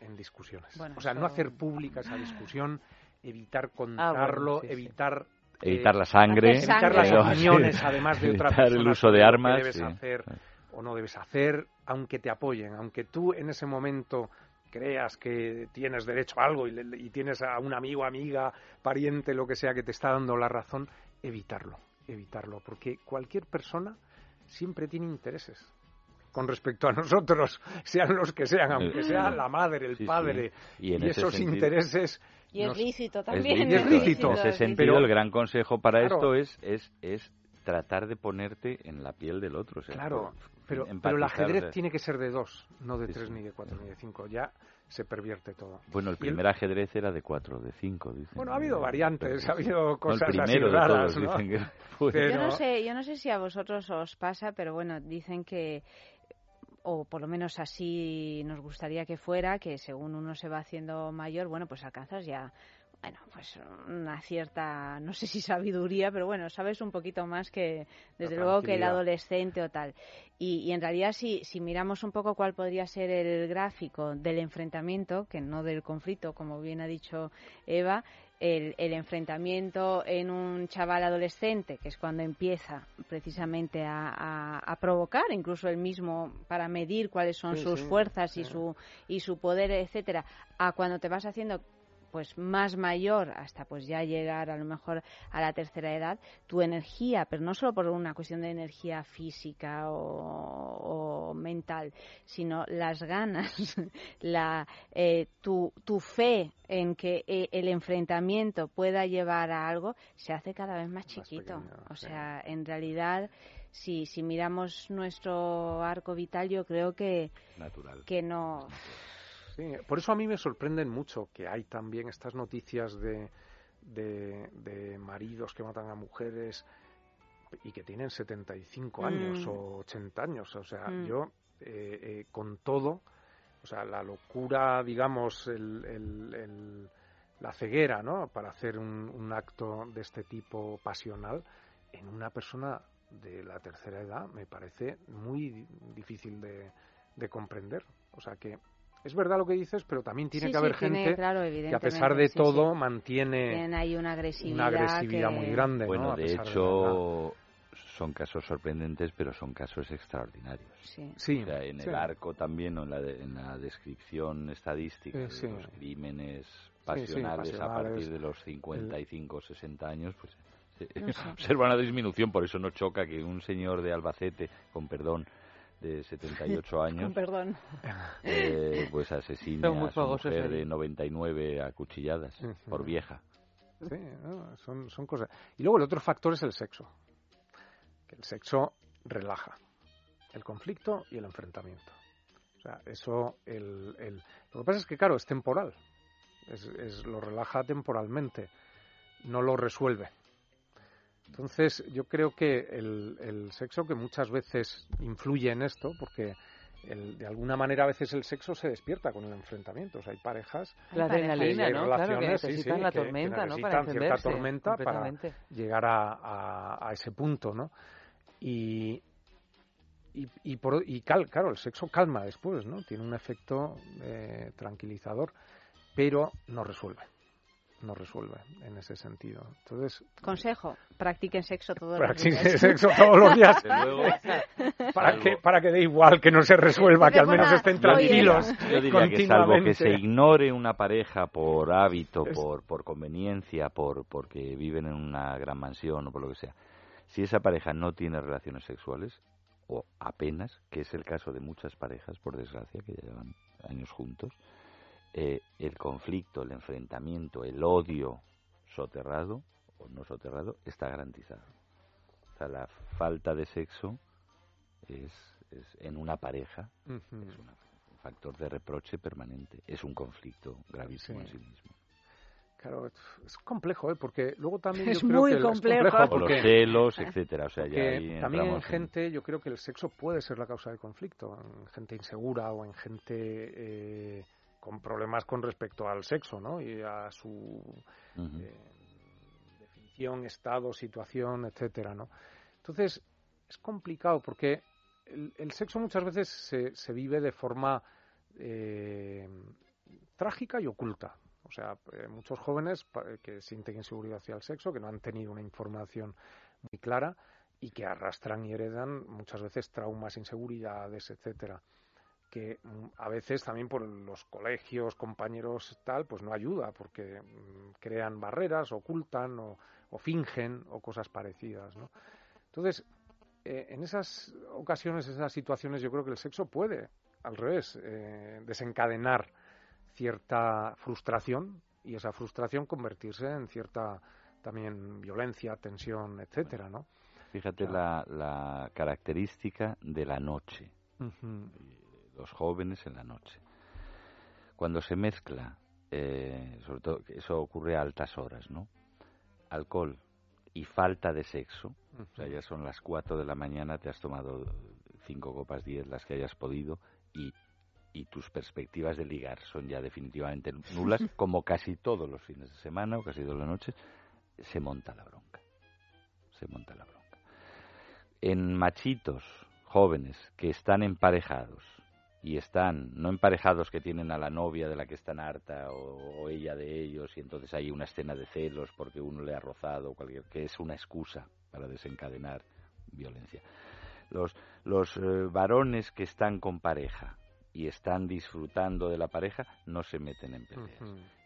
[SPEAKER 23] en discusiones.
[SPEAKER 2] Bueno,
[SPEAKER 23] o sea, no hacer pública esa discusión, evitar
[SPEAKER 2] Ah, bueno,
[SPEAKER 23] contarlo,
[SPEAKER 2] sí.
[SPEAKER 23] evitar
[SPEAKER 22] Evitar
[SPEAKER 23] eh,
[SPEAKER 22] la sangre,
[SPEAKER 23] evitar las opiniones, además de otra
[SPEAKER 22] evitar el
[SPEAKER 23] persona,
[SPEAKER 22] uso de
[SPEAKER 23] lo que
[SPEAKER 22] armas,
[SPEAKER 23] debes
[SPEAKER 22] sí.
[SPEAKER 23] hacer o no debes hacer, aunque te apoyen, aunque tú en ese momento creas que tienes derecho a algo y, le- y tienes a un amigo, amiga, pariente, lo que sea, que te está dando la razón, evitarlo, evitarlo, porque cualquier persona siempre tiene intereses con respecto a nosotros, sean los que sean, aunque sea la madre, el
[SPEAKER 22] Sí, sí.
[SPEAKER 23] padre,
[SPEAKER 22] Y en ese
[SPEAKER 23] esos
[SPEAKER 22] sentido-
[SPEAKER 23] intereses...
[SPEAKER 1] Y es
[SPEAKER 23] nos-
[SPEAKER 1] lícito
[SPEAKER 22] Es
[SPEAKER 1] también.
[SPEAKER 23] Y es lícito.
[SPEAKER 22] En ese
[SPEAKER 23] es
[SPEAKER 22] sentido,
[SPEAKER 23] Pero-
[SPEAKER 22] el gran consejo para
[SPEAKER 23] Claro.
[SPEAKER 22] esto es, es, es tratar de ponerte en la piel del otro. o sea,
[SPEAKER 23] Claro, pero, pero el ajedrez tiene que ser de dos, no de
[SPEAKER 22] Sí,
[SPEAKER 23] tres,
[SPEAKER 22] sí.
[SPEAKER 23] ni de cuatro, ni de cinco. Ya se pervierte todo.
[SPEAKER 22] Bueno, el
[SPEAKER 23] Y el-
[SPEAKER 22] primer ajedrez era de cuatro, de cinco, dicen.
[SPEAKER 23] Bueno, ha habido variantes, ha habido
[SPEAKER 22] No, el
[SPEAKER 23] cosas así
[SPEAKER 22] primero de
[SPEAKER 23] raras,
[SPEAKER 22] todos,
[SPEAKER 23] ¿no?
[SPEAKER 22] dicen que fue.
[SPEAKER 23] Pero-
[SPEAKER 1] Yo no sé, yo no sé si a vosotros os pasa, pero bueno, dicen que o por lo menos así nos gustaría que fuera, que según uno se va haciendo mayor, bueno, pues alcanzas ya bueno, pues una cierta, no sé si sabiduría, pero bueno, sabes un poquito más que, desde luego, que el adolescente o tal. Y, y en realidad, si, si miramos un poco cuál podría ser el gráfico del enfrentamiento, que no del conflicto, como bien ha dicho Eva, el, el enfrentamiento en un chaval adolescente, que es cuando empieza precisamente a, a- a provocar, incluso él mismo, para medir cuáles son
[SPEAKER 24] Sí,
[SPEAKER 1] sus
[SPEAKER 24] sí,
[SPEAKER 1] fuerzas y su y su poder, etcétera, a cuando te vas haciendo pues más mayor hasta pues ya llegar a lo mejor a la tercera edad tu energía pero no solo por una cuestión de energía física o, o mental sino las ganas la eh, tu, tu fe en que eh, el enfrentamiento pueda llevar a algo se hace cada vez más chiquito. o sea en realidad si si miramos nuestro arco vital yo creo que
[SPEAKER 22] Natural.
[SPEAKER 1] que no
[SPEAKER 23] Sí, por eso a mí me sorprenden mucho que hay también estas noticias de, de, de maridos que matan a mujeres y que tienen 75 años
[SPEAKER 24] Mm.
[SPEAKER 23] o 80 años. O sea,
[SPEAKER 24] Mm.
[SPEAKER 23] yo eh, eh, con todo, o sea, la locura, digamos, el, el- el- la ceguera, ¿no? Para hacer un, un acto de este tipo pasional en una persona de la tercera edad me parece muy di- difícil de, de comprender. O sea que es verdad lo que dices, pero también tiene
[SPEAKER 1] Sí,
[SPEAKER 23] que
[SPEAKER 1] sí,
[SPEAKER 23] haber
[SPEAKER 1] tiene,
[SPEAKER 23] gente
[SPEAKER 1] claro,
[SPEAKER 23] que a pesar de
[SPEAKER 1] sí,
[SPEAKER 23] todo
[SPEAKER 1] sí.
[SPEAKER 23] mantiene
[SPEAKER 1] una agresividad,
[SPEAKER 23] una agresividad
[SPEAKER 1] que-
[SPEAKER 23] muy grande.
[SPEAKER 22] Bueno,
[SPEAKER 23] ¿no? A
[SPEAKER 22] de hecho, son casos sorprendentes, pero son casos extraordinarios.
[SPEAKER 1] Sí.
[SPEAKER 23] Sí,
[SPEAKER 22] O sea, en
[SPEAKER 23] sí.
[SPEAKER 22] el arco también, o en la, de- en la descripción estadística
[SPEAKER 23] Eh, sí.
[SPEAKER 22] de los crímenes
[SPEAKER 23] sí,
[SPEAKER 22] pasionales, a partir de los 55 o 60 años, pues
[SPEAKER 1] No sé.
[SPEAKER 22] observa una disminución. Por eso no choca que un señor de Albacete, con perdón, de 78 años,
[SPEAKER 1] perdón.
[SPEAKER 22] eh, pues asesine
[SPEAKER 23] Son muy
[SPEAKER 22] a su
[SPEAKER 23] fogosos
[SPEAKER 22] mujer
[SPEAKER 23] ahí.
[SPEAKER 22] de 99 a cuchilladas por vieja.
[SPEAKER 23] Sí, no, son, son cosas. Y luego el otro factor es el sexo. Que el sexo relaja el conflicto y el enfrentamiento. O sea, eso, el, el- lo que pasa es que, claro, es temporal. Es, es- lo relaja temporalmente, no lo resuelve. Entonces, yo creo que el, el sexo, que muchas veces influye en esto, porque el- de alguna manera a veces el sexo se despierta con el enfrentamiento. O sea, hay parejas
[SPEAKER 2] La
[SPEAKER 23] que-
[SPEAKER 2] adrenalina,
[SPEAKER 23] hay
[SPEAKER 2] ¿no? Claro, que
[SPEAKER 23] relaciones, sí,
[SPEAKER 2] necesitan
[SPEAKER 23] sí,
[SPEAKER 2] la
[SPEAKER 23] que- que
[SPEAKER 2] tormenta, ¿no? Para
[SPEAKER 23] necesitan cierta tormenta para llegar a, a- a ese punto, ¿no? Y, y, y, por, y cal- claro, el sexo calma después, ¿no? Tiene un efecto eh, tranquilizador, pero no resuelve. No resuelve en ese sentido. Entonces,
[SPEAKER 1] Consejo, practiquen sexo todos los días.
[SPEAKER 23] sexo todos los días
[SPEAKER 22] Desde luego.
[SPEAKER 23] para
[SPEAKER 22] Salvo-
[SPEAKER 23] que para que dé igual, que no se resuelva, que al menos estén tranquilos
[SPEAKER 22] Yo diría que salvo que se ignore una pareja por hábito, por, por conveniencia, por porque viven en una gran mansión o por lo que sea, si esa pareja no tiene relaciones sexuales, o apenas, que es el caso de muchas parejas, por desgracia, que ya llevan años juntos, eh, el conflicto, el enfrentamiento, el odio soterrado o no soterrado está garantizado. O sea, la falta de sexo es, es en una pareja es una- un factor de reproche permanente. Es un conflicto gravísimo
[SPEAKER 23] Sí.
[SPEAKER 22] en sí mismo.
[SPEAKER 23] Claro, es complejo, ¿eh? Porque luego también
[SPEAKER 1] Es
[SPEAKER 23] yo creo
[SPEAKER 1] muy
[SPEAKER 23] que el- es
[SPEAKER 1] complejo.
[SPEAKER 22] O los
[SPEAKER 23] porque-
[SPEAKER 22] celos, etcétera. O sea, ya
[SPEAKER 23] porque
[SPEAKER 22] ahí
[SPEAKER 23] también en- gente, yo creo que el sexo puede ser la causa del conflicto, en gente insegura o en gente eh, con problemas con respecto al sexo, ¿no? Y a su eh, definición, estado, situación, etcétera, ¿no? Entonces, es complicado porque el, el sexo muchas veces se, se vive de forma eh, trágica y oculta. O sea, eh, muchos jóvenes que sienten inseguridad hacia el sexo, que no han tenido una información muy clara y que arrastran y heredan muchas veces traumas, inseguridades, etcétera que mm, a veces también por los colegios, compañeros tal, pues no ayuda porque mm, crean barreras, ocultan o, o fingen o cosas parecidas, ¿no? Entonces, eh, en esas ocasiones, esas situaciones, yo creo que el sexo puede, al revés, eh, desencadenar cierta frustración y esa frustración convertirse en cierta también violencia, tensión, etcétera, ¿no?
[SPEAKER 22] Fíjate la, la característica de la noche. Los jóvenes en la noche. Cuando se mezcla, eh, sobre todo, eso ocurre a altas horas, ¿no? Alcohol y falta de sexo, o sea, ya son las 4 de la mañana, te has tomado cinco copas, 10, las que hayas podido, y, y tus perspectivas de ligar son ya definitivamente nulas, como casi todos los fines de semana o casi todas las noches, se monta la bronca. Se monta la bronca. En machitos jóvenes que están emparejados y están, no emparejados que tienen a la novia de la que están harta o, o ella de ellos y entonces hay una escena de celos porque uno le ha rozado, cualquier, que es una excusa para desencadenar violencia. Los, los eh, varones que están con pareja y están disfrutando de la pareja no se meten en peleas.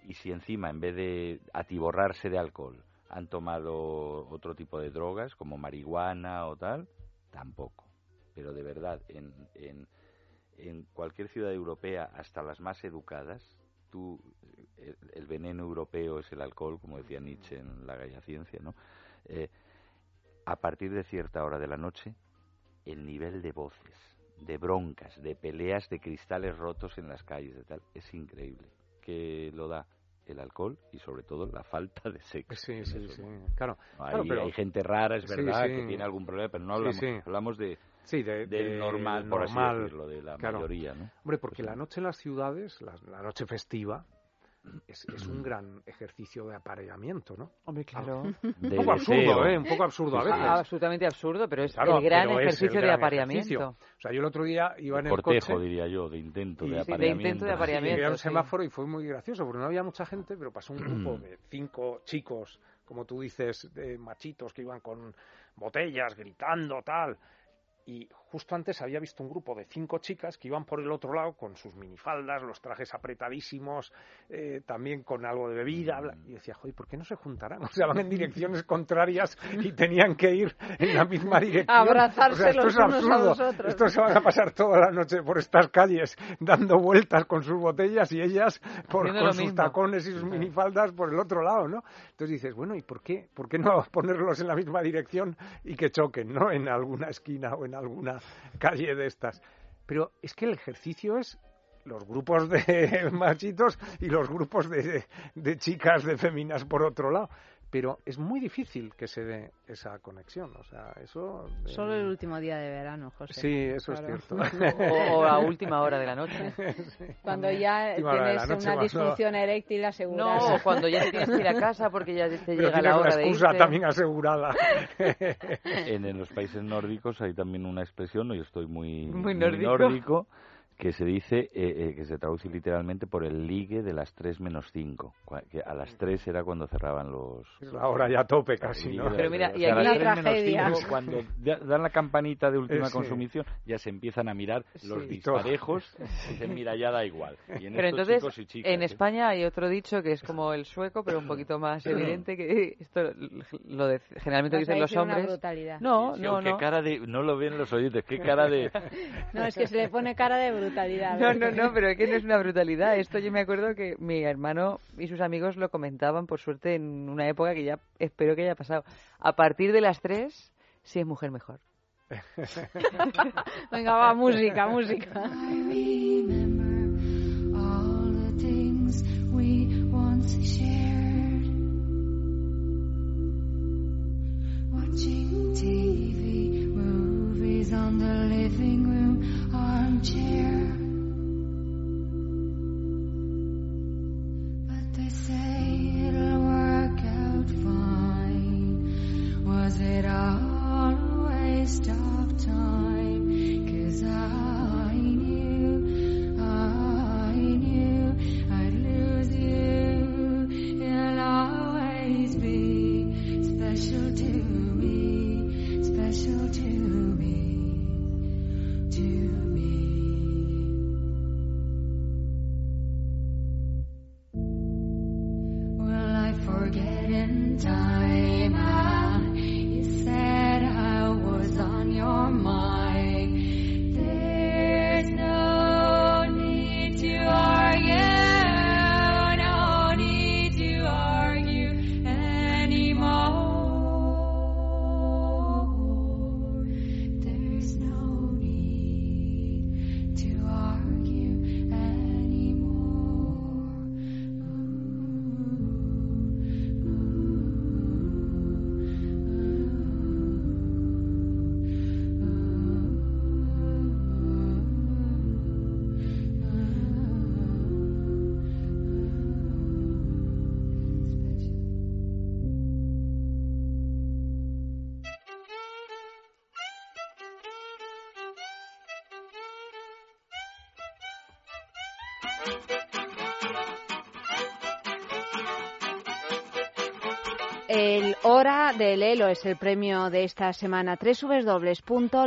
[SPEAKER 22] Y si encima, en vez de atiborrarse de alcohol, han tomado otro tipo de drogas, como marihuana o tal, tampoco. Pero de verdad, en, en, en cualquier ciudad europea, hasta las más educadas, tú, el, veneno europeo es el alcohol, como decía Nietzsche en La Galla Ciencia, ¿no? Eh, a partir de cierta hora de la noche, el nivel de voces, de broncas, de peleas, de cristales rotos en las calles, de tal, es increíble. Que lo da el alcohol y sobre todo la falta de sexo.
[SPEAKER 23] Sí, sí, sí, claro.
[SPEAKER 22] Hay,
[SPEAKER 23] Claro, pero-
[SPEAKER 22] hay gente rara, es
[SPEAKER 23] Sí,
[SPEAKER 22] verdad,
[SPEAKER 23] sí.
[SPEAKER 22] que tiene algún problema, pero no
[SPEAKER 23] Sí,
[SPEAKER 22] hablamos,
[SPEAKER 23] sí.
[SPEAKER 22] hablamos de,
[SPEAKER 23] Sí, de,
[SPEAKER 22] del
[SPEAKER 23] de-
[SPEAKER 22] normal, por así
[SPEAKER 23] normal,
[SPEAKER 22] decirlo, de la
[SPEAKER 23] claro.
[SPEAKER 22] mayoría, ¿no?
[SPEAKER 23] Hombre, porque la noche en las ciudades, la, la noche festiva, es, es un gran ejercicio de apareamiento, ¿no?
[SPEAKER 2] Hombre, claro.
[SPEAKER 23] Un
[SPEAKER 22] De
[SPEAKER 23] poco absurdo,
[SPEAKER 22] deseo.
[SPEAKER 23] ¿eh? Un poco absurdo a veces.
[SPEAKER 2] Ah, absolutamente absurdo, pero es
[SPEAKER 23] Claro,
[SPEAKER 2] el gran
[SPEAKER 23] pero es el
[SPEAKER 2] ejercicio de
[SPEAKER 23] gran
[SPEAKER 2] apareamiento.
[SPEAKER 23] ejercicio. O sea, yo el otro día iba en el
[SPEAKER 22] cortejo,
[SPEAKER 23] coche
[SPEAKER 22] diría yo, de intento
[SPEAKER 23] y-
[SPEAKER 22] de
[SPEAKER 23] Sí, de
[SPEAKER 22] apareamiento.
[SPEAKER 2] intento de apareamiento.
[SPEAKER 23] y llegué a un
[SPEAKER 2] sí.
[SPEAKER 23] semáforo y fue muy gracioso porque no había mucha gente, pero pasó un grupo de cinco chicos, como tú dices, de machitos que iban con botellas, gritando, tal. Y justo antes había visto un grupo de cinco chicas que iban por el otro lado con sus minifaldas, los trajes apretadísimos, eh, también con algo de bebida. bla- Y decía, joder, ¿por qué no se juntarán? O sea, van en direcciones contrarias y tenían que ir en la misma dirección.
[SPEAKER 1] Abrazarse
[SPEAKER 23] O sea, esto
[SPEAKER 1] los
[SPEAKER 23] es
[SPEAKER 1] unos a
[SPEAKER 23] absurdo.
[SPEAKER 1] los otros.
[SPEAKER 23] Esto se van a pasar toda la noche por estas calles dando vueltas con sus botellas y ellas por, con sus
[SPEAKER 2] mismo.
[SPEAKER 23] tacones y sus minifaldas por el otro lado, ¿no? Entonces dices, bueno, ¿y por qué? ¿Por qué no ponerlos en la misma dirección y que choquen, ¿no? En alguna esquina o en alguna calle de estas. Pero es que el ejercicio es los grupos de machitos y los grupos de, chicas, de féminas por otro lado. Pero es muy difícil que se dé esa conexión. O sea, eso. eh,
[SPEAKER 1] Solo el último día de verano, José.
[SPEAKER 23] Sí, eso
[SPEAKER 1] Claro.
[SPEAKER 23] es cierto.
[SPEAKER 2] O, o a última hora de la noche.
[SPEAKER 1] Cuando ya
[SPEAKER 23] Última
[SPEAKER 1] tienes
[SPEAKER 23] noche,
[SPEAKER 1] una disfunción eréctil asegurada.
[SPEAKER 2] No, o cuando ya tienes que ir a casa porque ya te
[SPEAKER 23] Pero
[SPEAKER 2] llega la hora de
[SPEAKER 23] excusa
[SPEAKER 2] irte.
[SPEAKER 23] también asegurada.
[SPEAKER 22] En, en los países nórdicos hay también una expresión, y yo estoy muy,
[SPEAKER 2] Muy
[SPEAKER 22] muy
[SPEAKER 2] nórdico.
[SPEAKER 22] Que se dice, eh, eh, que se traduce literalmente por el ligue de las 3 menos 5. Que a las 3 era cuando cerraban los...
[SPEAKER 23] Es la hora ya tope casi, ¿no?
[SPEAKER 2] Pero mira,
[SPEAKER 22] o
[SPEAKER 2] y
[SPEAKER 22] sea, a
[SPEAKER 2] aquí-
[SPEAKER 22] las
[SPEAKER 1] Una
[SPEAKER 22] 3 menos
[SPEAKER 1] tragedia.
[SPEAKER 22] 5, cuando da- dan la campanita de última
[SPEAKER 23] sí.
[SPEAKER 22] consumición, ya se empiezan a mirar los
[SPEAKER 23] Sí,
[SPEAKER 22] disparejos, y dicen, mira, ya da igual. Y en
[SPEAKER 2] Pero
[SPEAKER 22] estos
[SPEAKER 2] entonces,
[SPEAKER 22] chicos y chicas,
[SPEAKER 2] en
[SPEAKER 22] ¿eh?
[SPEAKER 2] España hay otro dicho que es como el sueco, pero un poquito más evidente, que esto lo de, generalmente dicen los
[SPEAKER 1] una
[SPEAKER 2] hombres.
[SPEAKER 1] brutalidad.
[SPEAKER 2] No,
[SPEAKER 22] Sí,
[SPEAKER 2] no,
[SPEAKER 22] qué
[SPEAKER 2] no.
[SPEAKER 22] cara de... No lo ven los oyentes, qué cara de...
[SPEAKER 1] No, es que se le pone cara de brutalidad.
[SPEAKER 2] No, no, no, pero es que no es una brutalidad. Esto yo me acuerdo que mi hermano y sus amigos lo comentaban, por suerte, en una época que ya espero que haya pasado. A partir de las tres, si es mujer mejor.
[SPEAKER 1] Venga, va, música, música.
[SPEAKER 12] all the things we once shared. Watching TV, On the living room armchair. But they say it'll work out fine. Was it all a
[SPEAKER 25] waste of time? Cause I knew, I knew I'd lose you. You'll always be special to me, special to me.
[SPEAKER 1] El Hora de Lelo es el premio de esta semana. www.lelo.com.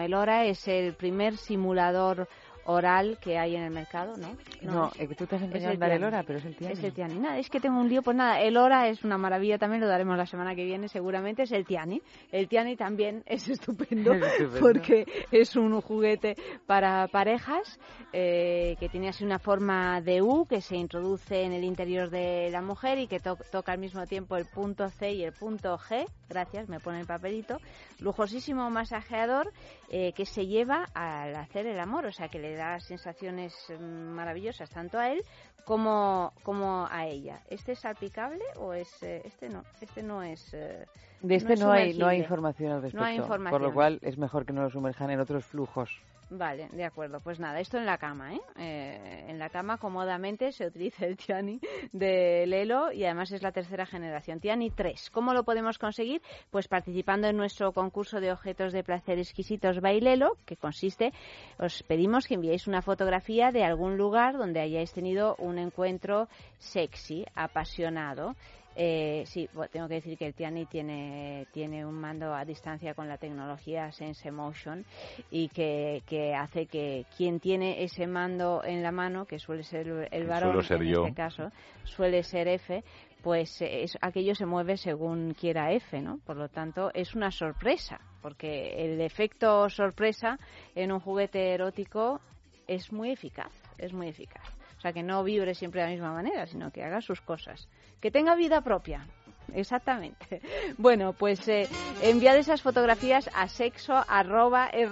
[SPEAKER 1] El Hora es el primer simulador oral que hay en el mercado, ¿no?
[SPEAKER 2] No, es que tú te has empeñado
[SPEAKER 1] el
[SPEAKER 2] en dar el hora, pero es el Tiani.
[SPEAKER 1] Es el Tiani. Nada, es que tengo un lío, pues nada, el Hora es una maravilla también, lo daremos la semana que viene seguramente, es el Tiani. El Tiani también es estupendo,
[SPEAKER 2] Es estupendo.
[SPEAKER 1] porque es un juguete para parejas eh, que tiene así una forma de U que se introduce en el interior de la mujer y que to- toca al mismo tiempo el punto C y el punto G. Gracias, me pone el papelito. Lujosísimo masajeador eh, que se lleva al hacer el amor, o sea que le da sensaciones mm, maravillosas tanto a él como, como a ella. ¿Este es aplicable o es eh, este no? Este no es. eh,
[SPEAKER 2] De este
[SPEAKER 1] es
[SPEAKER 2] no, hay, no hay información al respecto.
[SPEAKER 1] No hay
[SPEAKER 2] Por
[SPEAKER 1] información.
[SPEAKER 2] lo cual es mejor que no lo sumerjan en otros flujos.
[SPEAKER 1] Vale, de acuerdo. Pues nada, esto en la cama, ¿eh? Eh, en la cama cómodamente se utiliza el Tiani de Lelo y además es la tercera generación. Tiani 3. ¿Cómo lo podemos conseguir? Pues participando en nuestro concurso de objetos de placer exquisitos Bailelo, que consiste, os pedimos que enviéis una fotografía de algún lugar donde hayáis tenido un encuentro sexy, apasionado. Eh, sí, bueno, tengo que decir que el Tiani tiene, tiene un mando a distancia con la tecnología Sense Motion y que, que hace que quien tiene ese mando en la mano, que suele ser el, varón
[SPEAKER 22] ser
[SPEAKER 1] en
[SPEAKER 22] yo.
[SPEAKER 1] este caso, suele ser F, pues es- aquello se mueve según quiera F, ¿no? Por lo tanto, es una sorpresa, porque el efecto sorpresa en un juguete erótico es muy eficaz, es muy eficaz. O sea, que no vibre siempre de la misma manera, sino que haga sus cosas. Que tenga vida propia. Exactamente. Bueno, pues eh, enviad esas fotografías a sexo arroba es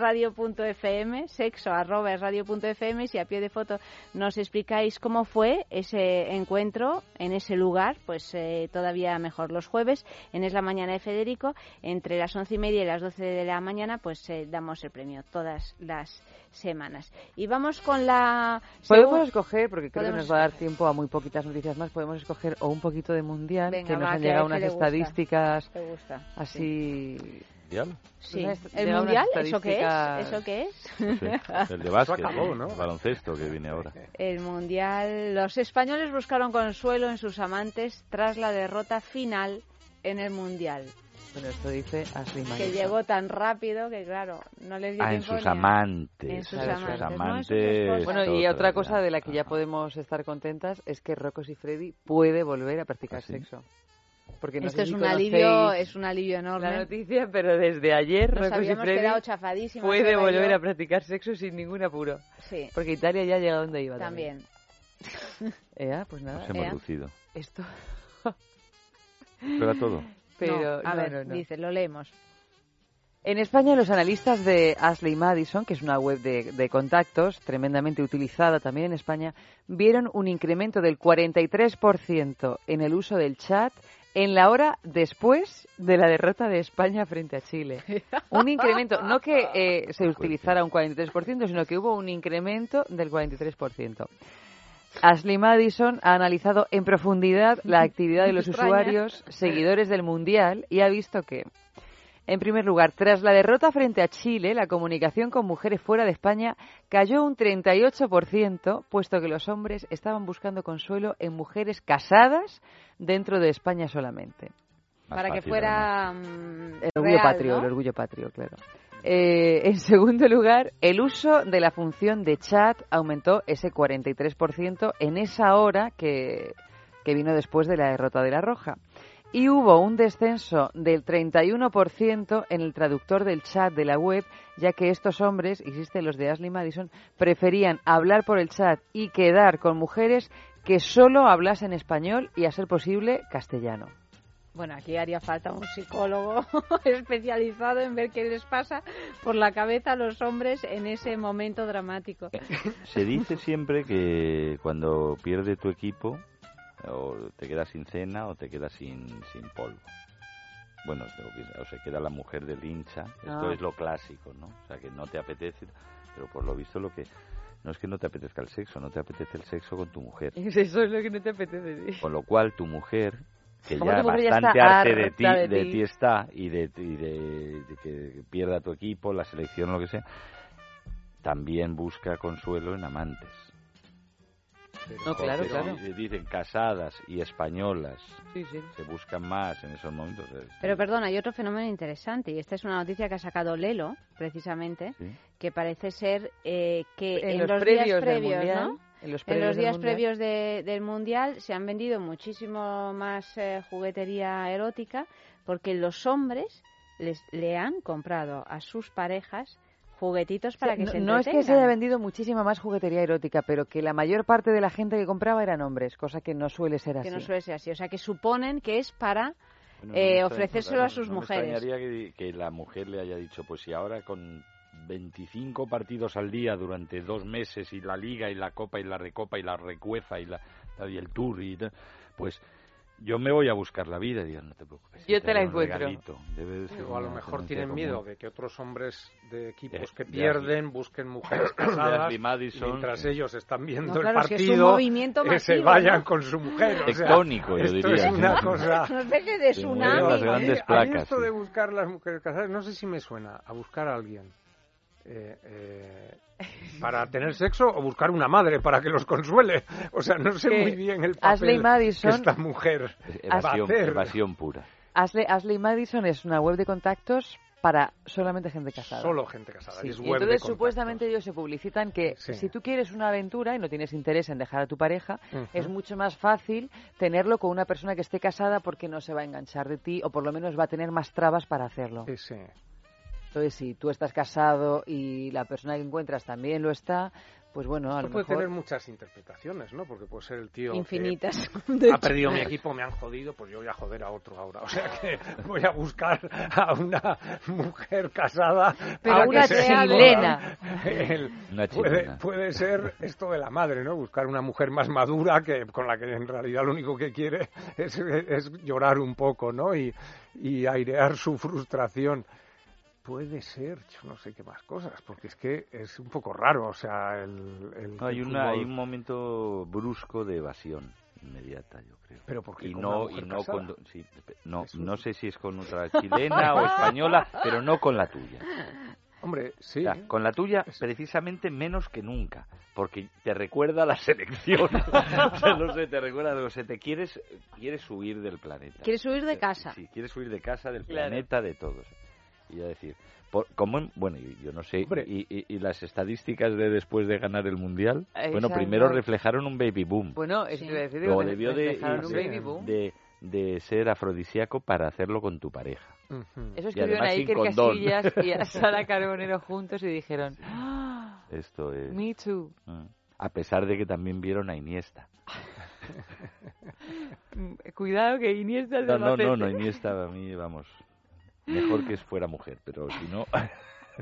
[SPEAKER 1] si a pie de foto nos explicáis cómo fue ese encuentro en ese lugar, pues eh, todavía mejor los jueves, en Es la Mañana de Federico, entre las once y media y las doce de la mañana, pues eh, damos el premio todas las semanas. Y vamos con la...
[SPEAKER 2] Podemos escoger, porque creo que nos va a dar tiempo a muy poquitas noticias más, podemos escoger o un poquito de mundial,
[SPEAKER 1] Venga,
[SPEAKER 2] que nos
[SPEAKER 1] va,
[SPEAKER 2] han llegado unas
[SPEAKER 1] gusta.
[SPEAKER 2] estadísticas
[SPEAKER 1] gusta,
[SPEAKER 2] así...
[SPEAKER 22] ¿Mundial?
[SPEAKER 1] Sí.
[SPEAKER 2] Nos han
[SPEAKER 1] ¿El mundial? ¿Eso qué es? ¿Eso qué es?
[SPEAKER 22] Sí, El de básquet,
[SPEAKER 23] acabó, ¿no?
[SPEAKER 22] el baloncesto que viene ahora.
[SPEAKER 1] El mundial. Los españoles buscaron consuelo en sus amantes tras la derrota final en el mundial.
[SPEAKER 2] Bueno, esto dice Ashley
[SPEAKER 1] Que llegó tan rápido que, claro, no les dio
[SPEAKER 22] Ah, en
[SPEAKER 1] tiempo
[SPEAKER 22] sus amantes.
[SPEAKER 1] En sus
[SPEAKER 22] Claro,
[SPEAKER 1] amantes.
[SPEAKER 22] sus
[SPEAKER 1] no en sus
[SPEAKER 22] amantes.
[SPEAKER 2] Bueno, y
[SPEAKER 22] otra,
[SPEAKER 2] cosa de la que ya podemos estar contentas es que Rocos y Freddy puede volver a practicar
[SPEAKER 22] ¿Ah, sí?
[SPEAKER 2] sexo. Porque no
[SPEAKER 1] Esto
[SPEAKER 2] sé
[SPEAKER 1] es
[SPEAKER 2] si
[SPEAKER 1] un alivio, es un alivio enorme.
[SPEAKER 2] la noticia, pero desde ayer
[SPEAKER 1] Nos
[SPEAKER 2] Rocos y
[SPEAKER 1] habíamos
[SPEAKER 2] Freddy
[SPEAKER 1] quedado chafadísimas,
[SPEAKER 2] puede volver
[SPEAKER 1] yo.
[SPEAKER 2] a practicar sexo sin ningún apuro.
[SPEAKER 1] Sí.
[SPEAKER 2] Porque Italia ya ha llegado donde iba
[SPEAKER 1] También.
[SPEAKER 2] Ea, pues nada.
[SPEAKER 22] Nos hemos
[SPEAKER 1] Ea.
[SPEAKER 22] lucido.
[SPEAKER 2] Esto.
[SPEAKER 22] Pero a todo.
[SPEAKER 2] Pero,
[SPEAKER 1] no, a
[SPEAKER 2] no,
[SPEAKER 1] ver,
[SPEAKER 2] no, no.
[SPEAKER 1] dice, lo leemos.
[SPEAKER 2] En España, los analistas de Ashley Madison, que es una web de, de contactos tremendamente utilizada también en España, vieron un incremento del 43% en el uso del chat en la hora después de la derrota de España frente a Chile. Un incremento, no que eh, se utilizara un 43%, sino que hubo un incremento del 43%. Ashley Madison ha analizado en profundidad la actividad de los usuarios seguidores del Mundial y ha visto que, en primer lugar, tras la derrota frente a Chile, la comunicación con mujeres fuera de España cayó un 38%, puesto que los hombres estaban buscando consuelo en mujeres casadas dentro de España solamente.
[SPEAKER 22] Más
[SPEAKER 1] Para que fuera mm,
[SPEAKER 2] El orgullo
[SPEAKER 1] real,
[SPEAKER 2] patrio,
[SPEAKER 1] ¿no?
[SPEAKER 2] el orgullo patrio, claro. Eh, en segundo lugar, el uso de la función de chat aumentó ese 43% en esa hora que, que vino después de la derrota de la Roja. Y hubo un descenso del 31% en el traductor del chat de la web, ya que estos hombres, existen los de Ashley Madison, preferían hablar por el chat y quedar con mujeres que solo hablasen español y, a ser posible, castellano.
[SPEAKER 1] Bueno, aquí haría falta un psicólogo especializado en ver qué les pasa por la cabeza a los hombres en ese momento dramático.
[SPEAKER 22] Se dice siempre que cuando pierde tu equipo, o te quedas sin cena o te quedas sin, sin polvo. Bueno, o se queda la mujer del hincha. Esto
[SPEAKER 2] Ah.
[SPEAKER 22] es lo clásico, ¿no? O sea, que no te apetece, pero por lo visto lo que... No es que no te apetezca el sexo, no te apetece el sexo con tu mujer.
[SPEAKER 2] Eso es lo que no te apetece. sí.
[SPEAKER 22] Con lo cual tu mujer, que ya bastante arte de ti,
[SPEAKER 2] de
[SPEAKER 22] de
[SPEAKER 2] ti.
[SPEAKER 22] ti está y de, y de- de que pierda tu equipo, la selección lo que sea, también busca consuelo en amantes.
[SPEAKER 2] No, claro, claro.
[SPEAKER 22] Dicen casadas y españolas.
[SPEAKER 2] Sí, sí.
[SPEAKER 22] Se buscan más en esos momentos. eh.
[SPEAKER 1] Pero perdona, hay otro fenómeno interesante y esta es una noticia que ha sacado Lelo, precisamente,
[SPEAKER 22] Sí.
[SPEAKER 1] que parece ser eh, que
[SPEAKER 2] En
[SPEAKER 1] en,
[SPEAKER 2] los
[SPEAKER 1] los,
[SPEAKER 2] previos
[SPEAKER 1] días
[SPEAKER 2] del
[SPEAKER 1] previos,
[SPEAKER 2] Mundial,
[SPEAKER 1] ¿no?
[SPEAKER 2] En los
[SPEAKER 1] En días previos de- del Mundial se han vendido muchísimo más eh, juguetería erótica porque los hombres les, le han comprado a sus parejas juguetitos para que
[SPEAKER 2] no,
[SPEAKER 1] se
[SPEAKER 2] no es que se haya vendido muchísima más juguetería erótica, pero que la mayor parte de la gente que compraba eran hombres, cosa que no suele ser así.
[SPEAKER 1] que no suele ser así. O sea, que suponen que es para
[SPEAKER 22] Bueno, no
[SPEAKER 1] eh, ofrecérselo a sus
[SPEAKER 22] no me
[SPEAKER 1] mujeres.
[SPEAKER 22] extrañaría que, que la mujer le haya dicho, pues si ahora con 25 partidos al día durante dos meses y la liga y la copa y la recopa y la recueza y, la, y el tour y tal, pues yo me voy a buscar la vida. Digo, no te preocupes.
[SPEAKER 2] Yo te la encuentro.
[SPEAKER 22] regalito". Debe de ser
[SPEAKER 23] O a lo mejor tienen
[SPEAKER 22] común.
[SPEAKER 23] miedo de que otros hombres de equipos
[SPEAKER 22] Eh,
[SPEAKER 23] que
[SPEAKER 22] de
[SPEAKER 23] pierden busquen mujeres casadas
[SPEAKER 22] Ashley Madison,
[SPEAKER 23] y mientras ellos están viendo
[SPEAKER 1] No, claro,
[SPEAKER 23] el
[SPEAKER 1] es que es un
[SPEAKER 23] partido eh, se vayan
[SPEAKER 1] ¿no?
[SPEAKER 23] con su mujer. o sea,
[SPEAKER 22] Tectónico, yo
[SPEAKER 23] esto
[SPEAKER 22] diría,
[SPEAKER 23] es una cosa...
[SPEAKER 1] Una especie de tsunami.
[SPEAKER 22] las grandes
[SPEAKER 23] A mí
[SPEAKER 22] placas,
[SPEAKER 23] esto
[SPEAKER 22] sí.
[SPEAKER 23] de buscar las mujeres casadas, no sé si me suena a buscar a alguien eh, eh, para tener sexo o buscar una madre para que los consuele. O sea, no sé
[SPEAKER 2] Que
[SPEAKER 23] muy bien el
[SPEAKER 2] Ashley
[SPEAKER 23] papel
[SPEAKER 2] Madison-
[SPEAKER 23] que esta mujer va a
[SPEAKER 22] Evasión,
[SPEAKER 23] hacer.
[SPEAKER 22] evasión pura.
[SPEAKER 2] Ashley, Ashley Madison es una web de contactos para solamente gente casada.
[SPEAKER 23] Solo gente casada.
[SPEAKER 2] Sí,
[SPEAKER 23] y es
[SPEAKER 2] y
[SPEAKER 23] web de
[SPEAKER 2] entonces supuestamente ellos se publicitan que
[SPEAKER 23] Sí.
[SPEAKER 2] si tú quieres una aventura y no tienes interés en dejar a tu pareja, es mucho más fácil tenerlo con una persona que esté casada porque no se va a enganchar de ti o por lo menos va a tener más trabas para hacerlo.
[SPEAKER 23] Sí, sí.
[SPEAKER 2] Entonces, si tú estás casado y la persona que encuentras también lo está, pues bueno, a
[SPEAKER 23] Esto
[SPEAKER 2] lo
[SPEAKER 23] puede
[SPEAKER 2] mejor...
[SPEAKER 23] tener muchas interpretaciones, ¿no? Porque puede ser el tío que
[SPEAKER 1] Infinitas.
[SPEAKER 23] ha perdido mi equipo, me han jodido, pues yo voy a joder a otro ahora. O sea que voy a buscar a una mujer casada.
[SPEAKER 2] Pero una chilena.
[SPEAKER 23] El-
[SPEAKER 22] Una
[SPEAKER 23] puede, puede ser esto de la madre, ¿no? Buscar una mujer más madura que con la que en realidad lo único que quiere es, es llorar un poco, ¿no? Y, y airear su frustración. Puede ser, yo no sé qué más cosas, porque es que es un poco raro, o sea, el, el
[SPEAKER 22] No, hay, una, hay un momento brusco de evasión inmediata, yo creo.
[SPEAKER 23] Pero porque
[SPEAKER 22] y
[SPEAKER 23] con
[SPEAKER 22] no, y no con, sí, no, no sé si es con otra chilena o española, pero no con la tuya.
[SPEAKER 23] Hombre, sí.
[SPEAKER 22] O sea, con la tuya precisamente menos que nunca, porque te recuerda a la selección. o sea, no sé, te recuerda, o sea, te quieres, quieres huir del planeta.
[SPEAKER 1] Quieres huir de casa.
[SPEAKER 22] Sí, quieres huir de casa, del
[SPEAKER 1] Claro.
[SPEAKER 22] planeta, de todos. Y yo decir, por, como bueno, y- yo no sé, y, y- y las estadísticas de después de ganar el Mundial, bueno, primero reflejaron un baby boom.
[SPEAKER 2] Bueno, eso te iba a decir,
[SPEAKER 22] Luego
[SPEAKER 2] digo,
[SPEAKER 22] debió de, de-
[SPEAKER 2] baby boom.
[SPEAKER 22] de- de ser afrodisíaco para hacerlo con tu pareja.
[SPEAKER 2] Eso
[SPEAKER 22] Y
[SPEAKER 2] escribieron
[SPEAKER 22] además
[SPEAKER 2] ahí
[SPEAKER 22] sin
[SPEAKER 2] que
[SPEAKER 22] condón.
[SPEAKER 2] Casillas y a Sara Carbonero juntos y dijeron, "Ah,
[SPEAKER 22] Esto es...
[SPEAKER 2] me too.
[SPEAKER 22] Mm. A pesar de que también vieron a Iniesta.
[SPEAKER 2] Mm, Cuidado que Iniesta es
[SPEAKER 22] No, no, no,
[SPEAKER 2] Albacete".
[SPEAKER 22] no, Iniesta a mí, vamos, mejor que fuera mujer, pero si no...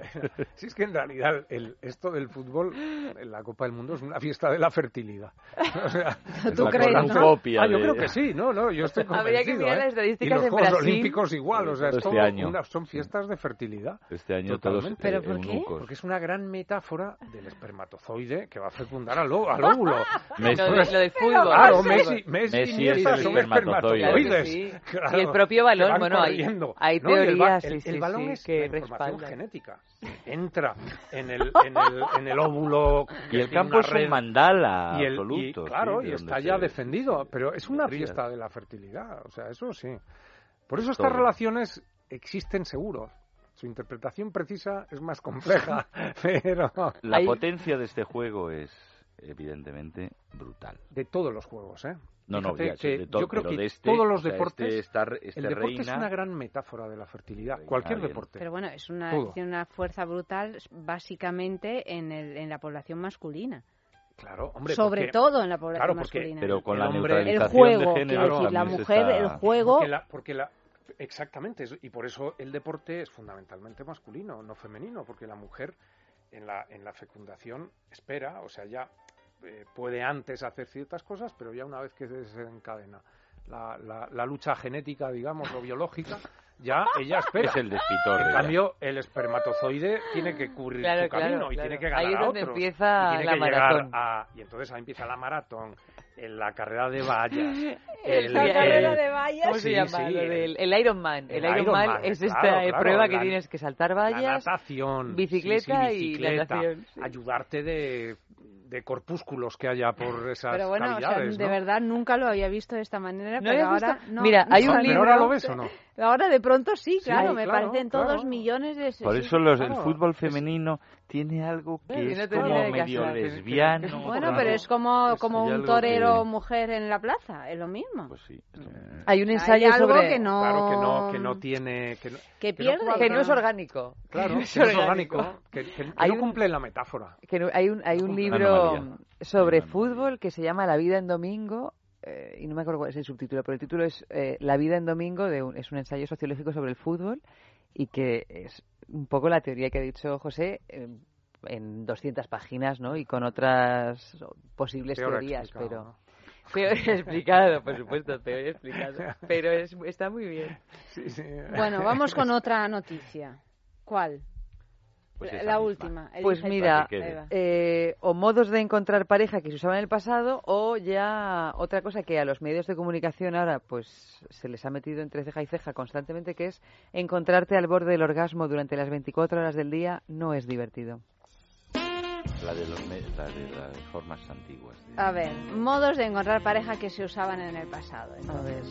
[SPEAKER 23] Si es que en realidad el, esto del fútbol, en la Copa del Mundo, es una fiesta de la fertilidad. O sea,
[SPEAKER 22] ¿Tú
[SPEAKER 23] la
[SPEAKER 22] crees, no? Copia
[SPEAKER 23] Ah, yo
[SPEAKER 22] de-
[SPEAKER 23] creo que sí, no, no, yo estoy
[SPEAKER 2] Habría que mirar
[SPEAKER 23] ¿eh?
[SPEAKER 2] las estadísticas
[SPEAKER 23] y los
[SPEAKER 2] en
[SPEAKER 23] Juegos
[SPEAKER 2] Brasil.
[SPEAKER 23] Olímpicos igual, o sea, es
[SPEAKER 22] Este
[SPEAKER 23] todo
[SPEAKER 22] año.
[SPEAKER 23] una- son fiestas de fertilidad.
[SPEAKER 22] Este año todos
[SPEAKER 23] Totalmente.
[SPEAKER 22] ¿Pero por qué?
[SPEAKER 23] Porque es una gran metáfora del espermatozoide que va a fecundar al, al óvulo.
[SPEAKER 22] Messi.
[SPEAKER 2] Lo, de- lo del fútbol.
[SPEAKER 23] Claro. Messi, Messi,
[SPEAKER 22] Messi
[SPEAKER 23] y
[SPEAKER 22] es el
[SPEAKER 23] son
[SPEAKER 22] espermatozoide.
[SPEAKER 23] espermatozoides.
[SPEAKER 2] Sí.
[SPEAKER 23] Claro,
[SPEAKER 2] Y el propio balón, bueno, hay- hay
[SPEAKER 23] No, y el ba-
[SPEAKER 2] teorías,
[SPEAKER 23] el,
[SPEAKER 2] sí,
[SPEAKER 23] el
[SPEAKER 2] sí,
[SPEAKER 23] balón
[SPEAKER 2] sí,
[SPEAKER 23] es
[SPEAKER 2] que
[SPEAKER 23] la información
[SPEAKER 2] respaldan.
[SPEAKER 23] genética. Entra en el, en el, en el óvulo.
[SPEAKER 22] Y el campo es un mandala
[SPEAKER 23] y el,
[SPEAKER 22] absoluto,
[SPEAKER 23] y, claro,
[SPEAKER 22] sí,
[SPEAKER 23] y está ya
[SPEAKER 22] se-
[SPEAKER 23] defendido, pero es una fiesta de la fertilidad, o sea, eso sí. Por eso
[SPEAKER 22] Es
[SPEAKER 23] estas
[SPEAKER 22] todo.
[SPEAKER 23] relaciones existen seguro. Su interpretación precisa es más compleja, pero
[SPEAKER 22] La
[SPEAKER 23] Hay-
[SPEAKER 22] potencia de este juego es, evidentemente, brutal.
[SPEAKER 23] de todos los juegos, ¿eh?
[SPEAKER 22] No, no, ya,
[SPEAKER 23] que
[SPEAKER 22] de todo,
[SPEAKER 23] yo creo
[SPEAKER 22] pero
[SPEAKER 23] que
[SPEAKER 22] de este,
[SPEAKER 23] todos los deportes,
[SPEAKER 22] este este
[SPEAKER 23] el deporte es una gran metáfora de la fertilidad, cualquier
[SPEAKER 22] bien.
[SPEAKER 23] deporte.
[SPEAKER 1] Pero bueno, es una, tiene una fuerza brutal básicamente en, el, en la población masculina.
[SPEAKER 23] Claro, hombre,
[SPEAKER 1] Sobre
[SPEAKER 23] porque-
[SPEAKER 1] todo en la población
[SPEAKER 23] claro, porque
[SPEAKER 1] masculina.
[SPEAKER 22] Pero con
[SPEAKER 23] el
[SPEAKER 22] la
[SPEAKER 23] hombre-
[SPEAKER 1] el
[SPEAKER 22] neutralización
[SPEAKER 1] juego,
[SPEAKER 22] de
[SPEAKER 1] quiero
[SPEAKER 22] género
[SPEAKER 1] decir, la mujer,
[SPEAKER 22] está-
[SPEAKER 1] el juego...
[SPEAKER 23] Porque la, porque la- exactamente, y por eso el deporte es fundamentalmente masculino, no femenino, porque la mujer en la, en la fecundación espera, o sea, ya eh, puede antes hacer ciertas cosas, pero ya una vez que se desencadena la, la, la lucha genética, digamos, o biológica, ya ella espera.
[SPEAKER 22] Es el despitorre,
[SPEAKER 23] En cambio, el espermatozoide tiene que cubrir
[SPEAKER 2] Claro,
[SPEAKER 23] su camino
[SPEAKER 2] claro,
[SPEAKER 23] y
[SPEAKER 2] claro.
[SPEAKER 23] tiene que ganar
[SPEAKER 2] Ahí es
[SPEAKER 23] a
[SPEAKER 2] donde
[SPEAKER 23] otros.
[SPEAKER 2] empieza
[SPEAKER 23] y tiene
[SPEAKER 2] la
[SPEAKER 23] que
[SPEAKER 2] maratón.
[SPEAKER 23] a- y entonces ahí empieza la maratón, en la carrera de vallas. El-
[SPEAKER 2] carrera
[SPEAKER 23] el-
[SPEAKER 2] de vallas. ¿Cómo se
[SPEAKER 23] Sí,
[SPEAKER 2] llama?
[SPEAKER 23] sí,
[SPEAKER 2] Lo
[SPEAKER 23] el-
[SPEAKER 2] del- el Ironman. El,
[SPEAKER 23] el
[SPEAKER 2] Ironman
[SPEAKER 23] Ironman,
[SPEAKER 2] es
[SPEAKER 23] claro,
[SPEAKER 2] esta eh,
[SPEAKER 23] claro,
[SPEAKER 2] prueba que
[SPEAKER 23] la-
[SPEAKER 2] tienes que saltar
[SPEAKER 23] la
[SPEAKER 2] vallas,
[SPEAKER 23] natación,
[SPEAKER 2] bicicleta
[SPEAKER 23] sí, sí,
[SPEAKER 2] y
[SPEAKER 23] bicicleta,
[SPEAKER 2] natación.
[SPEAKER 23] ayudarte de de corpúsculos que haya por esas
[SPEAKER 1] Pero bueno, o sea,
[SPEAKER 23] cavidades,
[SPEAKER 1] de
[SPEAKER 23] ¿no?
[SPEAKER 1] verdad nunca lo había visto de esta manera,
[SPEAKER 2] ¿No
[SPEAKER 1] pero ahora
[SPEAKER 2] visto?
[SPEAKER 1] no.
[SPEAKER 2] Mira, hay
[SPEAKER 1] no,
[SPEAKER 2] un
[SPEAKER 1] pero
[SPEAKER 2] libro-
[SPEAKER 1] ahora
[SPEAKER 23] lo ves o no?
[SPEAKER 1] Ahora de pronto sí,
[SPEAKER 23] Sí,
[SPEAKER 1] claro, me
[SPEAKER 23] claro,
[SPEAKER 1] parecen
[SPEAKER 23] claro.
[SPEAKER 1] todos millones de...
[SPEAKER 22] Por
[SPEAKER 1] sí,
[SPEAKER 22] eso
[SPEAKER 1] sí,
[SPEAKER 22] los,
[SPEAKER 1] claro.
[SPEAKER 22] el fútbol femenino tiene algo que
[SPEAKER 2] no
[SPEAKER 22] es como
[SPEAKER 2] que
[SPEAKER 22] medio
[SPEAKER 2] casar.
[SPEAKER 22] lesbiano.
[SPEAKER 1] Bueno, pero es como,
[SPEAKER 22] Pues
[SPEAKER 1] como
[SPEAKER 22] hay
[SPEAKER 1] un torero
[SPEAKER 22] que-
[SPEAKER 1] mujer en la plaza, es lo mismo.
[SPEAKER 22] Pues sí.
[SPEAKER 2] Hay un
[SPEAKER 1] Hay
[SPEAKER 2] ensayo
[SPEAKER 1] algo
[SPEAKER 2] sobre...
[SPEAKER 1] que no...
[SPEAKER 23] Claro que no, que no tiene... Que, no,
[SPEAKER 1] Que
[SPEAKER 23] no
[SPEAKER 1] pierde,
[SPEAKER 23] cuadra.
[SPEAKER 2] Que no es orgánico.
[SPEAKER 23] Claro,
[SPEAKER 2] Que no es
[SPEAKER 23] no
[SPEAKER 2] orgánico.
[SPEAKER 23] que, que- que
[SPEAKER 2] Hay
[SPEAKER 23] no
[SPEAKER 2] un-
[SPEAKER 23] cumple la metáfora.
[SPEAKER 2] que no- hay un, hay un libro sobre fútbol que se llama La vida en domingo eh, y no me acuerdo cuál es el subtítulo, pero el título es eh, La vida en domingo, de un- es un ensayo sociológico sobre el fútbol y que es un poco la teoría que ha dicho José eh, en 200 páginas, ¿no? Y con otras posibles
[SPEAKER 23] Peor
[SPEAKER 2] teorías,
[SPEAKER 23] explicado,
[SPEAKER 2] pero... Peor explicado, por supuesto, peor explicado. Pero es, está muy bien.
[SPEAKER 1] Bueno, vamos con otra noticia. ¿Cuál?
[SPEAKER 22] Pues
[SPEAKER 1] la última.
[SPEAKER 2] Pues mira,
[SPEAKER 1] va.
[SPEAKER 2] eh, o modos de encontrar pareja que se usaban en el pasado o ya otra cosa que a los medios de comunicación ahora pues se les ha metido entre ceja y ceja constantemente que es encontrarte al borde del orgasmo durante las 24 horas del día no es divertido.
[SPEAKER 22] La de, los me- la de las formas antiguas. de-
[SPEAKER 1] A ver, modos de encontrar pareja que se usaban en el pasado. Entonces,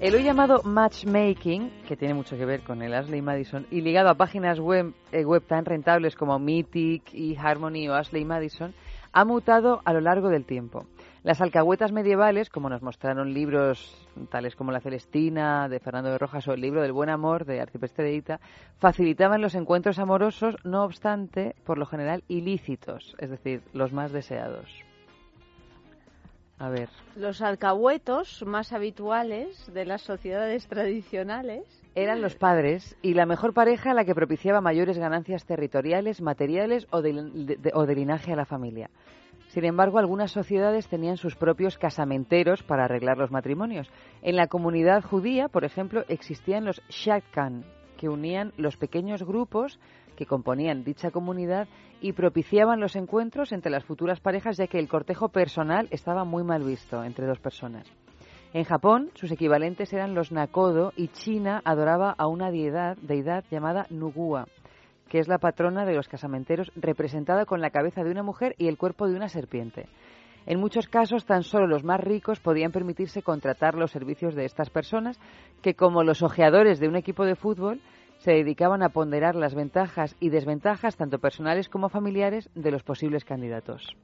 [SPEAKER 2] El hoy llamado matchmaking, que tiene mucho que ver con el Ashley Madison, y ligado a páginas web, eh, web tan rentables como Mythic y Harmony o Ashley Madison, ha mutado a lo largo del tiempo. Las alcahuetas medievales, como nos mostraron libros tales como La Celestina de Fernando de Rojas o el libro del Buen Amor de Arcipreste de Ita, facilitaban los encuentros amorosos, no obstante, por lo general ilícitos, es decir, los más deseados. A ver.
[SPEAKER 1] los alcahuetos más habituales de las sociedades tradicionales
[SPEAKER 2] Eran los padres y la mejor pareja la que propiciaba mayores ganancias territoriales, materiales o de, de- o de linaje a la familia. Sin embargo, algunas sociedades tenían sus propios casamenteros para arreglar los matrimonios. En la comunidad judía, por ejemplo, existían los shadchan, que unían los pequeños grupos que componían dicha comunidad y propiciaban los encuentros entre las futuras parejas, ya que el cortejo personal estaba muy mal visto entre dos personas. En Japón, sus equivalentes eran los Nakodo y China adoraba a una deidad, deidad llamada Nugua, que es la patrona de los casamenteros, representada con la cabeza de una mujer y el cuerpo de una serpiente. En muchos casos, tan solo los más ricos podían permitirse contratar los servicios de estas personas, que como los ojeadores de un equipo de fútbol, se dedicaban a ponderar las ventajas y desventajas, tanto personales como familiares, de los posibles candidatos.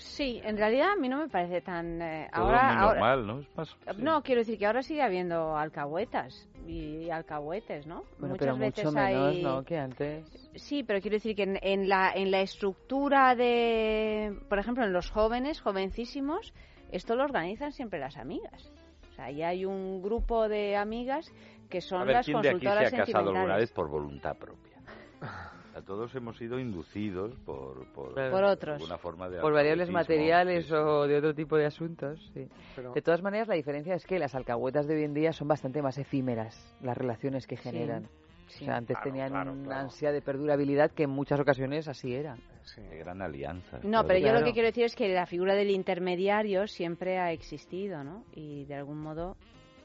[SPEAKER 1] Sí, en realidad a mí no me parece tan... eh,
[SPEAKER 22] Todo
[SPEAKER 1] ahora,
[SPEAKER 22] muy
[SPEAKER 1] ahora-
[SPEAKER 22] normal, ¿no? Es más-
[SPEAKER 1] No, quiero decir que ahora sigue habiendo alcahuetas y alcahuetes, ¿no?
[SPEAKER 2] Bueno,
[SPEAKER 1] Muchas
[SPEAKER 2] pero
[SPEAKER 1] veces
[SPEAKER 2] mucho menos,
[SPEAKER 1] hay...
[SPEAKER 2] ¿no? Que antes.
[SPEAKER 1] Sí, pero quiero decir que en, en la, en la estructura de, por ejemplo, en los jóvenes, jovencísimos, esto lo organizan siempre las amigas. O sea, ahí hay un grupo de amigas que son
[SPEAKER 22] A ver,
[SPEAKER 1] las
[SPEAKER 22] ¿quién de aquí se
[SPEAKER 1] consultoras
[SPEAKER 22] ha casado alguna vez por voluntad propia? A todos hemos sido inducidos por, por,
[SPEAKER 2] Por
[SPEAKER 1] otros.
[SPEAKER 22] alguna forma de
[SPEAKER 2] por variables materiales o de otro tipo de asuntos. Sí.
[SPEAKER 23] Pero-
[SPEAKER 2] De todas maneras, la diferencia es que las alcahuetas de hoy en día son bastante más efímeras, las relaciones que
[SPEAKER 1] Sí,
[SPEAKER 2] generan.
[SPEAKER 1] sí.
[SPEAKER 2] O sea, antes
[SPEAKER 23] Claro,
[SPEAKER 2] tenían
[SPEAKER 23] claro,
[SPEAKER 2] una
[SPEAKER 23] claro.
[SPEAKER 2] ansia de perdurabilidad que en muchas ocasiones así era.
[SPEAKER 22] De gran alianza.
[SPEAKER 1] No, pero yo lo que quiero decir es que la figura del intermediario siempre ha existido, ¿no? Y de algún modo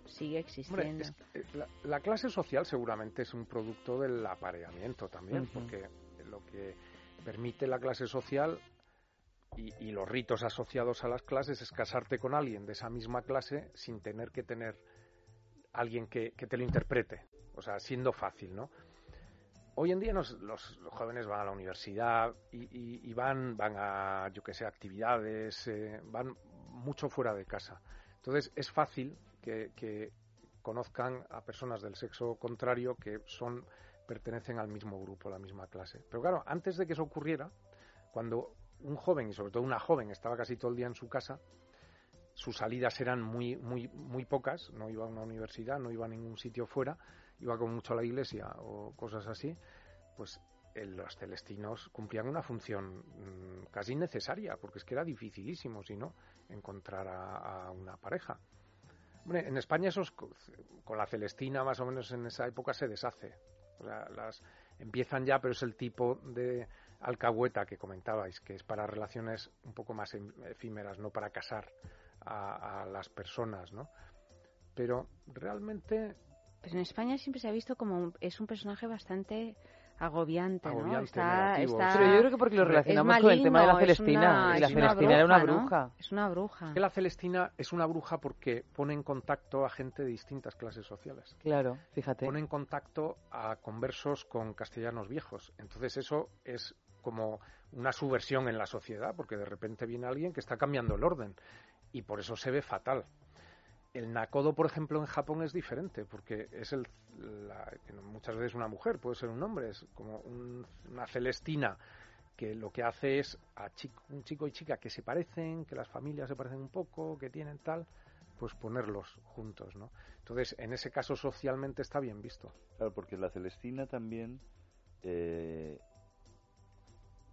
[SPEAKER 1] sigue
[SPEAKER 23] Hombre,
[SPEAKER 1] existiendo.
[SPEAKER 23] es eh, la, la clase social seguramente es un producto del apareamiento también, porque lo que permite la clase social y, y los ritos asociados a las clases es casarte con alguien de esa misma clase sin tener que tener alguien que, que te lo interprete, o sea, siendo fácil, ¿no? Hoy en día nos- los, los jóvenes van a la universidad y, y- y van, van a, yo que sé, actividades, eh, van mucho fuera de casa. Entonces es fácil que, que conozcan a personas del sexo contrario que son pertenecen al mismo grupo, la misma clase. Pero claro, antes de que eso ocurriera, cuando un joven y sobre todo una joven estaba casi todo el día en su casa, sus salidas eran muy muy muy pocas, no iba a una universidad, no iba a ningún sitio fuera, iba como mucho a la iglesia o cosas así, pues los celestinos cumplían una función mm, casi necesaria, porque es que era dificilísimo, si no, encontrar a una pareja. En España eso es co- con la Celestina más o menos en esa época se deshace. O sea, las empiezan ya, pero es el tipo de alcahueta que comentabais, que es para relaciones un poco más em- efímeras, no para casar a, las personas, ¿no? Pero realmente
[SPEAKER 1] Pues en España siempre se ha visto como es un personaje bastante agobiante, ¿no?
[SPEAKER 23] Agobiante,
[SPEAKER 1] Está,
[SPEAKER 23] negativo,
[SPEAKER 1] está-
[SPEAKER 2] Pero yo creo que porque lo relacionamos con el tema de la
[SPEAKER 1] maligno, es
[SPEAKER 2] Celestina,
[SPEAKER 1] una-
[SPEAKER 2] y la
[SPEAKER 1] es una
[SPEAKER 2] Celestina era una
[SPEAKER 1] ¿no?
[SPEAKER 2] bruja.
[SPEAKER 1] Es una bruja.
[SPEAKER 23] Es que la Celestina es una bruja porque pone en contacto a gente de distintas clases sociales.
[SPEAKER 2] Claro, fíjate.
[SPEAKER 23] Pone en contacto a conversos con castellanos viejos. Entonces eso es como una subversión en la sociedad, porque de repente viene alguien que está cambiando el orden y por eso se ve fatal. El nakodo, por ejemplo, en Japón es diferente, porque es el, la- muchas veces una mujer, puede ser un hombre, es como un- una celestina que lo que hace es a chico- un chico y chica que se parecen, que las familias se parecen un poco, que tienen tal, pues ponerlos juntos, ¿no? Entonces, en ese caso socialmente está bien visto.
[SPEAKER 22] Claro, porque la Celestina también. eh,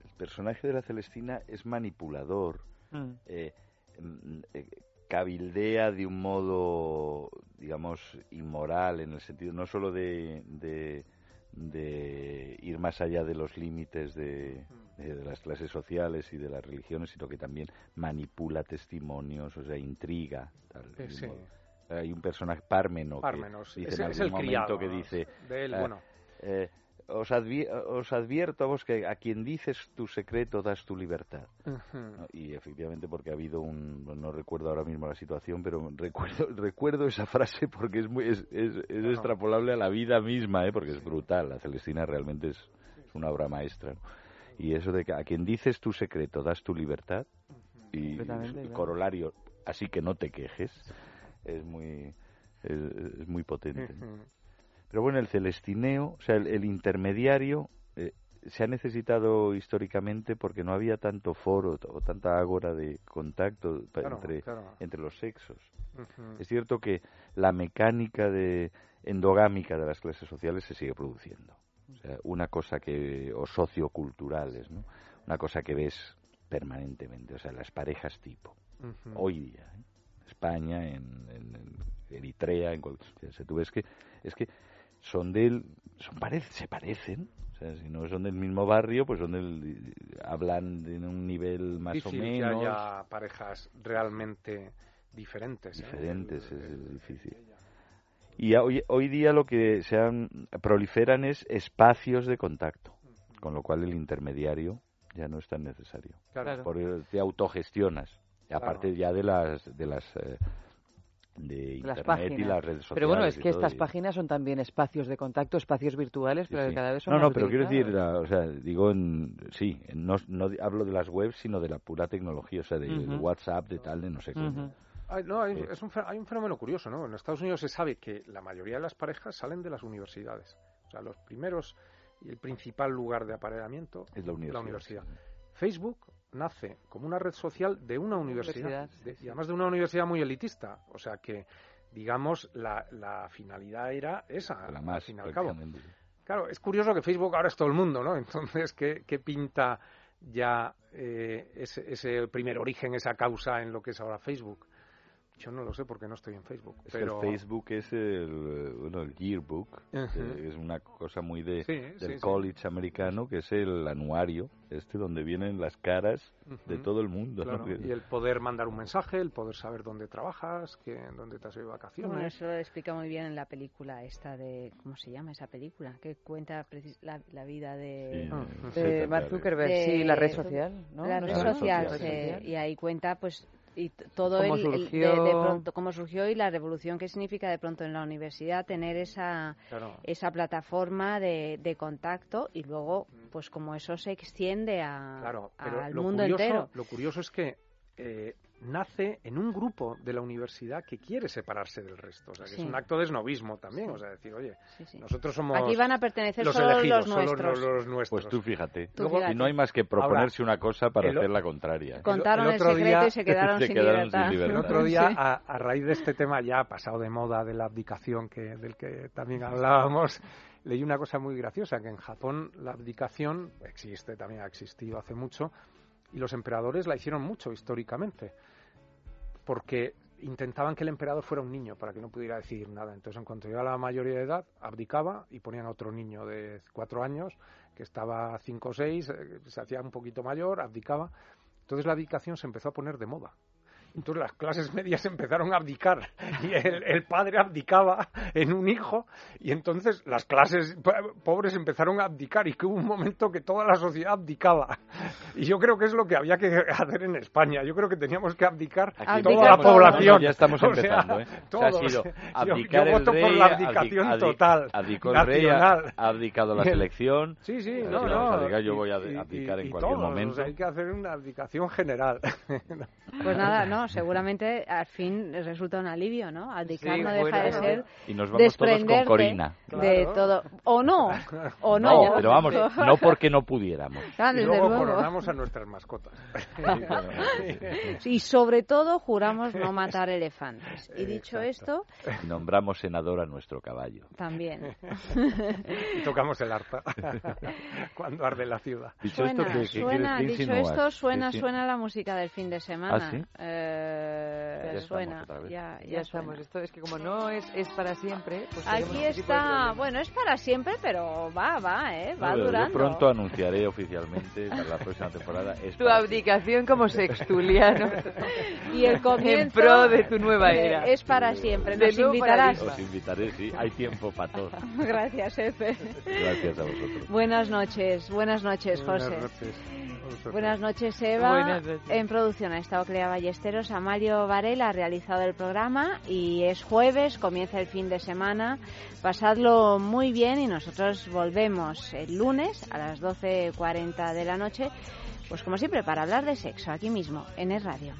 [SPEAKER 22] el personaje de la Celestina es manipulador.
[SPEAKER 2] Mm.
[SPEAKER 22] eh, mm, eh, cabildea de un modo, digamos, inmoral, en el sentido no solo de, de, de ir más allá de los límites de, de- las clases sociales y de las religiones, sino que también manipula testimonios, o sea, intriga. tal,
[SPEAKER 23] Eh, sí.
[SPEAKER 22] Hay un personaje, Pármeno,
[SPEAKER 23] Parmenos,
[SPEAKER 22] que dice
[SPEAKER 23] es-
[SPEAKER 22] en
[SPEAKER 23] es
[SPEAKER 22] algún
[SPEAKER 23] el
[SPEAKER 22] momento
[SPEAKER 23] criado,
[SPEAKER 22] que dice...
[SPEAKER 23] De él,
[SPEAKER 22] eh,
[SPEAKER 23] bueno.
[SPEAKER 22] eh, os, advi- os advierto a vos que a quien dices tu secreto das tu libertad. Y efectivamente porque ha habido un, no recuerdo ahora mismo la situación, pero recuerdo, recuerdo esa frase porque es, muy, es, es, es extrapolable a la vida misma, ¿eh? porque es brutal. La Celestina realmente es, es una obra maestra. ¿no? Y eso de que a quien dices tu secreto das tu libertad y
[SPEAKER 2] claro.
[SPEAKER 22] corolario, así que no te quejes, es muy, es, muy potente.
[SPEAKER 23] Ujú.
[SPEAKER 22] Pero bueno, el celestineo, o sea, el, el intermediario, eh, se ha necesitado históricamente porque no había tanto foro o tanta ágora de contacto
[SPEAKER 23] Claro,
[SPEAKER 22] entre,
[SPEAKER 23] claro.
[SPEAKER 22] entre los sexos. Es cierto que la mecánica de endogámica de las clases sociales se sigue produciendo. O sea, una cosa que, o socioculturales, ¿no? Una cosa que ves permanentemente, o sea, las parejas tipo. Hoy día, ¿eh? España, en, en- en Eritrea, en cual- o sea, tú ves que es que son del, son parec- se parecen, o sea, si no son del mismo barrio, pues son del, hablan de un nivel más
[SPEAKER 23] difícil
[SPEAKER 22] o
[SPEAKER 23] que
[SPEAKER 22] menos
[SPEAKER 23] haya parejas realmente diferentes. ¿eh?
[SPEAKER 22] diferentes, es, es difícil. Y hoy, hoy día lo que se han, proliferan es espacios de contacto, con lo cual el intermediario ya no es tan necesario.
[SPEAKER 23] Claro.
[SPEAKER 22] Porque te autogestionas, aparte ya de las de las eh, de
[SPEAKER 2] de
[SPEAKER 22] internet
[SPEAKER 2] las páginas.
[SPEAKER 22] y las redes sociales.
[SPEAKER 2] pero bueno, es que estas
[SPEAKER 22] y-
[SPEAKER 2] páginas son también espacios de contacto, espacios virtuales,
[SPEAKER 22] sí,
[SPEAKER 2] pero
[SPEAKER 22] sí.
[SPEAKER 2] cada vez son
[SPEAKER 22] No, no,
[SPEAKER 2] más
[SPEAKER 22] pero quiero decir, la- o sea, digo en, sí, en- no, no hablo de las webs, sino de la pura tecnología, o sea, de
[SPEAKER 23] Ujú.
[SPEAKER 22] WhatsApp, de tal, de no sé qué.
[SPEAKER 23] Hay, Ah, no, hay,
[SPEAKER 22] Eh.
[SPEAKER 23] es un, hay un fenómeno curioso, ¿no? En Estados Unidos se sabe que la mayoría de las parejas salen de las universidades. O sea, los primeros y el principal lugar de apareamiento
[SPEAKER 22] Es la universidad,
[SPEAKER 23] Facebook nace como una red social de una universidad,
[SPEAKER 2] Universidad,
[SPEAKER 23] de- y además de una universidad muy elitista. O sea que, digamos, la, la finalidad era esa,
[SPEAKER 22] La
[SPEAKER 23] al fin y al cabo. Claro, es curioso que Facebook ahora es todo el mundo, ¿no? Entonces, ¿qué, qué pinta ya eh, ese, ese primer origen, esa causa en lo que es ahora Facebook? Yo no lo sé porque no estoy en Facebook.
[SPEAKER 22] Es
[SPEAKER 23] pero...
[SPEAKER 22] que el Facebook es el, bueno, el yearbook, eh, es una cosa muy de,
[SPEAKER 23] Sí,
[SPEAKER 22] del
[SPEAKER 23] sí, sí.
[SPEAKER 22] college americano, que es el anuario, este donde vienen las caras de todo el mundo.
[SPEAKER 23] y el poder mandar un mensaje, el poder saber dónde trabajas, que, dónde te has ido de vacaciones.
[SPEAKER 1] Bueno, eso lo explica muy bien en la película esta de... ¿Cómo se llama esa película? Que cuenta precis- la, la vida de...
[SPEAKER 22] Sí,
[SPEAKER 2] De Mark Zuckerberg, sí, la red social, ¿no?
[SPEAKER 1] La
[SPEAKER 2] ¿No
[SPEAKER 1] red
[SPEAKER 2] es la red
[SPEAKER 1] social,
[SPEAKER 2] social?
[SPEAKER 1] sí,
[SPEAKER 2] Red social.
[SPEAKER 1] y ahí cuenta pues y todo
[SPEAKER 2] Cómo
[SPEAKER 1] el, el- de-
[SPEAKER 2] surgió.
[SPEAKER 1] de, pronto cómo surgió y la revolución que significa de pronto en la universidad tener esa
[SPEAKER 23] Claro.
[SPEAKER 1] esa plataforma de, de contacto y luego pues como eso se extiende a,
[SPEAKER 23] Claro, pero
[SPEAKER 1] al
[SPEAKER 23] lo
[SPEAKER 1] mundo
[SPEAKER 23] curioso,
[SPEAKER 1] entero.
[SPEAKER 23] Lo curioso es que eh, nace en un grupo de la universidad que quiere separarse del resto. O sea, que
[SPEAKER 1] Sí.
[SPEAKER 23] es un acto de esnovismo también. O sea, decir, oye,
[SPEAKER 1] sí.
[SPEAKER 23] nosotros somos.
[SPEAKER 1] Aquí van a pertenecer
[SPEAKER 23] los
[SPEAKER 1] solo
[SPEAKER 23] elegidos,
[SPEAKER 1] los
[SPEAKER 23] solo
[SPEAKER 1] nuestros.
[SPEAKER 23] los- los nuestros.
[SPEAKER 22] Pues tú fíjate,
[SPEAKER 1] Tú fíjate.
[SPEAKER 22] y no hay más que proponerse una cosa para
[SPEAKER 23] el
[SPEAKER 22] hacer la contraria.
[SPEAKER 1] Contaron el,
[SPEAKER 23] el otro
[SPEAKER 1] secreto
[SPEAKER 23] día-
[SPEAKER 1] y se quedaron,
[SPEAKER 22] se
[SPEAKER 1] sin,
[SPEAKER 22] quedaron
[SPEAKER 1] libertad.
[SPEAKER 22] sin libertad.
[SPEAKER 23] El otro día,
[SPEAKER 1] Sí.
[SPEAKER 23] a, a raíz de este tema ya pasado de moda de la abdicación que, del que también hablábamos, leí una cosa muy graciosa, que en Japón la abdicación existe, también ha existido hace mucho, y los emperadores la hicieron mucho históricamente, porque intentaban que el emperador fuera un niño para que no pudiera decidir nada. Entonces, en cuanto llegaba a la mayoría de edad, abdicaba y ponían a otro niño de cuatro años, que estaba cinco o seis, eh, se hacía un poquito mayor, abdicaba. Entonces la abdicación se empezó a poner de moda. Entonces las clases medias empezaron a abdicar y el, el padre abdicaba en un hijo y entonces las clases po- pobres empezaron a abdicar y que hubo un momento que toda la sociedad abdicaba. Y yo creo que es lo que había que hacer en España. Yo creo que teníamos que abdicar
[SPEAKER 22] Aquí
[SPEAKER 23] toda la población.
[SPEAKER 22] ya estamos
[SPEAKER 23] O sea,
[SPEAKER 22] empezando, ¿eh? O sea, ha
[SPEAKER 23] todos.
[SPEAKER 22] sido
[SPEAKER 23] Yo-
[SPEAKER 22] abdicar
[SPEAKER 23] yo,
[SPEAKER 22] el
[SPEAKER 23] voto por
[SPEAKER 22] rey,
[SPEAKER 23] la
[SPEAKER 22] abdi-
[SPEAKER 23] abdicación
[SPEAKER 22] abdi-
[SPEAKER 23] total.
[SPEAKER 22] abdicó el rey, ha, ha abdicado la
[SPEAKER 23] el-
[SPEAKER 22] selección.
[SPEAKER 23] Sí, sí,
[SPEAKER 22] Ha
[SPEAKER 23] no, no.
[SPEAKER 22] "Vamos a abdicar, yo voy a abdicar
[SPEAKER 23] y-
[SPEAKER 22] en
[SPEAKER 23] y
[SPEAKER 22] cualquier
[SPEAKER 23] todos, o
[SPEAKER 22] momento.
[SPEAKER 23] sea, hay que hacer una abdicación general.
[SPEAKER 1] Pues nada, no, seguramente al fin resulta un alivio, ¿no? Abdicar
[SPEAKER 23] Sí,
[SPEAKER 1] no deja
[SPEAKER 23] bueno,
[SPEAKER 1] de ser
[SPEAKER 22] Y nos vamos todos con Corina.
[SPEAKER 1] de
[SPEAKER 23] Claro.
[SPEAKER 1] todo. O no, o no.
[SPEAKER 22] No, pero vamos, no porque no pudiéramos.
[SPEAKER 1] Ah,
[SPEAKER 23] y luego
[SPEAKER 1] luego.
[SPEAKER 23] coronamos a nuestras mascotas.
[SPEAKER 1] Y sobre todo juramos no matar elefantes. Y dicho esto,
[SPEAKER 22] nombramos senador a nuestro caballo.
[SPEAKER 1] también.
[SPEAKER 23] y tocamos el arpa cuando arde la ciudad.
[SPEAKER 22] Dicho esto,
[SPEAKER 1] Suena,
[SPEAKER 22] ¿qué, qué
[SPEAKER 1] suena,
[SPEAKER 22] qué
[SPEAKER 1] dicho esto, suena,
[SPEAKER 22] ¿Qué sin-
[SPEAKER 1] suena la música del fin de semana.
[SPEAKER 22] ¿Ah, sí?
[SPEAKER 1] Eh,
[SPEAKER 22] Ya estamos
[SPEAKER 1] suena, ya,
[SPEAKER 2] Ya,
[SPEAKER 1] ya
[SPEAKER 2] estamos.
[SPEAKER 1] suena.
[SPEAKER 2] Esto es que como no es, es para siempre, pues
[SPEAKER 1] Aquí
[SPEAKER 2] este
[SPEAKER 1] está, bueno, es para siempre, pero va, va, ¿eh? Va
[SPEAKER 22] No,
[SPEAKER 1] durando.
[SPEAKER 22] Yo pronto anunciaré oficialmente para la próxima temporada. Es
[SPEAKER 2] Tu abdicación como sextuliano.
[SPEAKER 1] Y el comienzo
[SPEAKER 2] En pro de tu nueva
[SPEAKER 1] eh,
[SPEAKER 2] era.
[SPEAKER 1] es para siempre. Nos invitarás.
[SPEAKER 22] Os invitaré, sí. Hay tiempo para todo.
[SPEAKER 1] Gracias, Efe.
[SPEAKER 22] Gracias a vosotros.
[SPEAKER 1] Buenas noches, buenas noches,
[SPEAKER 23] Buenas
[SPEAKER 1] José.
[SPEAKER 23] noches.
[SPEAKER 1] Buenas noches, Eva.
[SPEAKER 2] Buenas noches.
[SPEAKER 1] En producción ha estado Clea Ballesteros. Amario Varela ha realizado el programa y es jueves, comienza el fin de semana. Pasadlo muy bien y nosotros volvemos el lunes a las 12.40 de la noche. Pues como siempre, para hablar de sexo, aquí mismo, en Es Radio.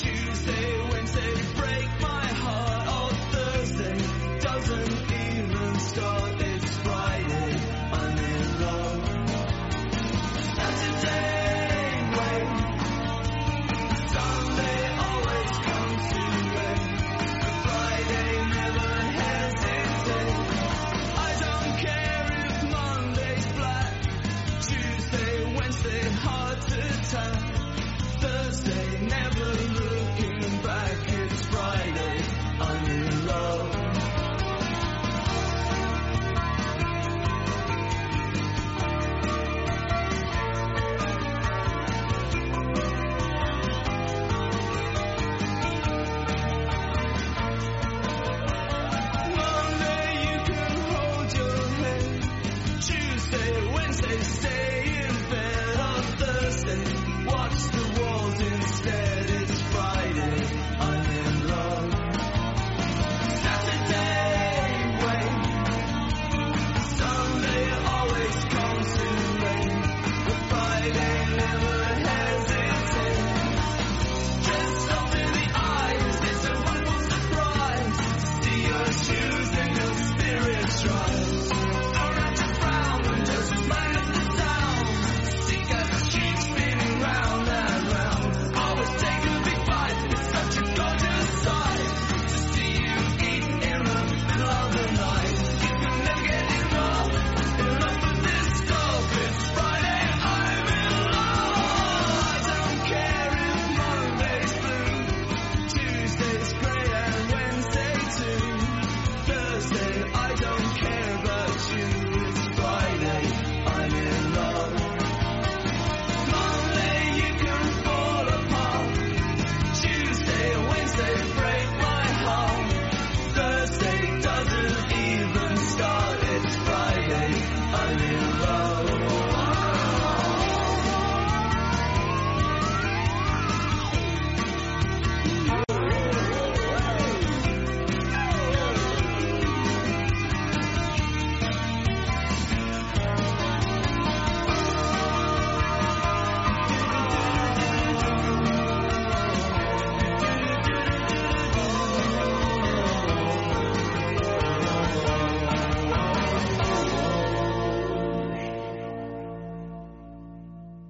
[SPEAKER 12] Tuesday, time. Thursday never